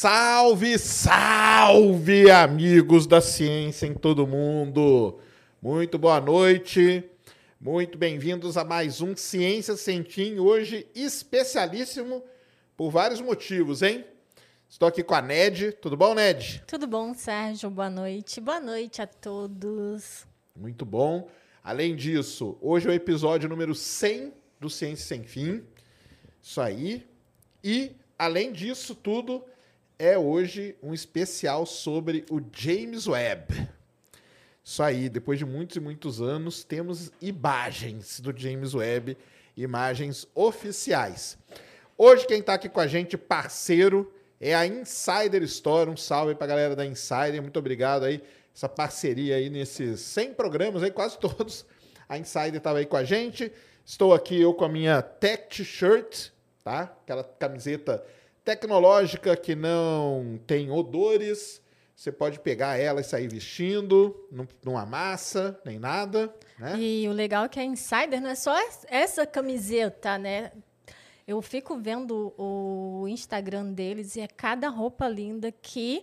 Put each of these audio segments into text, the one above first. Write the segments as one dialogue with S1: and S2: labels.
S1: Salve, salve, amigos da ciência em todo mundo! Muito boa noite, muito bem-vindos a mais um Ciência Centim, hoje especialíssimo por vários motivos, hein? Estou aqui com a Ned. Tudo bom, Ned?
S2: Tudo bom, Sérgio? Boa noite. Boa noite a todos.
S1: Muito bom. Além disso, hoje é o episódio número 100 do Ciência Sem Fim. Isso aí. E, além disso tudo, é hoje um especial sobre o James Webb. Isso aí, depois de muitos e muitos anos, temos imagens do James Webb, imagens oficiais. Hoje quem está aqui com a gente, parceiro, é a Insider Store. Um salve para a galera da Insider, muito obrigado aí, essa parceria aí nesses 100 programas aí, quase todos. A Insider estava aí com a gente. Estou aqui eu com a minha Tech T-shirt, tá? Aquela camiseta tecnológica que não tem odores. Você pode pegar ela e sair vestindo, não, não amassa nem nada. Né?
S2: E o legal é que a Insider não é só essa camiseta, né? Eu fico vendo o Instagram deles e é cada roupa linda que,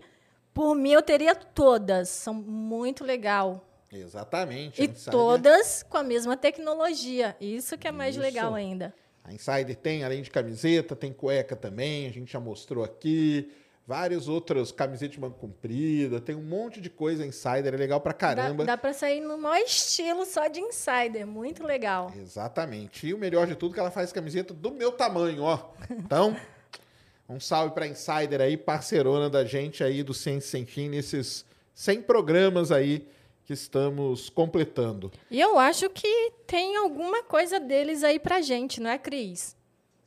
S2: por mim, eu teria todas. São muito legal.
S1: Exatamente.
S2: E todas com a mesma tecnologia. Isso que é mais Isso. legal ainda.
S1: A Insider tem, além de camiseta, tem cueca também, a gente já mostrou aqui. Vários outros camisetas de manga comprida, tem um monte de coisa Insider, é legal pra caramba.
S2: Dá, dá pra sair no maior estilo só de Insider, muito legal.
S1: Exatamente. E o melhor de tudo é que ela faz camiseta do meu tamanho, ó. Então, um salve pra Insider aí, parceirona da gente aí do Ciência Sem Fim, nesses 100 programas aí que estamos completando.
S2: E eu acho que tem alguma coisa deles aí pra gente, não é, Cris?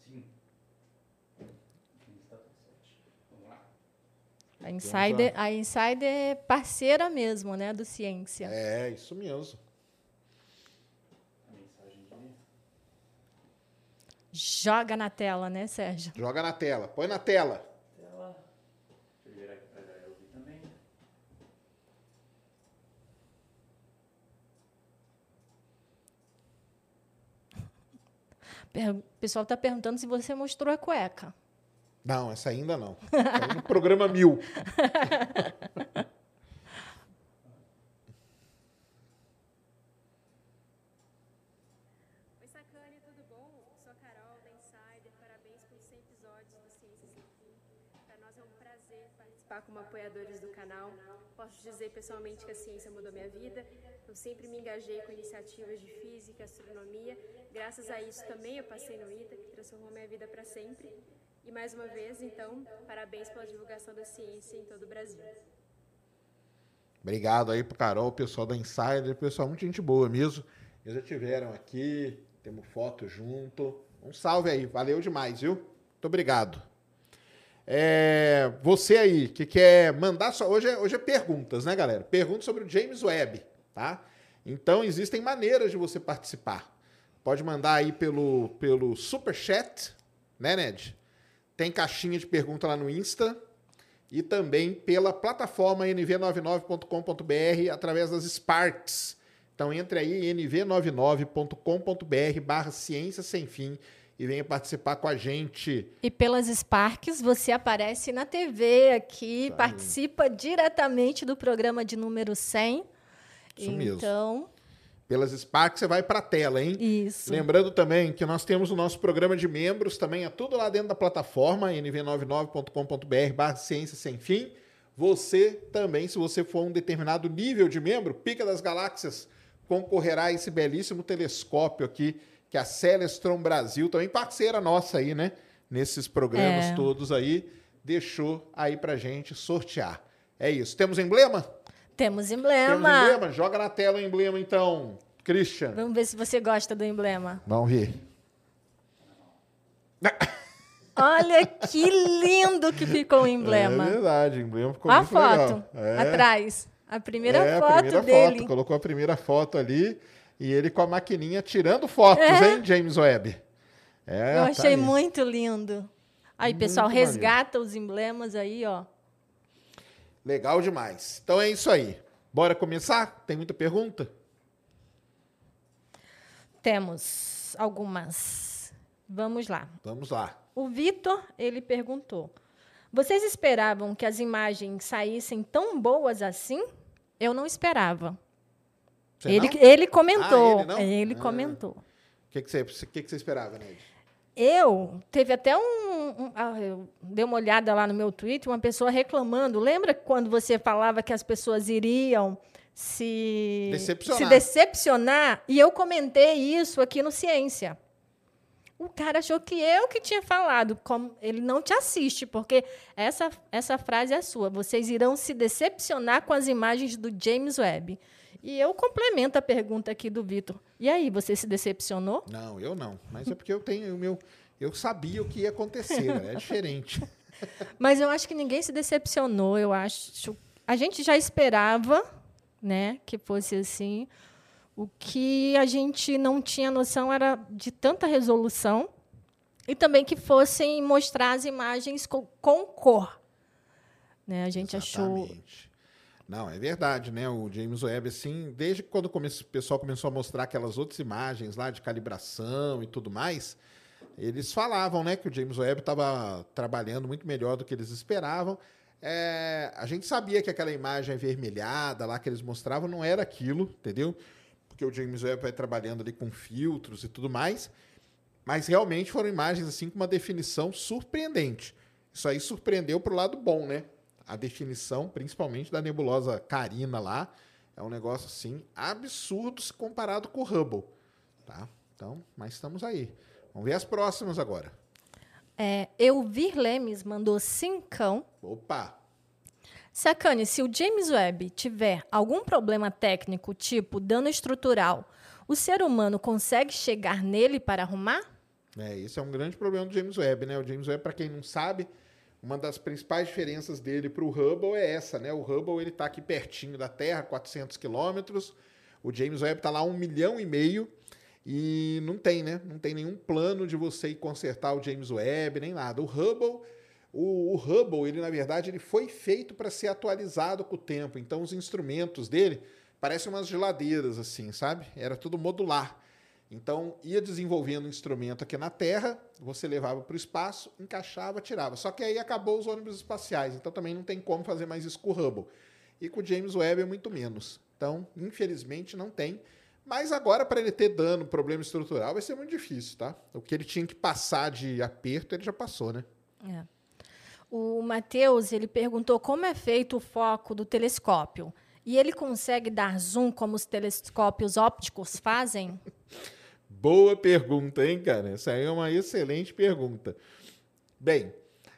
S2: Sim. A Insider, a Insider é parceira mesmo, né, do Ciência.
S1: É, isso mesmo.
S2: Joga na tela, né, Sérgio?
S1: Joga na tela. Põe na tela.
S2: O pessoal está perguntando se você mostrou a cueca.
S1: Não, essa ainda não. Essa no programa mil.
S3: Oi, Sacane, tudo bom? Sou a Carol, da Insider. Parabéns pelos 100 episódios do Ciências Sem Fim. Para nós é um prazer participar como apoiadores do canal. Posso dizer pessoalmente que a ciência mudou minha vida. Eu sempre me engajei com iniciativas de física, astronomia Graças a isso também eu passei no ITA, que transformou minha vida para sempre. E mais uma vez, então, parabéns pela divulgação da ciência em todo o Brasil.
S1: Obrigado aí pro Carol, pessoal da Insider, pessoal, muita gente boa mesmo. Eles já tiveram aqui, temos foto junto. Um salve aí, valeu demais, viu? Muito obrigado. É, você aí que quer mandar só. Hoje é, hoje é perguntas, né, galera? Perguntas sobre o James Webb, tá? Então existem maneiras de você participar. Pode mandar aí pelo, pelo super chat, né, Ned? Tem caixinha de pergunta lá no Insta e também pela plataforma nv99.com.br através das Sparks. Então entre aí nv99.com.br barra ciência sem fim e venha participar com a gente.
S2: E pelas Sparks você aparece na TV aqui, participa diretamente do programa de número 100. Isso então, mesmo. Então,
S1: pelas Sparks, você vai para a tela, hein?
S2: Isso.
S1: Lembrando também que nós temos o nosso programa de membros, também é tudo lá dentro da plataforma, nv99.com.br barra ciência sem fim. Você também, se você for um determinado nível de membro, Pica das Galáxias, concorrerá a esse belíssimo telescópio aqui, que a Celestron Brasil, também parceira nossa aí, né? Nesses programas é. todos aí, deixou aí pra gente sortear. É isso. Temos emblema?
S2: Temos emblema. Temos
S1: emblema? Joga na tela o emblema, então, Christian.
S2: Vamos ver se você gosta do emblema.
S1: Vamos ver.
S2: Olha que lindo que ficou o emblema.
S1: É verdade, o emblema ficou
S2: a
S1: muito
S2: foto é. atrás. A primeira
S1: é,
S2: foto
S1: a primeira
S2: dele.
S1: Foto. Colocou a primeira foto ali e ele com a maquininha tirando fotos, é. hein, James Webb?
S2: É, Eu tá achei aí. muito lindo. Aí, muito pessoal, maneiro. resgata os emblemas aí, ó.
S1: Legal demais. Então é isso aí. Bora começar? Tem muita pergunta?
S2: Temos algumas. Vamos lá.
S1: Vamos lá.
S2: O Vitor, ele perguntou: Vocês esperavam que as imagens saíssem tão boas assim? Eu não esperava.
S1: Você
S2: Ele,
S1: não?
S2: ele comentou.
S1: Ah, ele
S2: ele
S1: Ah.
S2: comentou.
S1: O que, que, você, que, que você esperava, Ned?
S2: Eu teve até um, um- ah, eu dei uma olhada lá no meu Twitter, uma pessoa reclamando. Lembra quando você falava que as pessoas iriam se
S1: Decepcionar.
S2: se decepcionar? E eu comentei isso aqui no Ciência. O cara achou que eu que tinha falado, como ele não te assiste, porque essa essa frase é sua. Vocês irão se decepcionar com as imagens do James Webb. E eu complemento a pergunta aqui do Vitor. E aí, você se decepcionou?
S1: Não, eu não. Mas é porque eu tenho o meu. Eu sabia o que ia acontecer, né? é diferente.
S2: Mas eu acho que ninguém se decepcionou. Eu acho. A gente já esperava, né, que fosse assim. O que a gente não tinha noção era de tanta resolução e também que fossem mostrar as imagens com, com cor. Né? A gente achou.
S1: Exatamente. Não, é verdade, né? O James Webb, assim, desde quando o pessoal começou a mostrar aquelas outras imagens lá de calibração e tudo mais, eles falavam, né, que o James Webb estava trabalhando muito melhor do que eles esperavam. É, a gente sabia que aquela imagem avermelhada lá que eles mostravam não era aquilo, entendeu? Porque o James Webb vai trabalhando ali com filtros e tudo mais. Mas realmente foram imagens assim com uma definição surpreendente. Isso aí surpreendeu pro lado bom, né? A definição, principalmente da nebulosa Carina lá, é um negócio assim absurdo se comparado com o Hubble, tá? Então, mas estamos aí. Vamos ver as próximas agora.
S2: É, Elvir Lemes mandou cincão.
S1: Opa!
S2: Sacane, se o James Webb tiver algum problema técnico, tipo dano estrutural, o ser humano consegue chegar nele para arrumar?
S1: É, esse é um grande problema do James Webb, né? O James Webb, para quem não sabe, uma das principais diferenças dele para o Hubble é essa, né? O Hubble ele está aqui pertinho da Terra, 400 quilômetros. O James Webb está lá um milhão e meio e não tem, né? Não tem nenhum plano de você ir consertar o James Webb nem nada. O Hubble, o, o Hubble, ele na verdade ele foi feito para ser atualizado com o tempo. Então os instrumentos dele parecem umas geladeiras assim, sabe? Era tudo modular. Então, ia desenvolvendo um instrumento aqui na Terra, você levava para o espaço, encaixava, tirava. Só que aí acabou os ônibus espaciais, então também não tem como fazer mais isso com o Hubble. E com o James Webb é muito menos. Então, infelizmente, não tem. Mas agora, para ele ter dano, problema estrutural, vai ser muito difícil, tá? O que ele tinha que passar de aperto, ele já passou, né?
S2: É. O Matheus ele perguntou como é feito o foco do telescópio. E ele consegue dar zoom como os telescópios ópticos fazem?
S1: Boa pergunta, hein, cara? Essa aí é uma excelente pergunta. Bem,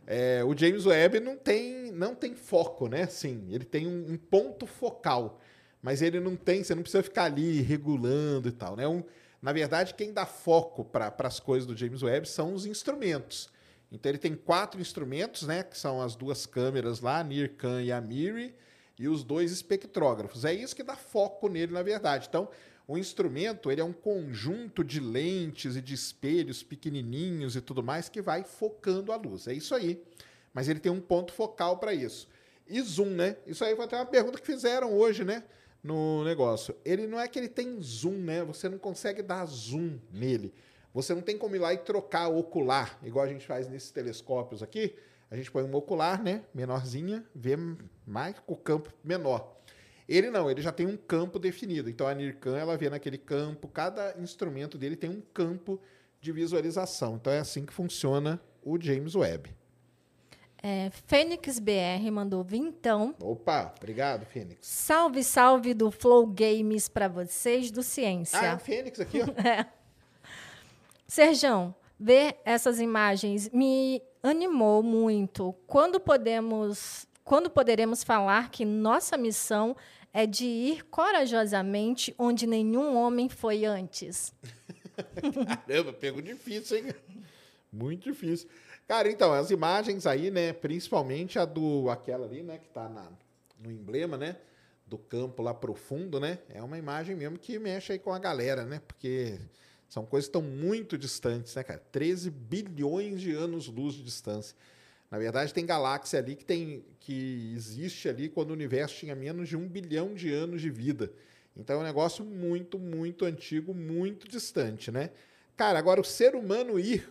S1: é, o James Webb não tem, não tem foco, né? Sim, ele tem um, um ponto focal, mas ele não tem, você não precisa ficar ali regulando e tal, né? Um, na verdade, quem dá foco para as coisas do James Webb são os instrumentos. Então ele tem quatro instrumentos, né? Que são as duas câmeras lá, a NIRCam e a MIRI, e os dois espectrógrafos. É isso que dá foco nele, na verdade. Então, o instrumento ele é um conjunto de lentes e de espelhos pequenininhos e tudo mais que vai focando a luz. É isso aí. Mas ele tem um ponto focal para isso. E zoom, né? Isso aí foi até uma pergunta que fizeram hoje, né? No negócio. Ele não é que ele tem zoom, né? Você não consegue dar zoom nele. Você não tem como ir lá e trocar ocular, igual a gente faz nesses telescópios aqui. A gente põe uma ocular, né? Menorzinha, vê mais com o campo menor. Ele não, ele já tem um campo definido. Então a NIRCam ela vê naquele campo, cada instrumento dele tem um campo de visualização. Então é assim que funciona o James Webb.
S2: É, Fênix BR mandou vintão.
S1: Opa, obrigado, Fênix.
S2: Salve, salve do Flow Games para vocês do Ciência.
S1: Ah, é o Fênix aqui, ó.
S2: Serjão, ver essas imagens me animou muito. Quando podemos, quando poderemos falar que nossa missão é de ir corajosamente onde nenhum homem foi antes?
S1: Caramba, pego difícil, hein? Muito difícil. Cara, então, as imagens aí, né? Principalmente a do. aquela ali, né? Que tá na, no emblema, né? Do campo lá profundo, né? É uma imagem mesmo que mexe aí com a galera, né? Porque são coisas que estão muito distantes, né, cara? 13 bilhões de anos-luz de distância. Na verdade, tem galáxia ali que, tem, que existe ali quando o universo tinha menos de um bilhão de anos de vida. Então é um negócio muito, muito antigo, muito distante, né? Cara, agora o ser humano ir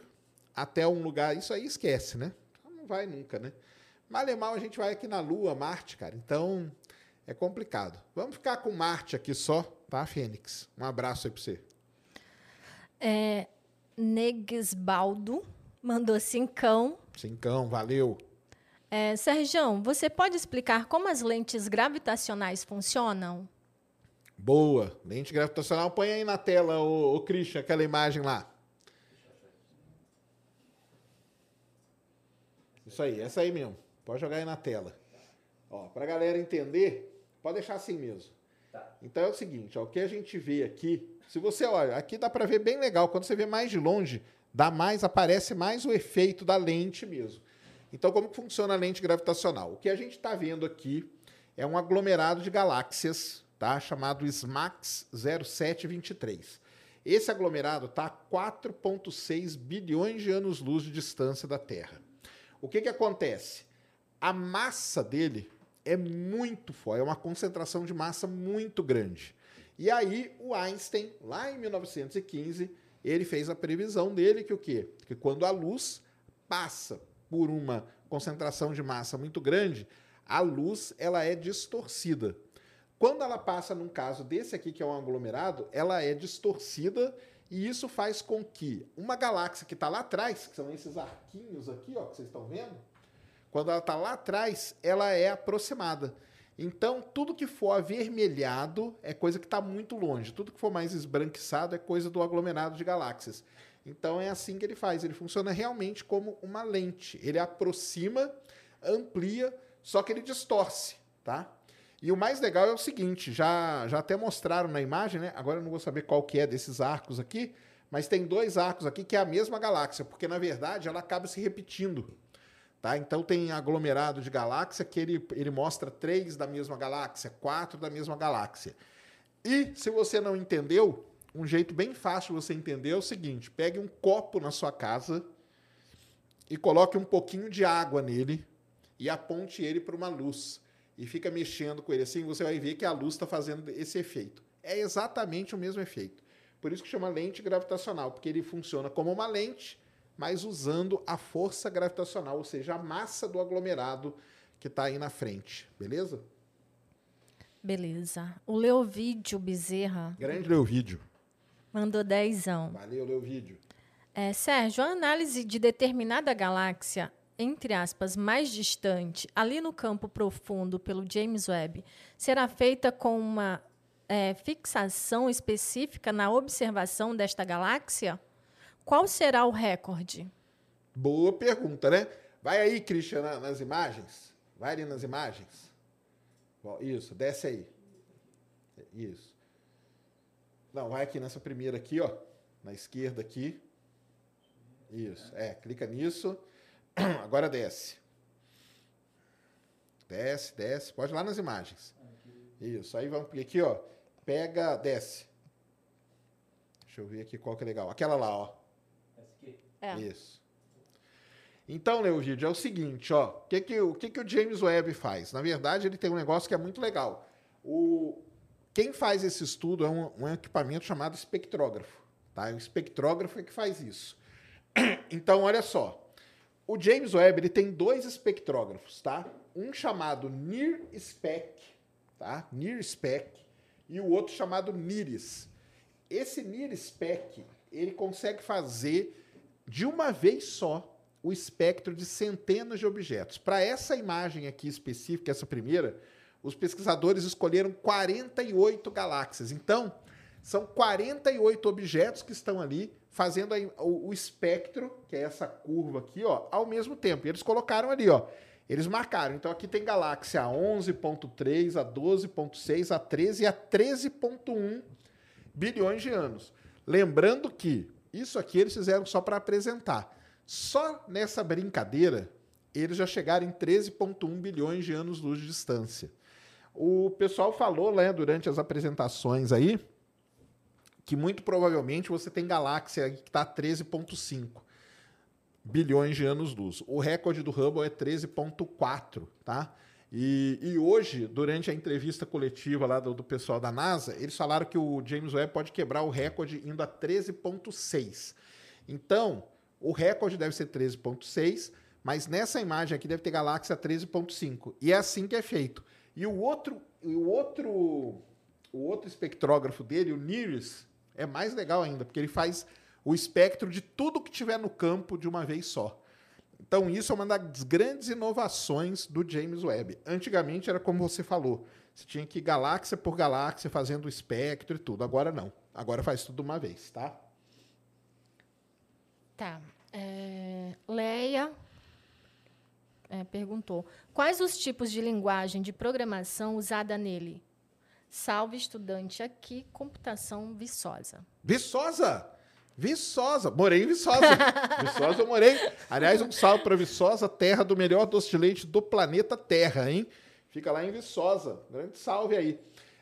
S1: até um lugar, isso aí esquece, né? Não vai nunca, né? mal e mal a gente vai aqui na Lua, Marte, cara. Então é complicado. Vamos ficar com Marte aqui só, tá, Fênix? Um abraço aí pra você.
S2: É, Negesbaldo mandou cincão.
S1: Cincão, valeu.
S2: É, Sergião, você pode explicar como as lentes gravitacionais funcionam?
S1: Boa. Lente gravitacional, põe aí na tela, o, o Christian, aquela imagem lá. Isso aí, essa aí mesmo. Pode jogar aí na tela. Ó, pra galera entender, pode deixar assim mesmo. Então é o seguinte, ó, o que a gente vê aqui, se você olha, aqui dá para ver bem legal, quando você vê mais de longe, dá mais, aparece mais o efeito da lente mesmo. Então como funciona a lente gravitacional? O que a gente está vendo aqui é um aglomerado de galáxias, tá? Chamado SMAX 0723. Esse aglomerado está a 4,6 bilhões de anos-luz de distância da Terra. O que, que acontece? A massa dele é muito forte, é uma concentração de massa muito grande. E aí o Einstein, lá em 1915, ele fez a previsão dele que o quê? Que quando a luz passa por uma concentração de massa muito grande, a luz ela é distorcida. Quando ela passa num caso desse aqui que é um aglomerado, ela é distorcida e isso faz com que uma galáxia que está lá atrás, que são esses arquinhos aqui, ó, que vocês estão vendo, quando ela está lá atrás, ela é aproximada. Então, tudo que for avermelhado é coisa que está muito longe. Tudo que for mais esbranquiçado é coisa do aglomerado de galáxias. Então, é assim que ele faz. Ele funciona realmente como uma lente. Ele aproxima, amplia, só que ele distorce, tá? E o mais legal é o seguinte, já, já até mostraram na imagem, né? Agora eu não vou saber qual que é desses arcos aqui, mas tem dois arcos aqui que é a mesma galáxia, porque na verdade ela acaba se repetindo. Tá? Então tem aglomerado de galáxia que ele, ele mostra três da mesma galáxia, quatro da mesma galáxia. E se você não entendeu, um jeito bem fácil de você entender é o seguinte: pegue um copo na sua casa e coloque um pouquinho de água nele e aponte ele para uma luz. E fica mexendo com ele assim, você vai ver que a luz está fazendo esse efeito. É exatamente o mesmo efeito. Por isso que chama lente gravitacional, porque ele funciona como uma lente mas usando a força gravitacional, ou seja, a massa do aglomerado que está aí na frente, beleza?
S2: Beleza. O Leovídio Bezerra.
S1: Grande Leovídio.
S2: Mandou dezão.
S1: Valeu, Leovídio.
S2: É, Sérgio, a análise de determinada galáxia, entre aspas, mais distante, ali no campo profundo pelo James Webb, será feita com uma é, fixação específica na observação desta galáxia? Qual será o recorde?
S1: Boa pergunta, né? Vai aí, Christian, nas imagens. Vai ali nas imagens. Isso, desce aí. Isso. Não, vai aqui nessa primeira aqui, ó. Na esquerda aqui. Isso. É, clica nisso. Agora desce. Desce, desce. Pode ir lá nas imagens. Isso. Aí vamos aqui, ó. Pega, desce. Deixa eu ver aqui qual que é legal. Aquela lá, ó.
S2: É.
S1: Isso. Então, Leogídio, é o seguinte, ó. O que, que, o que, que o James Webb faz? Na verdade, ele tem um negócio que é muito legal. O, quem faz esse estudo é um, um equipamento chamado espectrógrafo. Tá? É o espectrógrafo é que faz isso. Então, olha só. O James Webb ele tem dois espectrógrafos, tá? Um chamado NIR-SPEC, tá? NIR-SPEC, e o outro chamado NIRIS. Esse NIR-SPEC, ele consegue fazer de uma vez só o espectro de centenas de objetos. Para essa imagem aqui específica, essa primeira, os pesquisadores escolheram 48 galáxias. Então, são 48 objetos que estão ali fazendo o, o, espectro, que é essa curva aqui, ó, ao mesmo tempo. E eles colocaram ali, ó. Eles marcaram. Então aqui tem galáxia a 11.3, a 12.6, a 13 e a 13.1 bilhões de anos. Lembrando que isso aqui eles fizeram só para apresentar. Só nessa brincadeira, eles já chegaram em 13,1 bilhões de anos-luz de distância. O pessoal falou né, durante as apresentações aí que muito provavelmente você tem galáxia que está 13,5 bilhões de anos-luz. O recorde do Hubble é 13,4, tá? E, e, hoje, durante a entrevista coletiva lá do, do, pessoal da NASA, eles falaram que o James Webb pode quebrar o recorde indo a 13,6. Então, o recorde deve ser 13,6, mas nessa imagem aqui deve ter galáxia 13.5. E é assim que é feito. E o outro, o outro, o outro espectrógrafo dele, o NIRIS, é mais legal ainda, porque ele faz o espectro de tudo que tiver no campo de uma vez só. Então, isso é uma das grandes inovações do James Webb. Antigamente era como você falou, você tinha que ir galáxia por galáxia fazendo o espectro e tudo. Agora não. Agora faz tudo uma vez, tá?
S2: Tá. É, Leia é, perguntou: quais os tipos de linguagem de programação usada nele? Salve estudante aqui, computação viçosa.
S1: Viçosa! Viçosa! Morei em Viçosa. Viçosa eu morei. Aliás, um salve para Viçosa, terra do melhor doce de leite do planeta Terra, hein? Fica lá em Viçosa. Grande salve aí.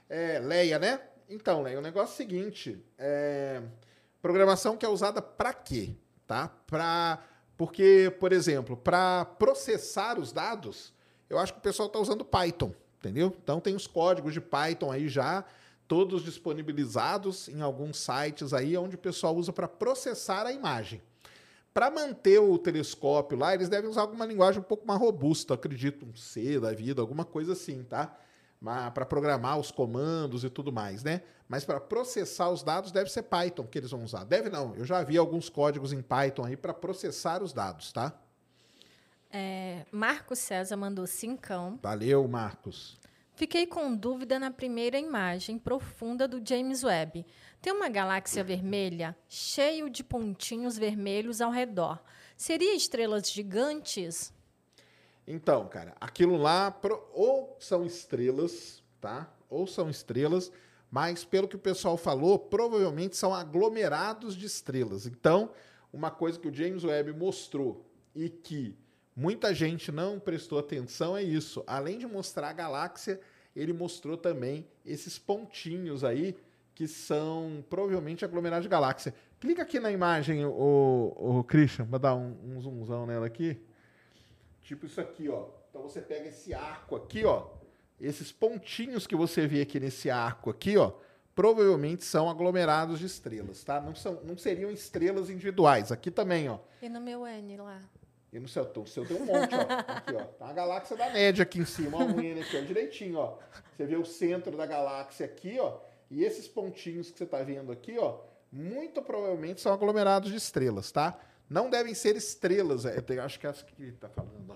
S1: É, Leia, né? Então, Leia, o negócio é o seguinte: é, programação que é usada para quê? Tá? Pra, porque, por exemplo, para processar os dados, eu acho que o pessoal está usando Python, entendeu? Então tem os códigos de Python aí já, todos disponibilizados em alguns sites aí, onde o pessoal usa para processar a imagem. Para manter o telescópio lá, eles devem usar alguma linguagem um pouco mais robusta, acredito, um C da vida, alguma coisa assim, tá? Para programar os comandos e tudo mais, né? Mas para processar os dados deve ser Python que eles vão usar. Deve não, eu já vi alguns códigos em Python aí para processar os dados, tá?
S2: É, Marcos César mandou cincão.
S1: Valeu, Marcos.
S2: Fiquei com dúvida na primeira imagem profunda do James Webb. Tem uma galáxia vermelha cheio de pontinhos vermelhos ao redor. Seria estrelas gigantes?
S1: Então, cara, aquilo lá ou são estrelas, tá? Ou são estrelas, mas pelo que o pessoal falou, provavelmente são aglomerados de estrelas. Então, uma coisa que o James Webb mostrou e que muita gente não prestou atenção é isso. Além de mostrar a galáxia, ele mostrou também esses pontinhos aí que são provavelmente aglomerados de galáxia. Clica aqui na imagem, o, o Christian, para dar um, um zoomzão nela aqui. Tipo isso aqui, ó. Então você pega esse arco aqui, ó. Esses pontinhos que você vê aqui nesse arco aqui, ó, provavelmente são aglomerados de estrelas, tá? Não, são, não seriam estrelas individuais. Aqui também, ó.
S2: E no meu N lá?
S1: E no seu, o seu tem um monte, ó. Aqui, ó. Tá a galáxia da média aqui em cima, ó, um N aqui, ó, direitinho, ó. Você vê o centro da galáxia aqui, ó. E esses pontinhos que você está vendo aqui, ó, muito provavelmente são aglomerados de estrelas, tá? Não devem ser estrelas, é, acho que é essa que está falando, ó.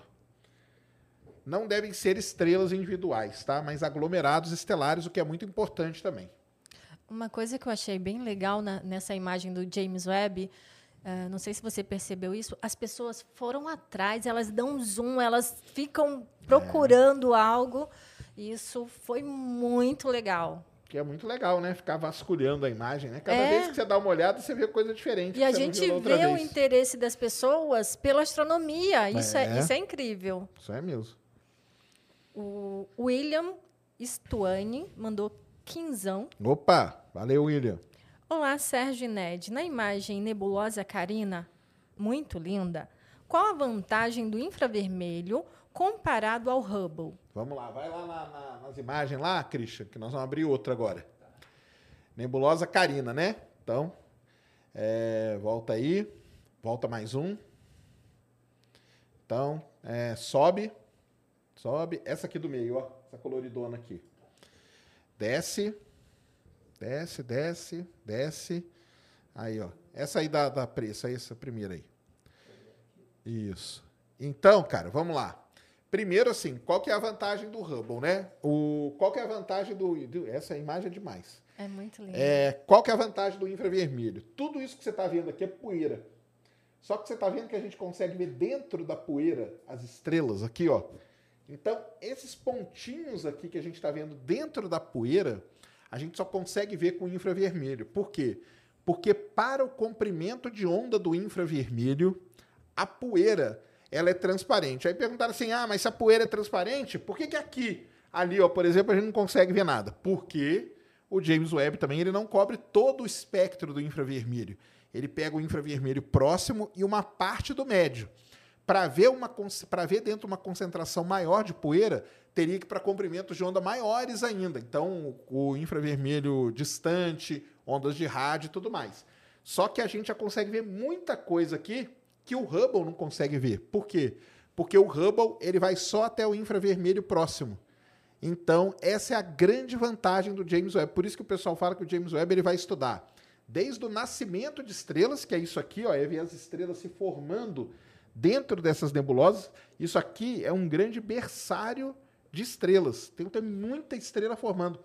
S1: Não devem ser estrelas individuais, tá? Mas aglomerados estelares, o que é muito importante também.
S2: Uma coisa que eu achei bem legal na, nessa imagem do James Webb, uh, não sei se você percebeu isso, as pessoas foram atrás, elas dão zoom, elas ficam procurando é. algo. Isso foi muito legal
S1: que é muito legal, né? Ficar vasculhando a imagem, né? Cada é. vez que você dá uma olhada, você vê coisa diferente.
S2: E a gente vê vez. o interesse das pessoas pela astronomia. Isso é. é, isso é incrível.
S1: Isso é mesmo.
S2: O William Stuane mandou quinzão.
S1: Opa! Valeu, William.
S2: Olá, Sérgio Ned. Na imagem nebulosa Carina, muito linda, qual a vantagem do infravermelho comparado ao Hubble?
S1: Vamos lá, vai lá na, na, nas imagens lá, Christian, que nós vamos abrir outra agora. Nebulosa Carina, né? Então, é, volta aí, volta mais um. Então, é, sobe, sobe. Essa aqui do meio, ó, essa coloridona aqui. Desce, desce, desce, desce. Aí, ó. Essa aí da, da essa aí, essa primeira aí. Isso. Então, cara, vamos lá. Primeiro, assim, qual que é a vantagem do Hubble, né? O, qual que é a vantagem do, do Essa imagem é demais.
S2: É muito lindo.
S1: É, qual que é a vantagem do infravermelho? Tudo isso que você está vendo aqui é poeira. Só que você está vendo que a gente consegue ver dentro da poeira as estrelas aqui, ó. Então, esses pontinhos aqui que a gente está vendo dentro da poeira, a gente só consegue ver com infravermelho. Por quê? Porque para o comprimento de onda do infravermelho, a poeira ela é transparente. Aí perguntaram assim: ah, mas se a poeira é transparente, por que, que aqui, ali, ó, por exemplo, a gente não consegue ver nada? Porque o James Webb também ele não cobre todo o espectro do infravermelho. Ele pega o infravermelho próximo e uma parte do médio. Para ver, uma, ver dentro de uma concentração maior de poeira, teria que ir para comprimentos de onda maiores ainda. Então, o infravermelho distante, ondas de rádio e tudo mais. Só que a gente já consegue ver muita coisa aqui que o Hubble não consegue ver. Por quê? Porque o Hubble ele vai só até o infravermelho próximo. Então, essa é a grande vantagem do James Webb. Por isso que o pessoal fala que o James Webb ele vai estudar desde o nascimento de estrelas, que é isso aqui, ó, é ver as estrelas se formando dentro dessas nebulosas. Isso aqui é um grande berçário de estrelas. Tem, tem muita estrela formando.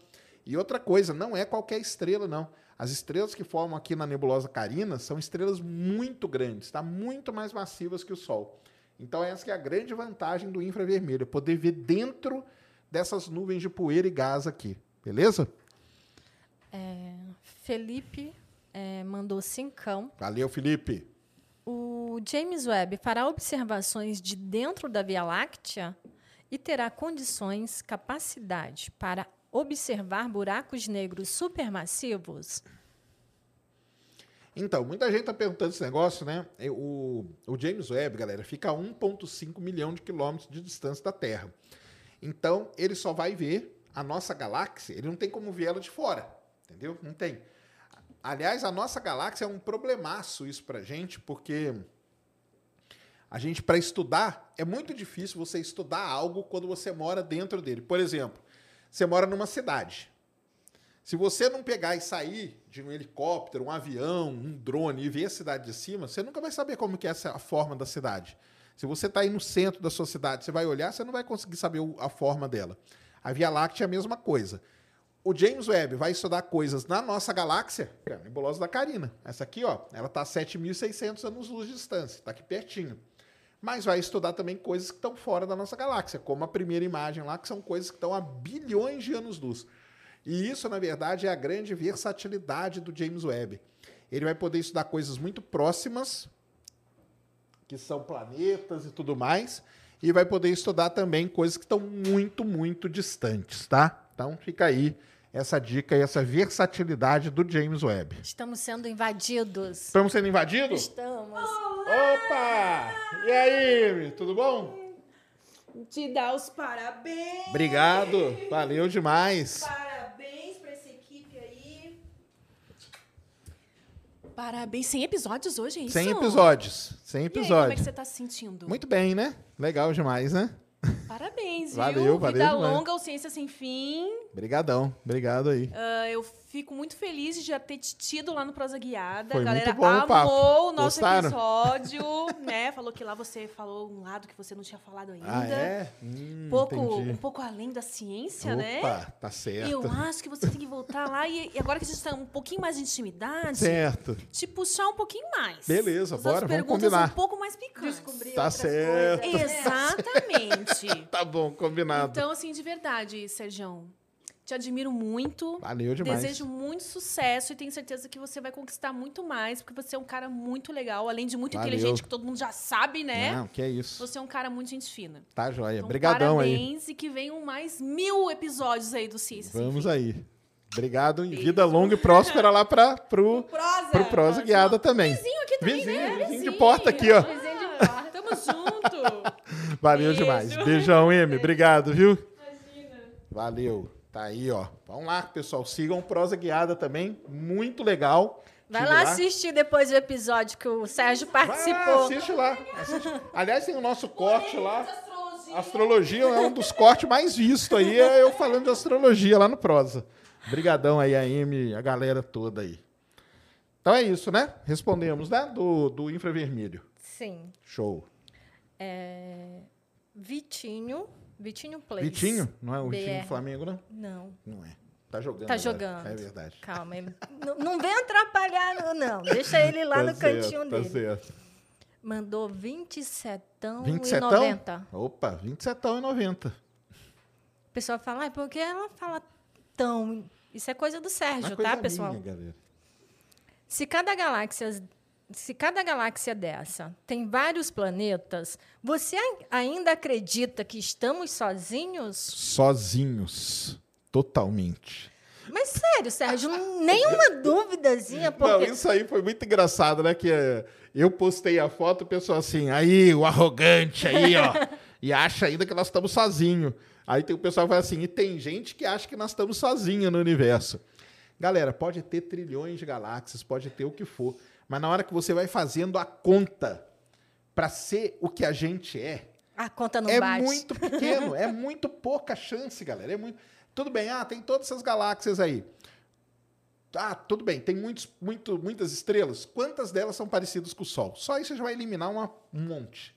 S1: E outra coisa, não é qualquer estrela, não. As estrelas que formam aqui na nebulosa Carina são estrelas muito grandes, tá? muito mais massivas que o Sol. Então, essa é a grande vantagem do infravermelho, é poder ver dentro dessas nuvens de poeira e gás aqui. Beleza?
S2: É, Felipe é, mandou cincão.
S1: Valeu, Felipe.
S2: O James Webb fará observações de dentro da Via Láctea e terá condições, capacidade para observar buracos negros supermassivos?
S1: Então, muita gente está perguntando esse negócio, né? O, o James Webb, galera, fica a 1,5 milhão de quilômetros de distância da Terra. Então, ele só vai ver a nossa galáxia, ele não tem como ver ela de fora, entendeu? Não tem. Aliás, a nossa galáxia é um problemaço isso pra gente, porque a gente, para estudar, é muito difícil você estudar algo quando você mora dentro dele. Por exemplo, você mora numa cidade. Se você não pegar e sair de um helicóptero, um avião, um drone e ver a cidade de cima, você nunca vai saber como que é a forma da cidade. Se você está aí no centro da sua cidade, você vai olhar, você não vai conseguir saber a forma dela. A Via Láctea é a mesma coisa. O James Webb vai estudar coisas na nossa galáxia, que é a nebulosa da Carina. Essa aqui, ó, ela está a 7.600 anos-luz de distância, está aqui pertinho. Mas vai estudar também coisas que estão fora da nossa galáxia, como a primeira imagem lá, que são coisas que estão a bilhões de anos-luz. E isso, na verdade, é a grande versatilidade do James Webb. Ele vai poder estudar coisas muito próximas, que são planetas e tudo mais, e vai poder estudar também coisas que estão muito, muito distantes, tá? Então fica aí essa dica e essa versatilidade do James Webb.
S2: Estamos sendo invadidos.
S1: Estamos sendo invadidos?
S2: Estamos.
S1: Opa! E aí, tudo bom?
S4: Te dar os parabéns.
S1: Obrigado, valeu demais.
S4: Parabéns pra essa equipe aí.
S5: Parabéns. 100 episódios hoje, é isso?
S1: 100 episódios, 100
S5: E aí, como é
S1: episódios.
S5: que você tá se sentindo?
S1: Muito bem, né? Legal demais, né?
S5: Parabéns, viu?
S1: Valeu, valeu
S5: Vida
S1: demais.
S5: longa, o Ciência Sem Fim.
S1: Obrigadão, obrigado aí.
S5: Ah, eu fico muito feliz de já ter te tido lá no Prosa Guiada.
S1: Foi
S5: a galera
S1: muito bom o
S5: amou
S1: papo.
S5: o nosso
S1: Gostaram?
S5: episódio, né? Falou que lá você falou um lado que você não tinha falado ainda.
S1: Ah, é? Hum,
S5: Um pouco,
S1: entendi.
S5: um pouco além da ciência, né?
S1: Opa, tá certo.
S5: Eu acho que você tem que voltar lá e, e agora que a gente tá um pouquinho mais de intimidade,
S1: Certo.
S5: te puxar um pouquinho mais.
S1: Beleza, bora, vamos
S5: perguntas
S1: combinar.
S5: um pouco mais picantes.
S4: Descobrir
S1: Tá certo.
S4: coisas.
S5: Exatamente.
S1: Tá bom, combinado.
S5: Então, assim, de verdade, Sergião, te admiro muito.
S1: Valeu demais.
S5: Desejo muito sucesso e tenho certeza que você vai conquistar muito mais, porque você é um cara muito legal, além de muito
S1: Valeu.
S5: inteligente, que todo mundo já sabe, né?
S1: Não, que é isso.
S5: Você é um cara muito gente fina.
S1: Tá joia.
S5: Então,
S1: Obrigadão aí.
S5: parabéns e que venham mais mil episódios aí do Ciência. Sem
S1: Vamos aí. Obrigado e vida longa e próspera lá para pro,
S4: Prosa.
S1: pro Prosa Guiada também.
S5: Vizinho aqui também,
S1: Vizinho,
S5: né?
S1: vizinho de porta aqui, ó.
S2: Vizinho de porta.
S5: Tamo junto.
S1: Valeu
S5: Beijo.
S1: demais. Beijão, M. Obrigado, viu? Valeu. Tá aí, ó. Vamos lá, pessoal. Sigam o Prosa Guiada também. Muito legal.
S2: Vai
S1: Tive
S2: lá assistir depois do episódio que o Sérgio
S1: Vai,
S2: participou.
S1: assiste lá. assiste. Aliás, tem o nosso corte lá. Astrologia é um dos cortes mais vistos aí, é eu falando de astrologia lá no Prosa. Obrigadão aí, a Amy, a galera toda aí. Então é isso, né? Respondemos, né? Do, do infravermelho.
S2: Sim.
S1: Show.
S2: Vitinho. Vitinho Plays.
S1: Vitinho? Não é o Vitinho do Flamengo, não?
S2: Não.
S1: Não é. Tá jogando.
S2: Tá
S1: agora.
S2: jogando.
S1: É verdade.
S2: Calma, não, não vem atrapalhar, não. Deixa ele lá
S1: Tá
S2: no
S1: certo,
S2: cantinho
S1: tá
S2: dele.
S1: certo.
S2: Mandou 27
S1: 27
S2: e 90.
S1: Opa, 27 e 90.
S2: O pessoal fala, ah, por que ela fala tão... Isso é coisa do Sérgio,
S1: Uma coisa
S2: tá, pessoal?
S1: minha, galera.
S2: Se cada galáxia, se cada galáxia dessa tem vários planetas, você ai- ainda acredita que estamos sozinhos?
S1: Sozinhos. Totalmente.
S2: Mas sério, Sérgio, nenhuma duvidazinha,
S1: Não,
S2: porque
S1: isso aí foi muito engraçado, né? Que eh, eu postei a foto, o pessoal assim, aí, o arrogante aí, ó. e acha ainda que nós estamos sozinhos. Aí tem o pessoal que fala assim, e tem gente que acha que nós estamos sozinhos no universo. Galera, pode ter trilhões de galáxias, pode ter o que for. Mas na hora que você vai fazendo a conta, para ser o que a gente é,
S2: A conta não
S1: é
S2: bate.
S1: muito pequeno, é muito pouca chance, galera. É muito... Tudo bem, ah, tem todas essas galáxias aí. Ah, tudo bem, tem muitos, muito, muitas estrelas. Quantas delas são parecidas com o Sol? Só isso já vai eliminar uma- um monte.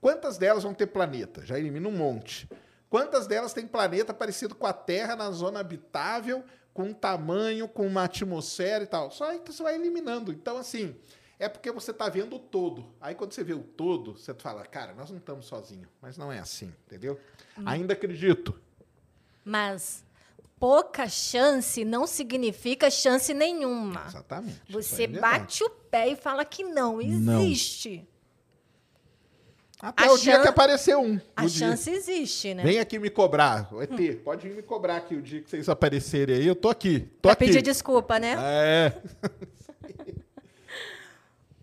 S1: Quantas delas vão ter planeta? Já elimina um monte. Quantas delas têm planeta parecido com a Terra na zona habitável, com um tamanho, com uma atmosfera e tal? Só aí que você vai eliminando. Então, assim, é porque você está vendo o todo. Aí quando você vê o todo, você fala, cara, nós não estamos sozinhos. Mas não é assim, entendeu? Ainda acredito.
S2: Mas pouca chance não significa chance nenhuma.
S1: Exatamente.
S2: Você
S1: é
S2: bate o pé e fala que não
S1: Não. Até
S2: a
S1: o dia
S2: chan-
S1: que apareceu um.
S2: A
S1: dia.
S2: chance existe, né?
S1: Vem aqui me cobrar. O ET, pode vir me cobrar aqui o dia que vocês aparecerem aí. Eu tô aqui. Tô
S2: pra
S1: aqui.
S2: pedir desculpa, né?
S1: É.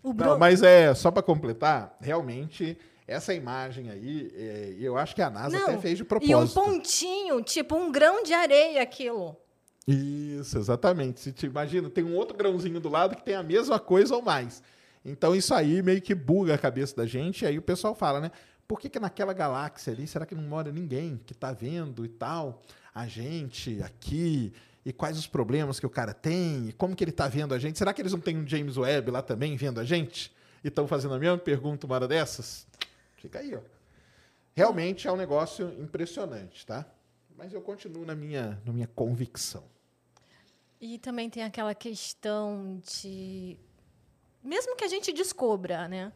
S2: O
S1: Não,
S2: Bruno.
S1: mas é, só para completar, realmente, essa imagem aí, é, eu acho que a NASA
S2: Não,
S1: até fez de
S2: E um
S1: propósito.
S2: pontinho, tipo um grão de areia aquilo.
S1: Isso, exatamente. Se te imagina, tem um outro grãozinho do lado que tem a mesma coisa ou mais. Então isso aí meio que buga a cabeça da gente, e aí o pessoal fala, né? Por que, que naquela galáxia ali, será que não mora ninguém que tá vendo e tal? A gente aqui, e quais os problemas que o cara tem, e como que ele tá vendo a gente? Será que eles não têm um James Webb lá também vendo a gente? E estão fazendo a mesma pergunta uma hora dessas? Fica aí, ó. Realmente é um negócio impressionante, tá? Mas eu continuo na minha, na minha convicção.
S2: E também tem aquela questão de. Mesmo que a gente descubra, né?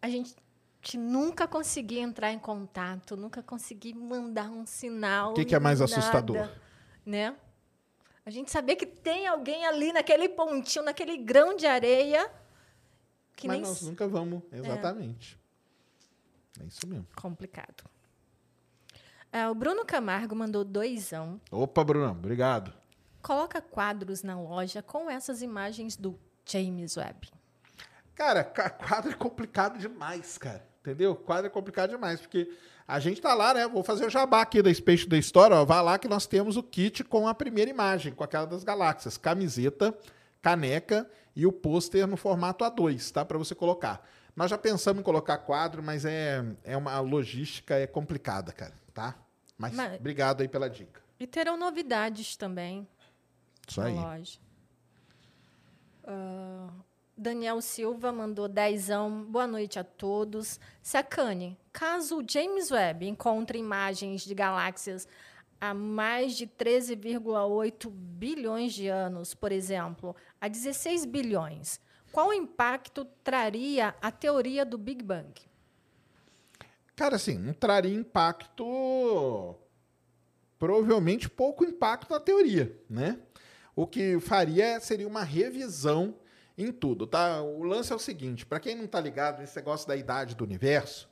S2: A gente nunca conseguir entrar em contato, nunca conseguir mandar um sinal.
S1: O que, que é mais
S2: nada,
S1: assustador?
S2: Né? A gente saber que tem alguém ali naquele pontinho, naquele grão de areia. Que
S1: Mas
S2: nem
S1: nós nunca vamos, exatamente. É. isso mesmo.
S2: complicado. Ah, o Bruno Camargo mandou doisão.
S1: Opa, Brunão, obrigado.
S2: Coloca quadros na loja com essas imagens do James Webb.
S1: Cara, ca- quadro é complicado demais, cara. Entendeu? Quadro é complicado demais, porque a gente tá lá, né? Vou fazer o jabá aqui da Space da História, ó. Vai lá que nós temos o kit com a primeira imagem, com aquela das galáxias. Camiseta, caneca e o pôster no formato A2, tá? Para você colocar. Nós já pensamos em colocar quadro, mas é, é uma logística é complicada, cara, tá? Mas,
S2: Mas-
S1: obrigado aí pela dica.
S2: E terão novidades também
S1: Isso
S2: na
S1: aí.
S2: loja. Ah, Daniel Silva mandou dezão. Boa noite a todos. Sacane, caso o James Webb encontre imagens de galáxias há mais de 13,8 bilhões de anos, por exemplo, a 16 bilhões, qual impacto traria a teoria do Big Bang?
S1: Cara, assim, não traria impacto. Provavelmente pouco impacto na teoria, né? O que faria seria uma revisão em tudo, tá? O lance é o seguinte: para quem não tá ligado nesse negócio da idade do universo,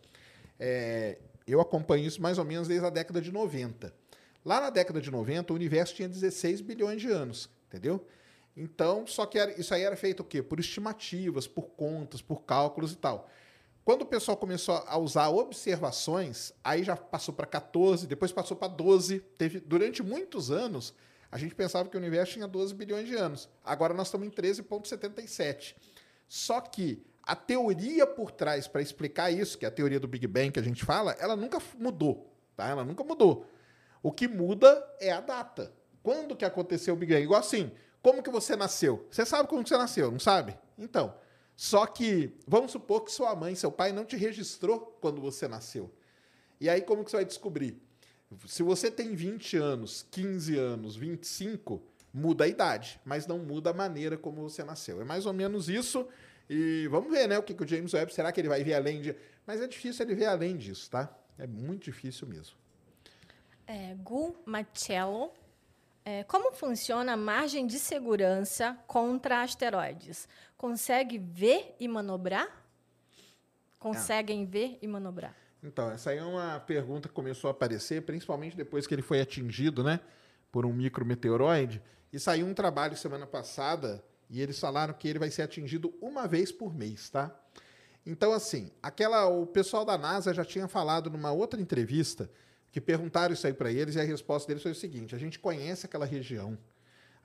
S1: é, eu acompanho isso mais ou menos desde a década de 90. Lá na década de 90, o universo tinha 16 bilhões de anos, entendeu? Então, só que era- isso aí era feito o quê? Por estimativas, por contas, por cálculos e tal. Quando o pessoal começou a usar observações, aí já passou para 14, depois passou para 12. Teve, durante muitos anos, a gente pensava que o universo tinha 12 bilhões de anos. Agora nós estamos em 13,77. Só que a teoria por trás para explicar isso, que é a teoria do Big Bang que a gente fala, ela nunca mudou. Tá? Ela nunca mudou. O que muda é a data. Quando que aconteceu o Big Bang? Igual assim, como que você nasceu? Você sabe como que você nasceu, não sabe? Então, só que vamos supor que sua mãe, seu pai não te registrou quando você nasceu. E aí como que você vai descobrir? Se você tem 20 anos, 15 anos, 25, muda a idade, mas não muda a maneira como você nasceu. É mais ou menos isso. E vamos ver, né, o que, que o James Webb, será que ele vai ver além de... Mas é difícil ele ver além disso, tá? É muito difícil mesmo.
S2: É, Gu Machello. É, como funciona a margem de segurança contra asteroides? Consegue ver e manobrar? Conseguem ver e manobrar.
S1: Então, essa aí é uma pergunta que começou a aparecer, principalmente depois que ele foi atingido, né, por um micrometeoroide. E saiu um trabalho semana passada e eles falaram que ele vai ser atingido uma vez por mês, tá? Então, assim, aquela, o pessoal da NASA já tinha falado numa outra entrevista que perguntaram isso aí para eles e a resposta deles foi o seguinte: a gente conhece aquela região,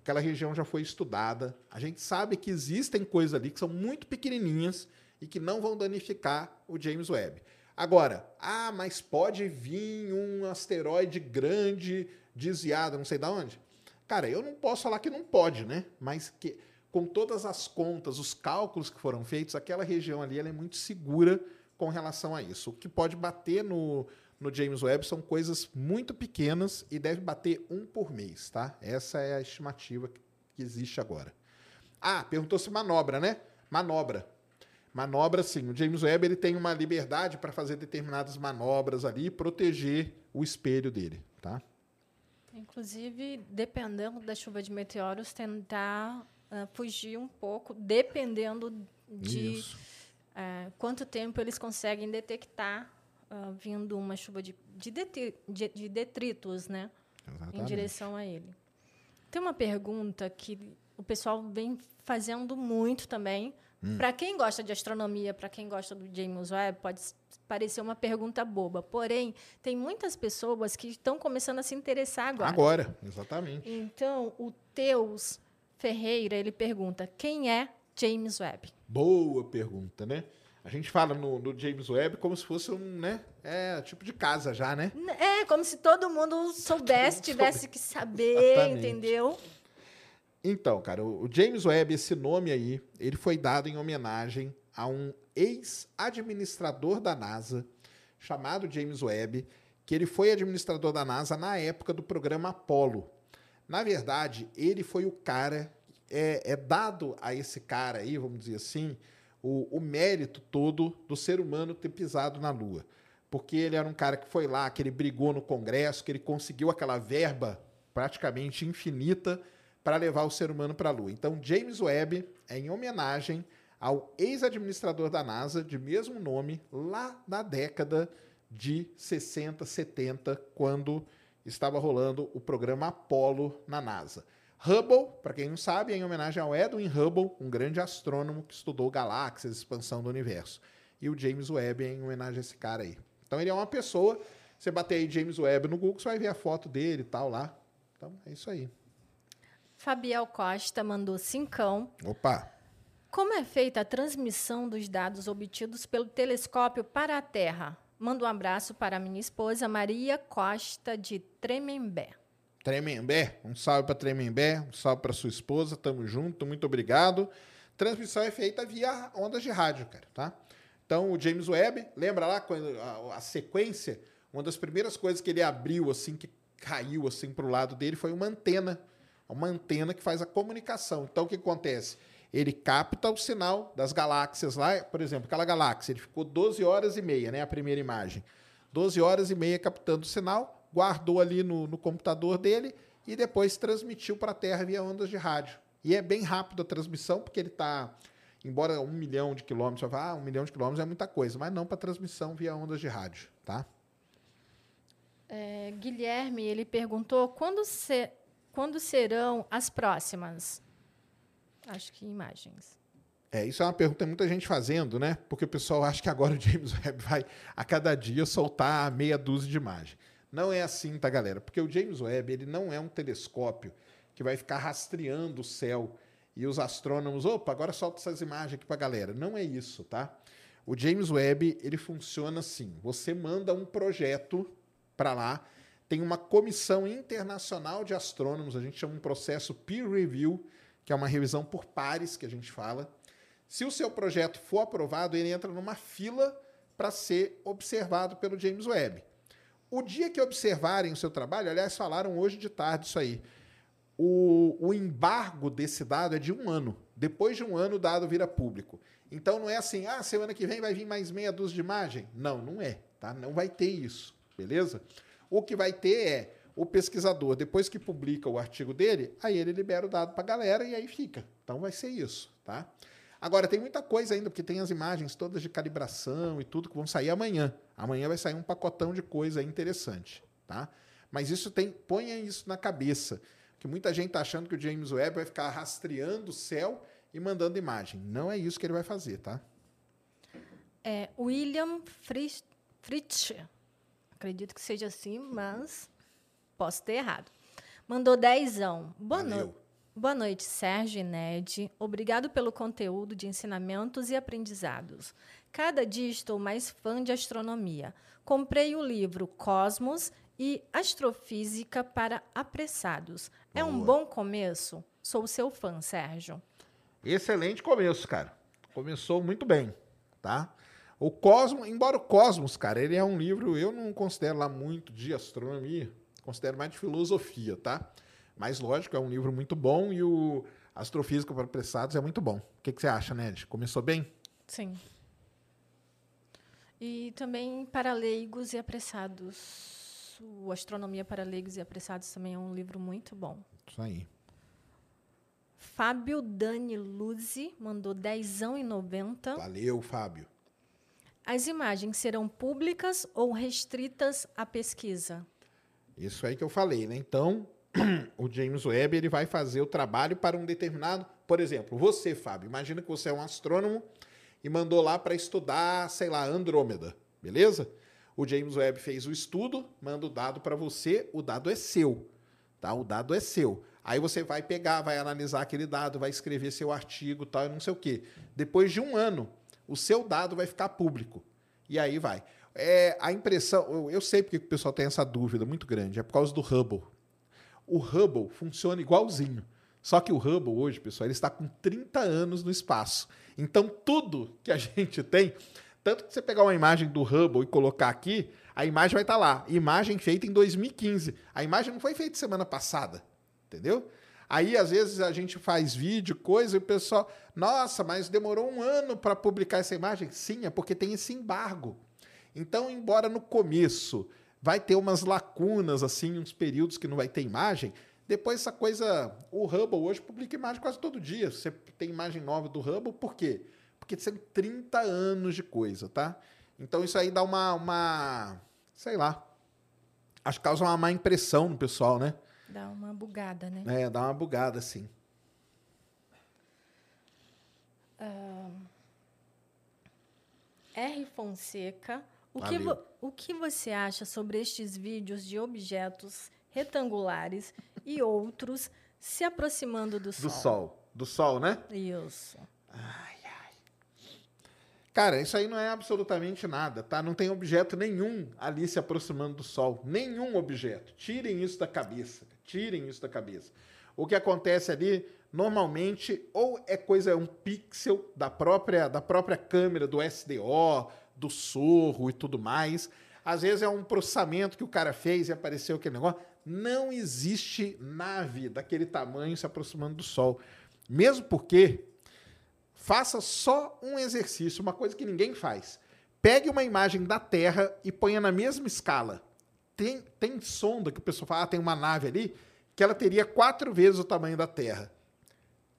S1: aquela região já foi estudada, a gente sabe que existem coisas ali que são muito pequenininhas e que não vão danificar o James Webb. Agora, ah, mas pode vir um asteroide grande desviado, não sei da onde. Cara, eu não posso falar que não pode, né? Mas que com todas as contas, os cálculos que foram feitos, aquela região ali ela é muito segura com relação a isso. O que pode bater no, no James Webb são coisas muito pequenas e deve bater um por mês, tá? Essa é a estimativa que existe agora. Ah, perguntou se manobra, né? Manobra. Manobra, sim. O James Webb ele tem uma liberdade para fazer determinadas manobras ali e proteger o espelho dele, tá?
S2: Inclusive, dependendo da chuva de meteoros, tentar uh, fugir um pouco, dependendo de uh, quanto tempo eles conseguem detectar uh, vindo uma chuva de, de, detri de, de detritos, né?
S1: Exatamente.
S2: Em direção a ele. Tem uma pergunta que o pessoal vem fazendo muito também.
S1: Hum.
S2: Para quem gosta de astronomia, para quem gosta do James Webb, pode parecer uma pergunta boba. Porém, tem muitas pessoas que estão começando a se interessar agora.
S1: Agora, exatamente.
S2: Então, o Teus Ferreira, ele pergunta: quem é James Webb?
S1: Boa pergunta, né? A gente fala no, no James Webb como se fosse um, né? É, tipo de casa já, né?
S2: É, como se todo mundo soubesse, tivesse que saber,
S1: Exatamente.
S2: entendeu?
S1: Então, cara, o James Webb, esse nome aí, ele foi dado em homenagem a um ex-administrador da NASA chamado James Webb, que ele foi administrador da NASA na época do programa Apollo. Na verdade, ele foi o cara, é, é dado a esse cara aí, vamos dizer assim, o, o mérito todo do ser humano ter pisado na Lua. Porque ele era um cara que foi lá, que ele brigou no Congresso, que ele conseguiu aquela verba praticamente infinita para levar o ser humano para a Lua. Então, James Webb é em homenagem ao ex-administrador da NASA, de mesmo nome, lá na década de 60, 70, quando estava rolando o programa Apollo na NASA. Hubble, para quem não sabe, é em homenagem ao Edwin Hubble, um grande astrônomo que estudou galáxias, expansão do universo. E o James Webb é em homenagem a esse cara aí. Então ele é uma pessoa, você bater aí James Webb no Google, você vai ver a foto dele e tal lá. Então é isso aí.
S2: Fabiel Costa mandou cincão.
S1: Opa!
S2: Como é feita a transmissão dos dados obtidos pelo telescópio para a Terra? Manda um abraço para minha esposa Maria Costa de Tremembé.
S1: Tremembé, um salve para Tremembé, um salve para sua esposa, tamo junto, muito obrigado. Transmissão é feita via ondas de rádio, cara, tá? Então o James Webb, lembra lá quando a, a sequência, uma das primeiras coisas que ele abriu assim que caiu assim para o lado dele foi uma antena, uma antena que faz a comunicação. Então o que acontece? Ele capta o sinal das galáxias lá, por exemplo, aquela galáxia, ele ficou 12 horas e meia, né, a primeira imagem. 12 horas e meia captando o sinal, guardou ali no, no computador dele e depois transmitiu para a Terra via ondas de rádio. E é bem rápido a transmissão, porque ele está, embora um milhão de quilômetros, você ah, um milhão de quilômetros é muita coisa, mas não para transmissão via ondas de rádio, tá?
S2: É, Guilherme, ele perguntou quando, se- quando serão as próximas? Acho que imagens.
S1: É, isso é uma pergunta que muita gente fazendo, né? Porque o pessoal acha que agora o James Webb vai a cada dia soltar meia dúzia de imagens. Não é assim, tá, galera? Porque o James Webb, ele não é um telescópio que vai ficar rastreando o céu e os astrônomos, opa, agora solta essas imagens aqui pra galera. Não é isso, tá? O James Webb, ele funciona assim. Você manda um projeto para lá, tem uma comissão internacional de astrônomos, a gente chama um processo peer review, que é uma revisão por pares que a gente fala. Se o seu projeto for aprovado, ele entra numa fila para ser observado pelo James Webb. O dia que observarem o seu trabalho, aliás, falaram hoje de tarde isso aí. O, o embargo desse dado é de um ano. Depois de um ano, o dado vira público. Então não é assim, ah, semana que vem vai vir mais meia dúzia de imagem. Não, não é, tá? Não vai ter isso, beleza? O que vai ter é o pesquisador, depois que publica o artigo dele, aí ele libera o dado para a galera e aí fica. Então vai ser isso, tá? Agora, tem muita coisa ainda, porque tem as imagens todas de calibração e tudo que vão sair amanhã. Amanhã vai sair um pacotão de coisa interessante, tá? Mas isso tem, ponha isso na cabeça, que muita gente está achando que o James Webb vai ficar rastreando o céu e mandando imagem. Não é isso que ele vai fazer, tá?
S2: É, William Fritz, Fritsch, acredito que seja assim, mas posso ter errado. Mandou dezão. Boa noite. Boa noite, Sérgio e Ned. Obrigado pelo conteúdo de ensinamentos e aprendizados. Cada dia estou mais fã de astronomia. Comprei o livro Cosmos e Astrofísica para Apressados. É um
S1: Boa.
S2: bom começo? Sou seu fã, Sérgio.
S1: Excelente começo, cara. Começou muito bem, tá? O Cosmos, embora o Cosmos, cara, ele é um livro, eu não considero lá muito de astronomia, considero mais de filosofia, tá? Mas lógico, é um livro muito bom e o Astrofísica para Apressados é muito bom. O que, que você acha, Ned? Começou bem?
S2: Sim. E também para leigos e apressados. O Astronomia para Leigos e Apressados também é um livro muito bom.
S1: Isso aí.
S2: Fábio Dani Luzzi mandou 10,90.
S1: Valeu, Fábio.
S2: As imagens serão públicas ou restritas à pesquisa?
S1: Isso aí que eu falei, né? Então, o James Webb ele vai fazer o trabalho para um determinado. Por exemplo, você, Fábio, imagina que você é um astrônomo e mandou lá para estudar, sei lá, Andrômeda, beleza? O James Webb fez o estudo, manda o dado para você, o dado é seu, tá? O dado é seu. Aí você vai pegar, vai analisar aquele dado, vai escrever seu artigo, tal, e não sei o quê. Depois de um ano, o seu dado vai ficar público. E aí vai. É, a impressão, eu, eu sei porque o pessoal tem essa dúvida muito grande, é por causa do Hubble. O Hubble funciona igualzinho. Só que o Hubble hoje, pessoal, ele está com 30 anos no espaço. Então, tudo que a gente tem, tanto que você pegar uma imagem do Hubble e colocar aqui, a imagem vai estar lá. Imagem feita em 2015. A imagem não foi feita semana passada, entendeu? Aí, às vezes, a gente faz vídeo, coisa, e o pessoal, nossa, mas demorou um ano para publicar essa imagem. Sim, é porque tem esse embargo. Então, embora no começo vai ter umas lacunas, assim, uns períodos que não vai ter imagem, depois essa coisa. O Hubble hoje publica imagem quase todo dia. Você tem imagem nova do Hubble, por quê? Porque são 30 anos de coisa, tá? Então isso aí dá uma. uma sei lá. Acho que causa uma má impressão no pessoal, né?
S2: Dá uma bugada, né?
S1: É, dá uma bugada, assim.
S2: R. Fonseca, o que, vo- o que você acha sobre estes vídeos de objetos retangulares e outros se aproximando do Sol?
S1: Do Sol. Do Sol, né?
S2: Isso.
S1: Cara, isso aí não é absolutamente nada, tá? Não tem objeto nenhum ali se aproximando do Sol. Nenhum objeto. Tirem isso da cabeça. Tirem isso da cabeça. O que acontece ali, normalmente, ou é coisa, é um pixel da própria, da própria câmera, do SDO, do sorro e tudo mais. Às vezes é um processamento que o cara fez e apareceu aquele negócio. Não existe nave daquele tamanho se aproximando do Sol. Mesmo porque faça só um exercício, uma coisa que ninguém faz. Pegue uma imagem da Terra e ponha na mesma escala. Tem, tem sonda que o pessoal fala, ah, tem uma nave ali, que ela teria quatro vezes o tamanho da Terra.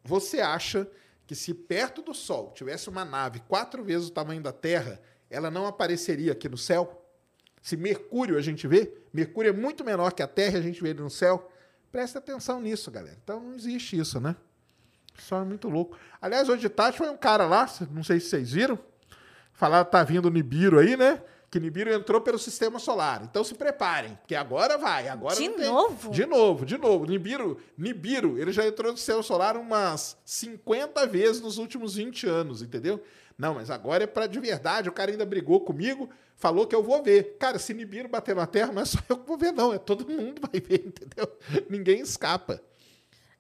S1: Você acha que se perto do Sol tivesse uma nave quatro vezes o tamanho da Terra, ela não apareceria aqui no céu? Se Mercúrio a gente vê, Mercúrio é muito menor que a Terra, a gente vê ele no céu. Presta atenção nisso, galera. Então não existe isso, né? Só é muito louco. Aliás, hoje de tarde foi um cara lá, não sei se vocês viram, falar tá vindo o Nibiru aí, né? Que Nibiru entrou pelo sistema solar. Então se preparem, porque agora vai. Agora
S2: De novo?
S1: De novo, de novo. Nibiru, Nibiru, ele já entrou no sistema solar umas 50 vezes nos últimos 20 anos, entendeu? Não, mas agora é pra de verdade. O cara ainda brigou comigo, falou que eu vou ver. Cara, se Nibiru bater na Terra, não é só eu que vou ver, não. É todo mundo vai ver, entendeu? Ninguém escapa.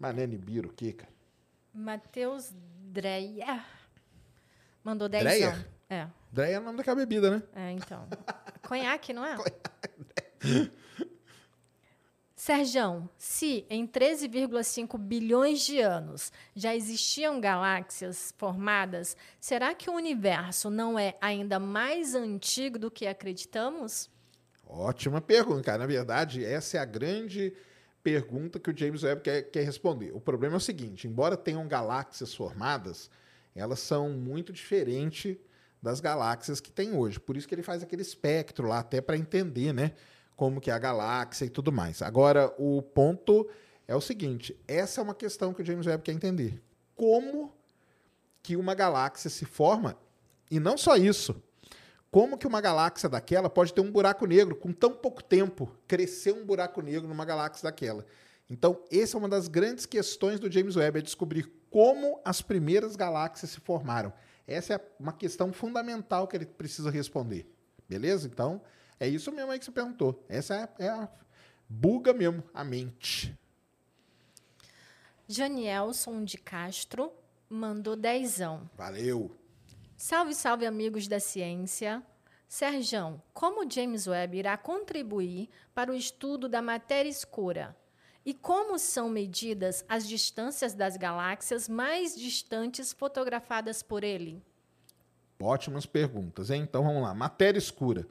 S1: Mas não é Nibiru o quê, cara?
S2: Matheus Dreyer mandou 10
S1: Dreyer?
S2: É,
S1: Dreia é o nome daquela bebida, né?
S2: é, então. Conhaque, não é? Serjão, se em 13,5 bilhões de anos já existiam galáxias formadas, será que o universo não é ainda mais antigo do que acreditamos?
S1: Ótima pergunta, cara. Na verdade, essa é a grande pergunta que o James Webb quer, quer responder. O problema é o seguinte: embora tenham galáxias formadas, elas são muito diferentes das galáxias que tem hoje. Por isso que ele faz aquele espectro lá, até para entender, né? Como que é a galáxia e tudo mais. Agora, o ponto é o seguinte: essa é uma questão que o James Webb quer entender. Como que uma galáxia se forma? E não só isso. Como que uma galáxia daquela pode ter um buraco negro com tão pouco tempo, crescer um buraco negro numa galáxia daquela? Então, essa é uma das grandes questões do James Webb, é descobrir como as primeiras galáxias se formaram. Essa é uma questão fundamental que ele precisa responder. Beleza? Então, é isso mesmo aí que você perguntou. Essa é, é a buga mesmo, a mente.
S2: Janielson de Castro mandou dezão.
S1: Valeu.
S2: Salve, salve, amigos da ciência. Serjão, como James Webb irá contribuir para o estudo da matéria escura? E como são medidas as distâncias das galáxias mais distantes fotografadas por ele?
S1: Ótimas perguntas, hein? Então vamos lá. Matéria escura.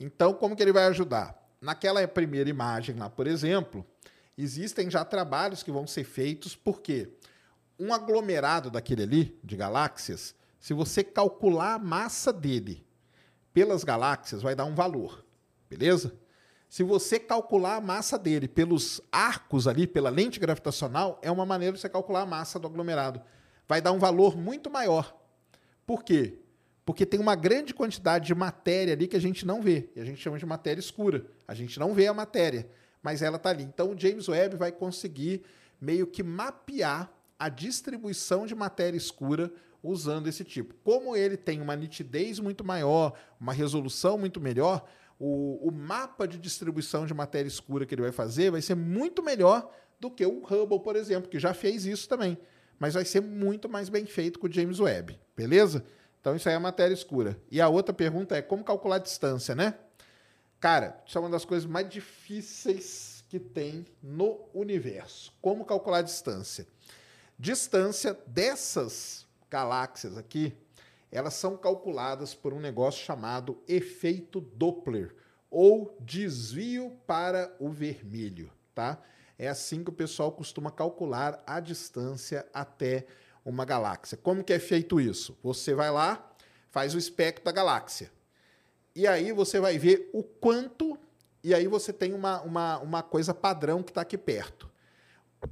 S1: Então, como que ele vai ajudar? Naquela primeira imagem lá, por exemplo, existem já trabalhos que vão ser feitos, porque um aglomerado daquele ali, de galáxias, se você calcular a massa dele pelas galáxias, vai dar um valor, beleza? Se você calcular a massa dele pelos arcos ali, pela lente gravitacional, é uma maneira de você calcular a massa do aglomerado. Vai dar um valor muito maior. Por quê? Porque tem uma grande quantidade de matéria ali que a gente não vê. E a gente chama de matéria escura. A gente não vê a matéria, mas ela está ali. Então o James Webb vai conseguir meio que mapear a distribuição de matéria escura usando esse tipo. Como ele tem uma nitidez muito maior, uma resolução muito melhor, o, o mapa de distribuição de matéria escura que ele vai fazer vai ser muito melhor do que o Hubble, por exemplo, que já fez isso também. Mas vai ser muito mais bem feito com o James Webb, beleza? Então isso aí é matéria escura. E a outra pergunta é como calcular a distância, né? Cara, isso é uma das coisas mais difíceis que tem no universo. Como calcular a distância? Distância dessas galáxias aqui elas são calculadas por um negócio chamado efeito Doppler ou desvio para o vermelho, tá? É assim que o pessoal costuma calcular a distância até uma galáxia. Como que é feito isso? Você vai lá, faz o espectro da galáxia. E aí você vai ver o quanto, e aí você tem uma, uma, uma coisa padrão que está aqui perto.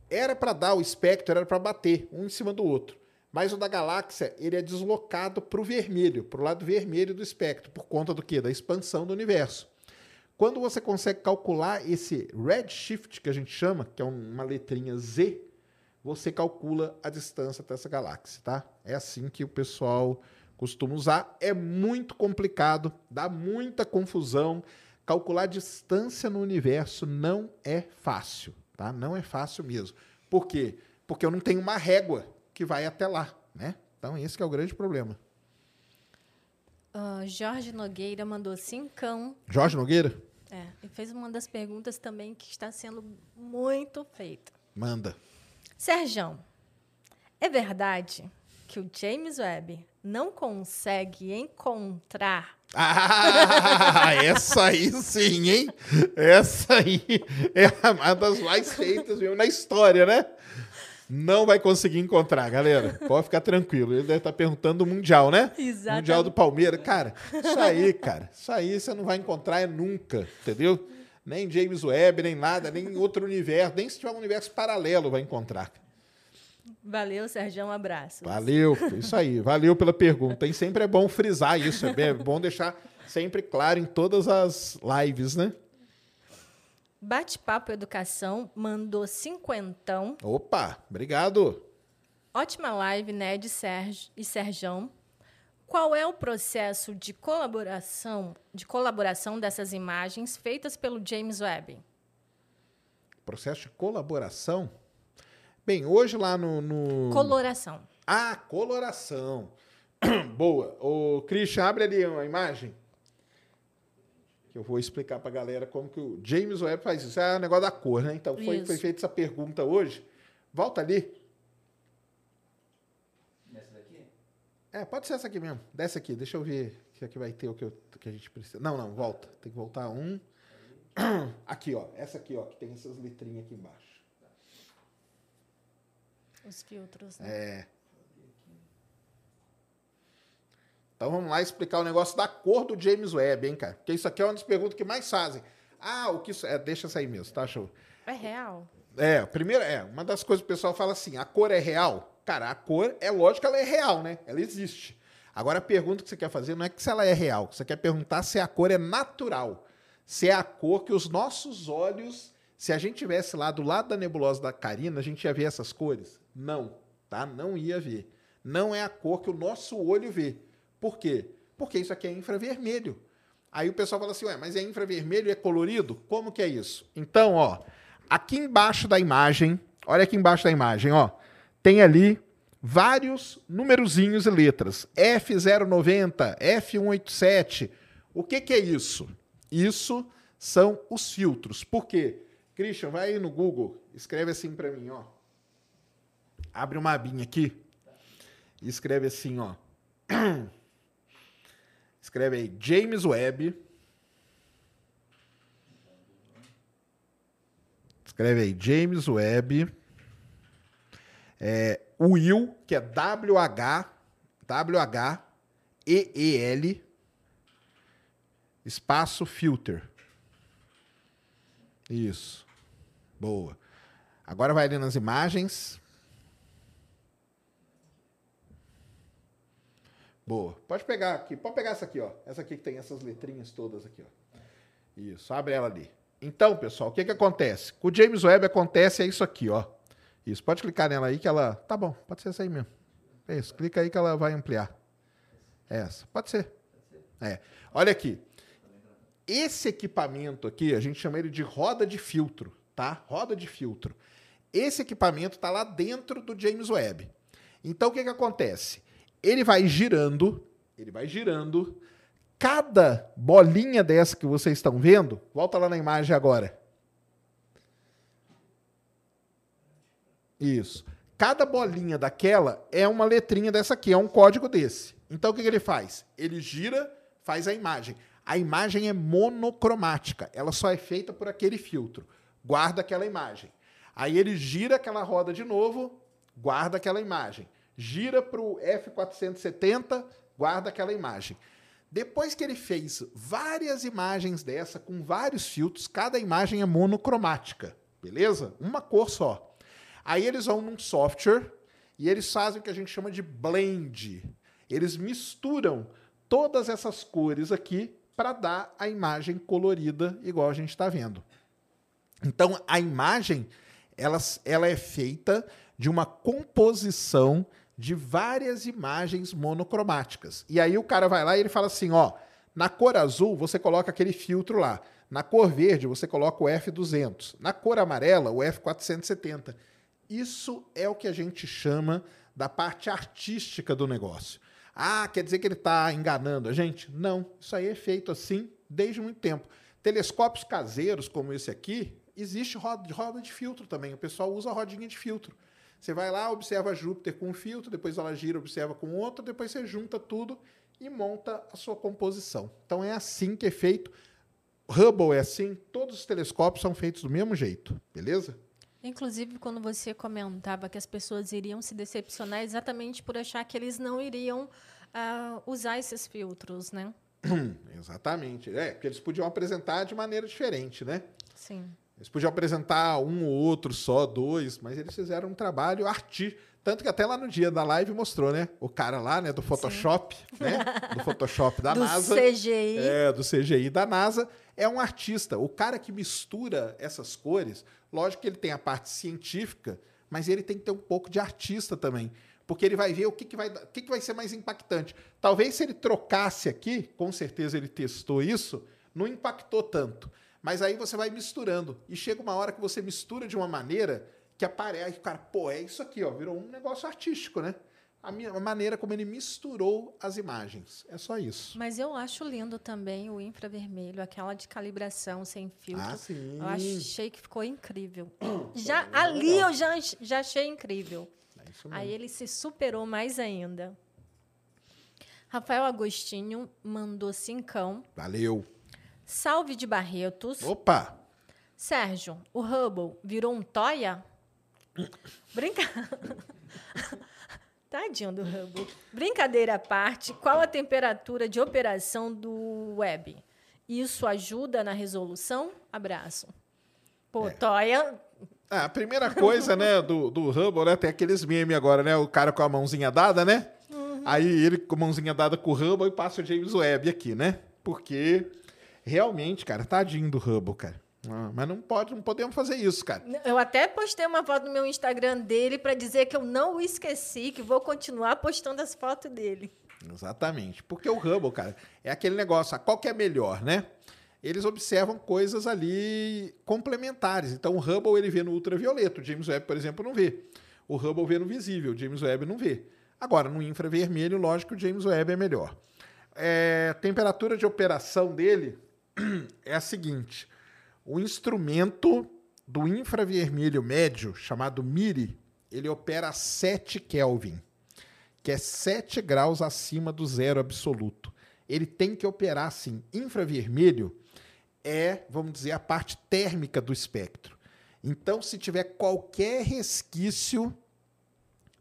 S1: Era para dar o espectro, era para bater um em cima do outro. Mas o da galáxia ele é deslocado para o vermelho, para o lado vermelho do espectro, por conta do quê? Da expansão do universo. Quando você consegue calcular esse redshift, que a gente chama, que é uma letrinha Z, você calcula a distância dessa galáxia, tá? É assim que o pessoal costuma usar. É muito complicado, dá muita confusão. Calcular distância no universo não é fácil, tá? Não é fácil mesmo. Por quê? Porque eu não tenho uma régua que vai até lá, né? Então, esse é o grande problema.
S2: Uh, Jorge Nogueira mandou cincão.
S1: Jorge Nogueira?
S2: É, e fez uma das perguntas também que está sendo muito feita.
S1: Manda.
S2: Serjão, é verdade que o James Webb não consegue encontrar.
S1: Ah, essa aí sim, hein? Essa aí é uma das mais feitas mesmo na história, né? Não vai conseguir encontrar, galera. Pode ficar tranquilo. Ele deve estar perguntando do Mundial, né?
S2: Exatamente.
S1: Mundial do Palmeiras. Cara, isso aí, cara. Isso aí você não vai encontrar nunca, entendeu? Nem James Webb, nem nada, nem outro universo. Nem se tiver um universo paralelo vai encontrar.
S2: Valeu, Sérgio. Um abraço.
S1: Valeu, isso aí. Valeu pela pergunta. E sempre é bom frisar isso. É bom deixar sempre claro em todas as lives, né?
S2: Bate-Papo Educação mandou cinquentão.
S1: Opa, obrigado.
S2: Ótima live, né, de Sérgio e Serjão. Qual é o processo de colaboração, de colaboração dessas imagens feitas pelo James Webb?
S1: Processo de colaboração? Bem, hoje lá no. no...
S2: Coloração.
S1: Ah, coloração. Boa. O Christian, abre ali uma imagem que eu vou explicar para a galera como que o James Webb faz isso. É o negócio da cor, né? Então, foi, foi feita essa pergunta hoje. Volta ali.
S6: Nessa daqui?
S1: É, pode ser essa aqui mesmo. Desce aqui, deixa eu ver se aqui vai ter o que, eu, que a gente precisa. Não, não, volta. Tem que voltar um. Aqui, ó. Essa aqui, ó, que tem essas letrinhas aqui embaixo.
S2: Os filtros, né?
S1: É. Então vamos lá explicar o negócio da cor do James Webb, hein, cara? Porque isso aqui é uma das perguntas que mais fazem. Ah, o que isso é? Deixa sair mesmo, tá, show?
S2: É real.
S1: É, primeiro é, uma das coisas que o pessoal fala assim, a cor é real? Cara, a cor é lógico que ela é real, né? Ela existe. Agora a pergunta que você quer fazer não é que se ela é real, você quer perguntar se a cor é natural. Se é a cor que os nossos olhos Se a gente tivesse lá do lado da nebulosa da Carina, a gente ia ver essas cores? Não, tá? Não ia ver. Não é a cor que o nosso olho vê. Por quê? Porque isso aqui é infravermelho. Aí o pessoal fala assim, ué, mas é infravermelho e é colorido? Como que é isso? Então, ó, aqui embaixo da imagem, olha aqui embaixo da imagem, ó, tem ali vários numerozinhos e letras. F090, F187. O que, que é isso? Isso são os filtros. Por quê? Christian, vai aí no Google, escreve assim para mim, ó. Abre uma abinha aqui e escreve assim, ó. Escreve aí James Webb. Escreve aí James Webb. É, Will, que é W-H, W-H-E-E-L, espaço filter. Isso. Boa. Agora vai ali nas imagens. Boa. Pode pegar aqui. Pode pegar essa aqui, ó. Essa aqui que tem essas letrinhas todas aqui, ó. Isso. Abre ela ali. Então, pessoal, o que que acontece? Com o James Webb acontece é isso aqui, ó. Isso. Pode clicar nela aí que ela... Tá bom. Pode ser essa aí mesmo. É isso. Clica aí que ela vai ampliar. É essa. Pode ser. É. Olha aqui. Esse equipamento aqui, a gente chama ele de roda de filtro, tá? Roda de filtro. Esse equipamento está lá dentro do James Webb. Então, o que que acontece? Ele vai girando, ele vai girando. Cada bolinha dessa que vocês estão vendo, volta lá na imagem agora. Isso. Cada bolinha daquela é uma letrinha dessa aqui, é um código desse. Então o que, que ele faz? Ele gira, faz a imagem. A imagem é monocromática, ela só é feita por aquele filtro. Guarda aquela imagem. Aí ele gira aquela roda de novo, guarda aquela imagem gira para o F470, guarda aquela imagem. Depois que ele fez várias imagens dessa, com vários filtros, cada imagem é monocromática, beleza? Uma cor só. Aí eles vão num software e eles fazem o que a gente chama de blend. Eles misturam todas essas cores aqui para dar a imagem colorida, igual a gente está vendo. Então, a imagem ela, ela é feita de uma composição de várias imagens monocromáticas. E aí o cara vai lá e ele fala assim, ó, na cor azul você coloca aquele filtro lá, na cor verde você coloca o F200, na cor amarela o F470. Isso é o que a gente chama da parte artística do negócio. Ah, quer dizer que ele está enganando a gente? Não, isso aí é feito assim desde muito tempo. Telescópios caseiros como esse aqui, existe roda, roda de filtro também. O pessoal usa rodinha de filtro. Você vai lá, observa Júpiter com um filtro, depois ela gira, observa com outro, depois você junta tudo e monta a sua composição. Então é assim que é feito. Hubble é assim, todos os telescópios são feitos do mesmo jeito, beleza?
S2: Inclusive, quando você comentava que as pessoas iriam se decepcionar exatamente por achar que eles não iriam uh, usar esses filtros, né?
S1: Exatamente. É, porque eles podiam apresentar de maneira diferente, né?
S2: Sim.
S1: Eles podiam apresentar um ou outro só, dois, mas eles fizeram um trabalho artístico. Tanto que até lá no dia da live mostrou, né? O cara lá, né, do Photoshop, Sim. né? Do Photoshop da
S2: do
S1: NASA.
S2: Do CGI.
S1: É, do CGI da NASA. É um artista. O cara que mistura essas cores, lógico que ele tem a parte científica, mas ele tem que ter um pouco de artista também. Porque ele vai ver o que, que, vai, o que, que vai ser mais impactante. Talvez se ele trocasse aqui, com certeza ele testou isso, não impactou tanto. Mas aí você vai misturando. E chega uma hora que você mistura de uma maneira que aparece, cara, pô, é isso aqui, ó, virou um negócio artístico, né? A, minha, a maneira como ele misturou as imagens. É só isso.
S2: Mas eu acho lindo também o infravermelho, aquela de calibração sem filtro.
S1: Ah, sim.
S2: Eu achei que ficou incrível. já é ali eu já, já achei incrível. É Aí ele se superou mais ainda. Rafael Agostinho mandou cincão.
S1: Valeu.
S2: Salve de Barretos.
S1: Opa!
S2: Sérgio, o Hubble virou um toia? Brinca... Tadinho do Hubble. Brincadeira à parte, qual a temperatura de operação do web? Isso ajuda na resolução? Abraço. Pô, é. toia...
S1: Ah, a primeira coisa, né, do, do Hubble, né, tem aqueles memes agora, né, o cara com a mãozinha dada, né? Uhum. Aí ele com a mãozinha dada com o Hubble e passa o James Webb aqui, né? Porque Realmente, cara, tadinho do Hubble, cara. Ah, mas não pode, não podemos fazer isso, cara.
S2: Eu até postei uma foto no meu Instagram dele para dizer que eu não o esqueci, que vou continuar postando as fotos dele.
S1: Exatamente. Porque o Hubble, cara, é aquele negócio, a qual que é melhor, né? Eles observam coisas ali complementares. Então, o Hubble ele vê no ultravioleta, o James Webb, por exemplo, não vê. O Hubble vê no visível, o James Webb não vê. Agora, no infravermelho, lógico que o James Webb é melhor. É, temperatura de operação dele é a seguinte: o instrumento do infravermelho médio, chamado MIRI, ele opera a 7 Kelvin, que é 7 graus acima do zero absoluto. Ele tem que operar assim. Infravermelho é, vamos dizer, a parte térmica do espectro. Então, se tiver qualquer resquício,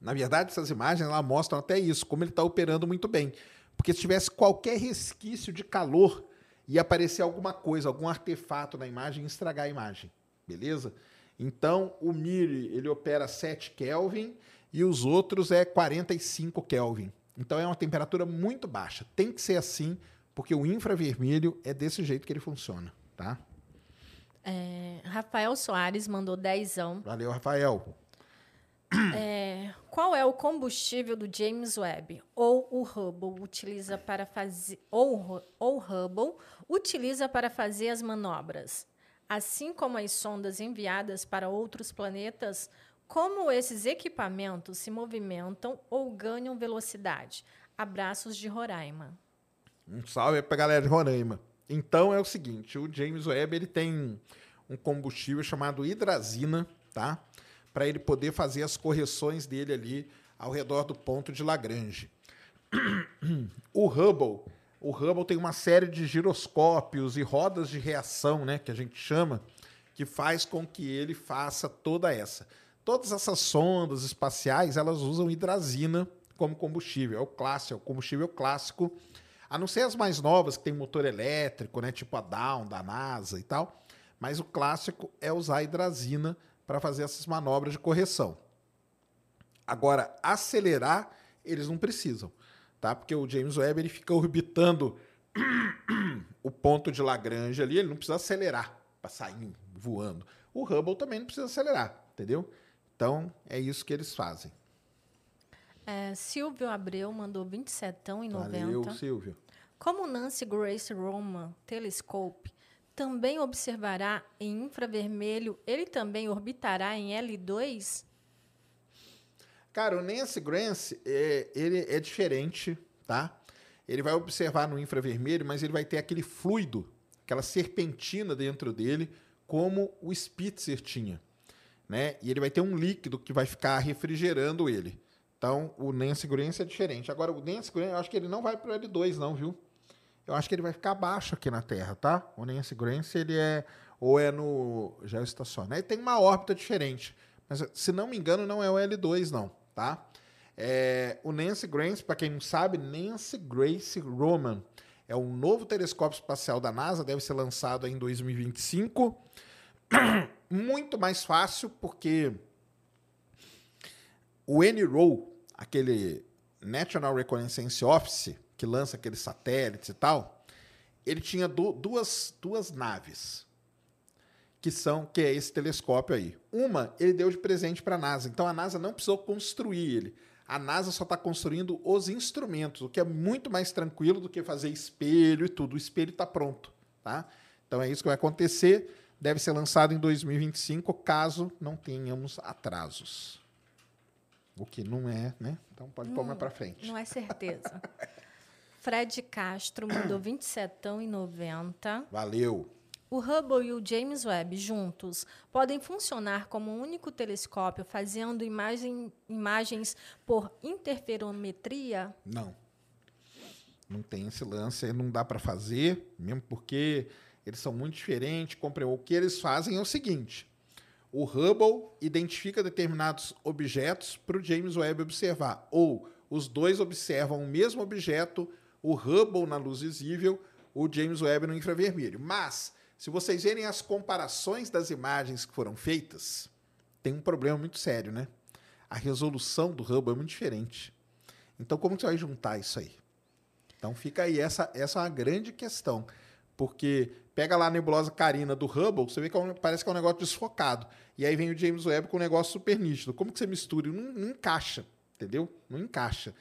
S1: na verdade, essas imagens lá mostram até isso, como ele está operando muito bem. Porque se tivesse qualquer resquício de calor, ia aparecer alguma coisa, algum artefato na imagem e estragar a imagem. Beleza? Então, o MIRI, ele opera 7 Kelvin e os outros é 45 Kelvin. Então, é uma temperatura muito baixa. Tem que ser assim, porque o infravermelho é desse jeito que ele funciona, tá?
S2: É, Rafael Soares mandou dezão.
S1: Valeu, Rafael.
S2: É, qual é o combustível do James Webb? Ou o Hubble utiliza para fazer ou, ou Hubble utiliza para fazer as manobras? Assim como as sondas enviadas para outros planetas, como esses equipamentos se movimentam ou ganham velocidade? Abraços de Roraima.
S1: Um salve para a galera de Roraima. Então é o seguinte, o James Webb ele tem um combustível chamado hidrazina, tá? Para ele poder fazer as correções dele ali ao redor do ponto de Lagrange. O Hubble, o Hubble tem uma série de giroscópios e rodas de reação, né, que a gente chama, que faz com que ele faça toda essa. Todas essas sondas espaciais, elas usam hidrazina como combustível, é o clássico, é o combustível clássico a não ser as mais novas, que tem motor elétrico, né? Tipo a Down, da NASA e tal. Mas o clássico é usar hidrazina para fazer essas manobras de correção. Agora, acelerar, eles não precisam, tá? Porque o James Webb ele fica orbitando o ponto de Lagrange ali, ele não precisa acelerar para sair voando. O Hubble também não precisa acelerar, entendeu? Então, é isso que eles fazem.
S2: É, Silvio Abreu mandou 27 e 90.
S1: Valeu, Silvio.
S2: Como Nancy Grace Roman Telescope também observará em infravermelho, ele também orbitará em L2?
S1: Cara, o Nancy Grace, é, ele é diferente, tá? Ele vai observar no infravermelho, mas ele vai ter aquele fluido, aquela serpentina dentro dele, como o Spitzer tinha, né? E ele vai ter um líquido que vai ficar refrigerando ele. Então, o Nancy Grace é diferente. Agora, o Nancy Grace, eu acho que ele não vai para o L2, não, viu? Eu acho que ele vai ficar abaixo aqui na Terra, tá? O Nancy Grace, ele é... Ou é no geoestacionário. Ele tem uma órbita diferente. Mas, se não me engano, não é o L2, não, tá? É, o Nancy Grace, para quem não sabe, Nancy Grace Roman é um novo telescópio espacial da NASA, deve ser lançado em 2025. Muito mais fácil, porque o NRO, aquele National Reconnaissance Office, que lança aqueles satélites e tal, ele tinha du duas, duas naves, que são que é esse telescópio aí. Uma ele deu de presente para a NASA, então a NASA não precisou construir ele. A NASA só está construindo os instrumentos, o que é muito mais tranquilo do que fazer espelho e tudo. O espelho está pronto, tá? Então é isso que vai acontecer. Deve ser lançado em 2025, caso não tenhamos atrasos. O que não é, né? Então pode pôr mais para frente.
S2: Não é certeza. Fred Castro mandou 27 e 90.
S1: Valeu.
S2: O Hubble e o James Webb juntos podem funcionar como um único telescópio, fazendo imagem, imagens por interferometria?
S1: Não. Não tem esse lance, não dá para fazer, mesmo porque eles são muito diferentes. O que eles fazem é o seguinte: o Hubble identifica determinados objetos para o James Webb observar. Ou os dois observam o mesmo objeto, o Hubble na luz visível, o James Webb no infravermelho. Mas, se vocês verem as comparações das imagens que foram feitas, tem um problema muito sério, né? A resolução do Hubble é muito diferente. Então, como você vai juntar isso aí? Então, fica aí. Essa, essa é uma grande questão. Porque pega lá a nebulosa Carina do Hubble, você vê que é um- parece que é um negócio desfocado. E aí vem o James Webb com um negócio super nítido. Como que você mistura? Não, não encaixa, entendeu? Não encaixa.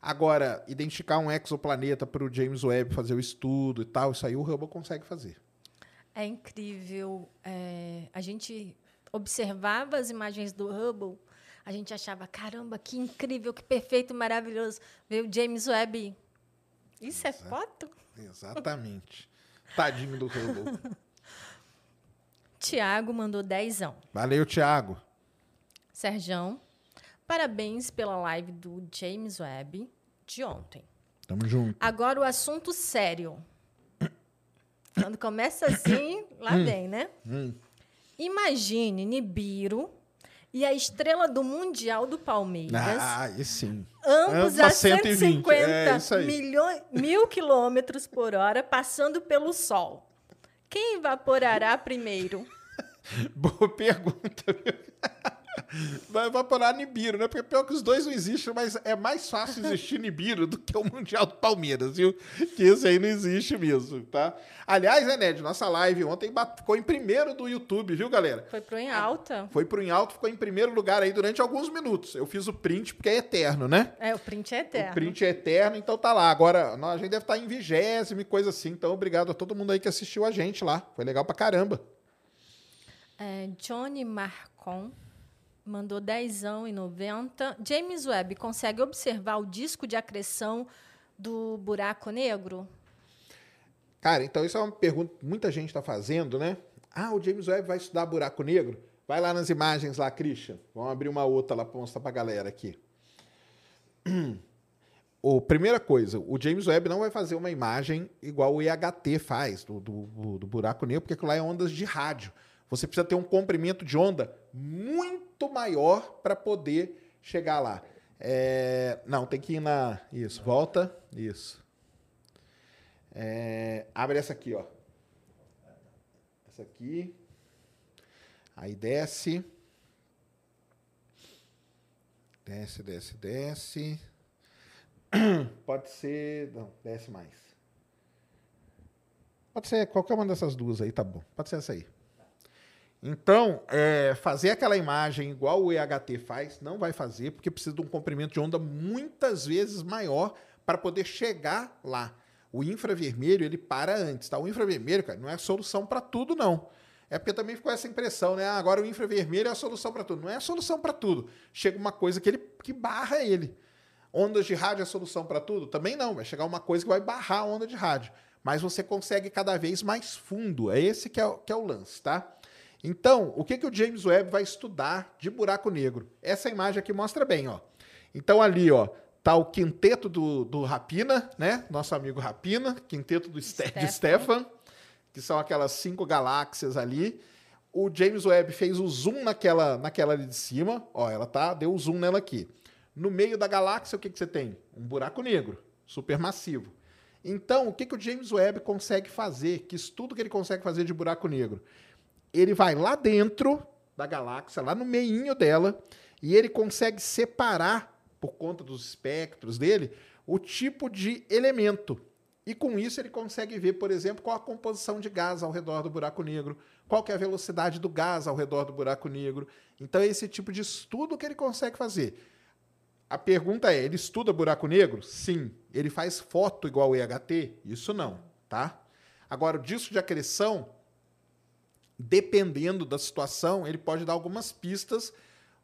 S1: Agora, identificar um exoplaneta para o James Webb fazer o estudo e tal, isso aí o Hubble consegue fazer.
S2: É incrível. é, a gente observava as imagens do Hubble, a gente achava, caramba, que incrível, que perfeito, maravilhoso. Veio o James Webb. Isso é foto?
S1: Exatamente. Tadinho do Hubble.
S2: Tiago mandou dezão.
S1: Valeu, Thiago.
S2: Serjão, parabéns pela live do James Webb de ontem.
S1: Tamo junto.
S2: Agora o assunto sério. Quando começa assim, lá vem, né?
S1: Hum.
S2: Imagine Nibiru e a estrela do Mundial do Palmeiras,
S1: Ah, e sim.
S2: ambos
S1: a
S2: a
S1: 120,
S2: 150
S1: é
S2: milhões, mil quilômetros por hora, passando pelo Sol. Quem evaporará primeiro?
S1: Boa pergunta. Vai evaporar Nibiru, né? Porque pior que os dois não existem, mas é mais fácil existir Nibiru do que o Mundial do Palmeiras, viu? Que esse aí não existe mesmo, tá? Aliás, né, Ned? Nossa live ontem ficou em primeiro do YouTube, viu, galera?
S2: Foi pro em alta?
S1: Foi pro em alto, ficou em primeiro lugar aí durante alguns minutos. Eu fiz o print porque é eterno, né?
S2: É, o print é eterno.
S1: O print é eterno, então tá lá. Agora, a gente deve estar em vigésimo e coisa assim. Então, obrigado a todo mundo aí que assistiu a gente lá. Foi legal pra caramba.
S2: É, Johnny Marcon mandou 10 e 90. James Webb consegue observar o disco de acreção do buraco negro?
S1: Cara, então isso é uma pergunta que muita gente está fazendo, né? Ah, o James Webb vai estudar buraco negro? Vai lá nas imagens lá, Christian. Vamos abrir uma outra lá para mostrar para a galera aqui. O, primeira coisa, o James Webb não vai fazer uma imagem igual o IHT faz do, do, do buraco negro, porque aquilo lá é ondas de rádio. Você precisa ter um comprimento de onda muito maior para poder chegar lá. É, não, tem que ir na. Isso, volta. Isso. É, abre essa aqui, ó. Essa aqui. Aí desce. Desce, desce, desce. Pode ser. Não, desce mais. Pode ser qualquer uma dessas duas aí, tá bom. Pode ser essa aí. Então, é, fazer aquela imagem igual o EHT faz, não vai fazer, porque precisa de um comprimento de onda muitas vezes maior para poder chegar lá. O infravermelho, ele para antes, tá? O infravermelho, cara, não é solução para tudo, não. É porque também ficou essa impressão, né? Ah, agora o infravermelho é a solução para tudo. Não é a solução para tudo. Chega uma coisa que ele que barra ele. Ondas de rádio é a solução para tudo? Também não. Vai chegar uma coisa que vai barrar a onda de rádio. Mas você consegue cada vez mais fundo. É esse que é, que é o lance, tá? Então, o que, que o James Webb vai estudar de buraco negro? Essa imagem aqui mostra bem, ó. Então, ali, ó, tá o quinteto do, do Rapina, né? Nosso amigo Rapina, quinteto do Ste de
S2: Stefan.
S1: Stefan, que são aquelas cinco galáxias ali. O James Webb fez o zoom naquela, naquela ali de cima. Ó, ela tá, deu o zoom nela aqui. No meio da galáxia, o que, que você tem? Um buraco negro, supermassivo. Então, o que, que o James Webb consegue fazer? Que estudo que ele consegue fazer de buraco negro? Ele vai lá dentro da galáxia, lá no meinho dela, e ele consegue separar, por conta dos espectros dele, o tipo de elemento. E com isso ele consegue ver, por exemplo, qual a composição de gás ao redor do buraco negro, qual é a velocidade do gás ao redor do buraco negro. Então é esse tipo de estudo que ele consegue fazer. A pergunta é, ele estuda buraco negro? Sim. Ele faz foto igual EHT? Isso não, tá? Agora, o disco de acreção, dependendo da situação, ele pode dar algumas pistas.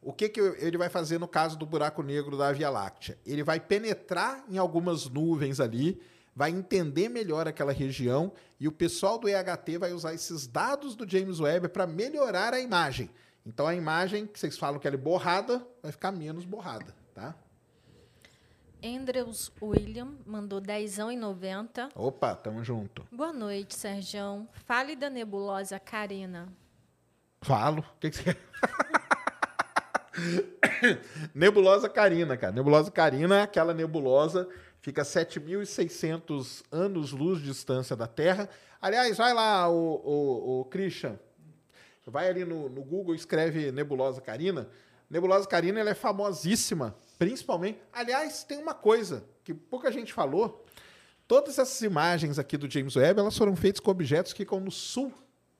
S1: O que, que ele vai fazer no caso do buraco negro da Via Láctea? Ele vai penetrar em algumas nuvens ali, vai entender melhor aquela região e o pessoal do EHT vai usar esses dados do James Webb para melhorar a imagem. Então a imagem que vocês falam que ela é borrada vai ficar menos borrada, tá?
S2: Andrews William mandou 10 e 90.
S1: Opa, tamo junto.
S2: Boa noite, Serjão. Fale da nebulosa Carina.
S1: Falo. O que, que você Nebulosa Carina, cara. Nebulosa Carina é aquela nebulosa, fica a 7.600 anos-luz de distância da Terra. Aliás, vai lá, o, o, o Christian, vai ali no, no Google escreve Nebulosa Carina. Nebulosa Carina ela é famosíssima, principalmente. Aliás, tem uma coisa que pouca gente falou. Todas essas imagens aqui do James Webb, elas foram feitas com objetos que ficam no sul,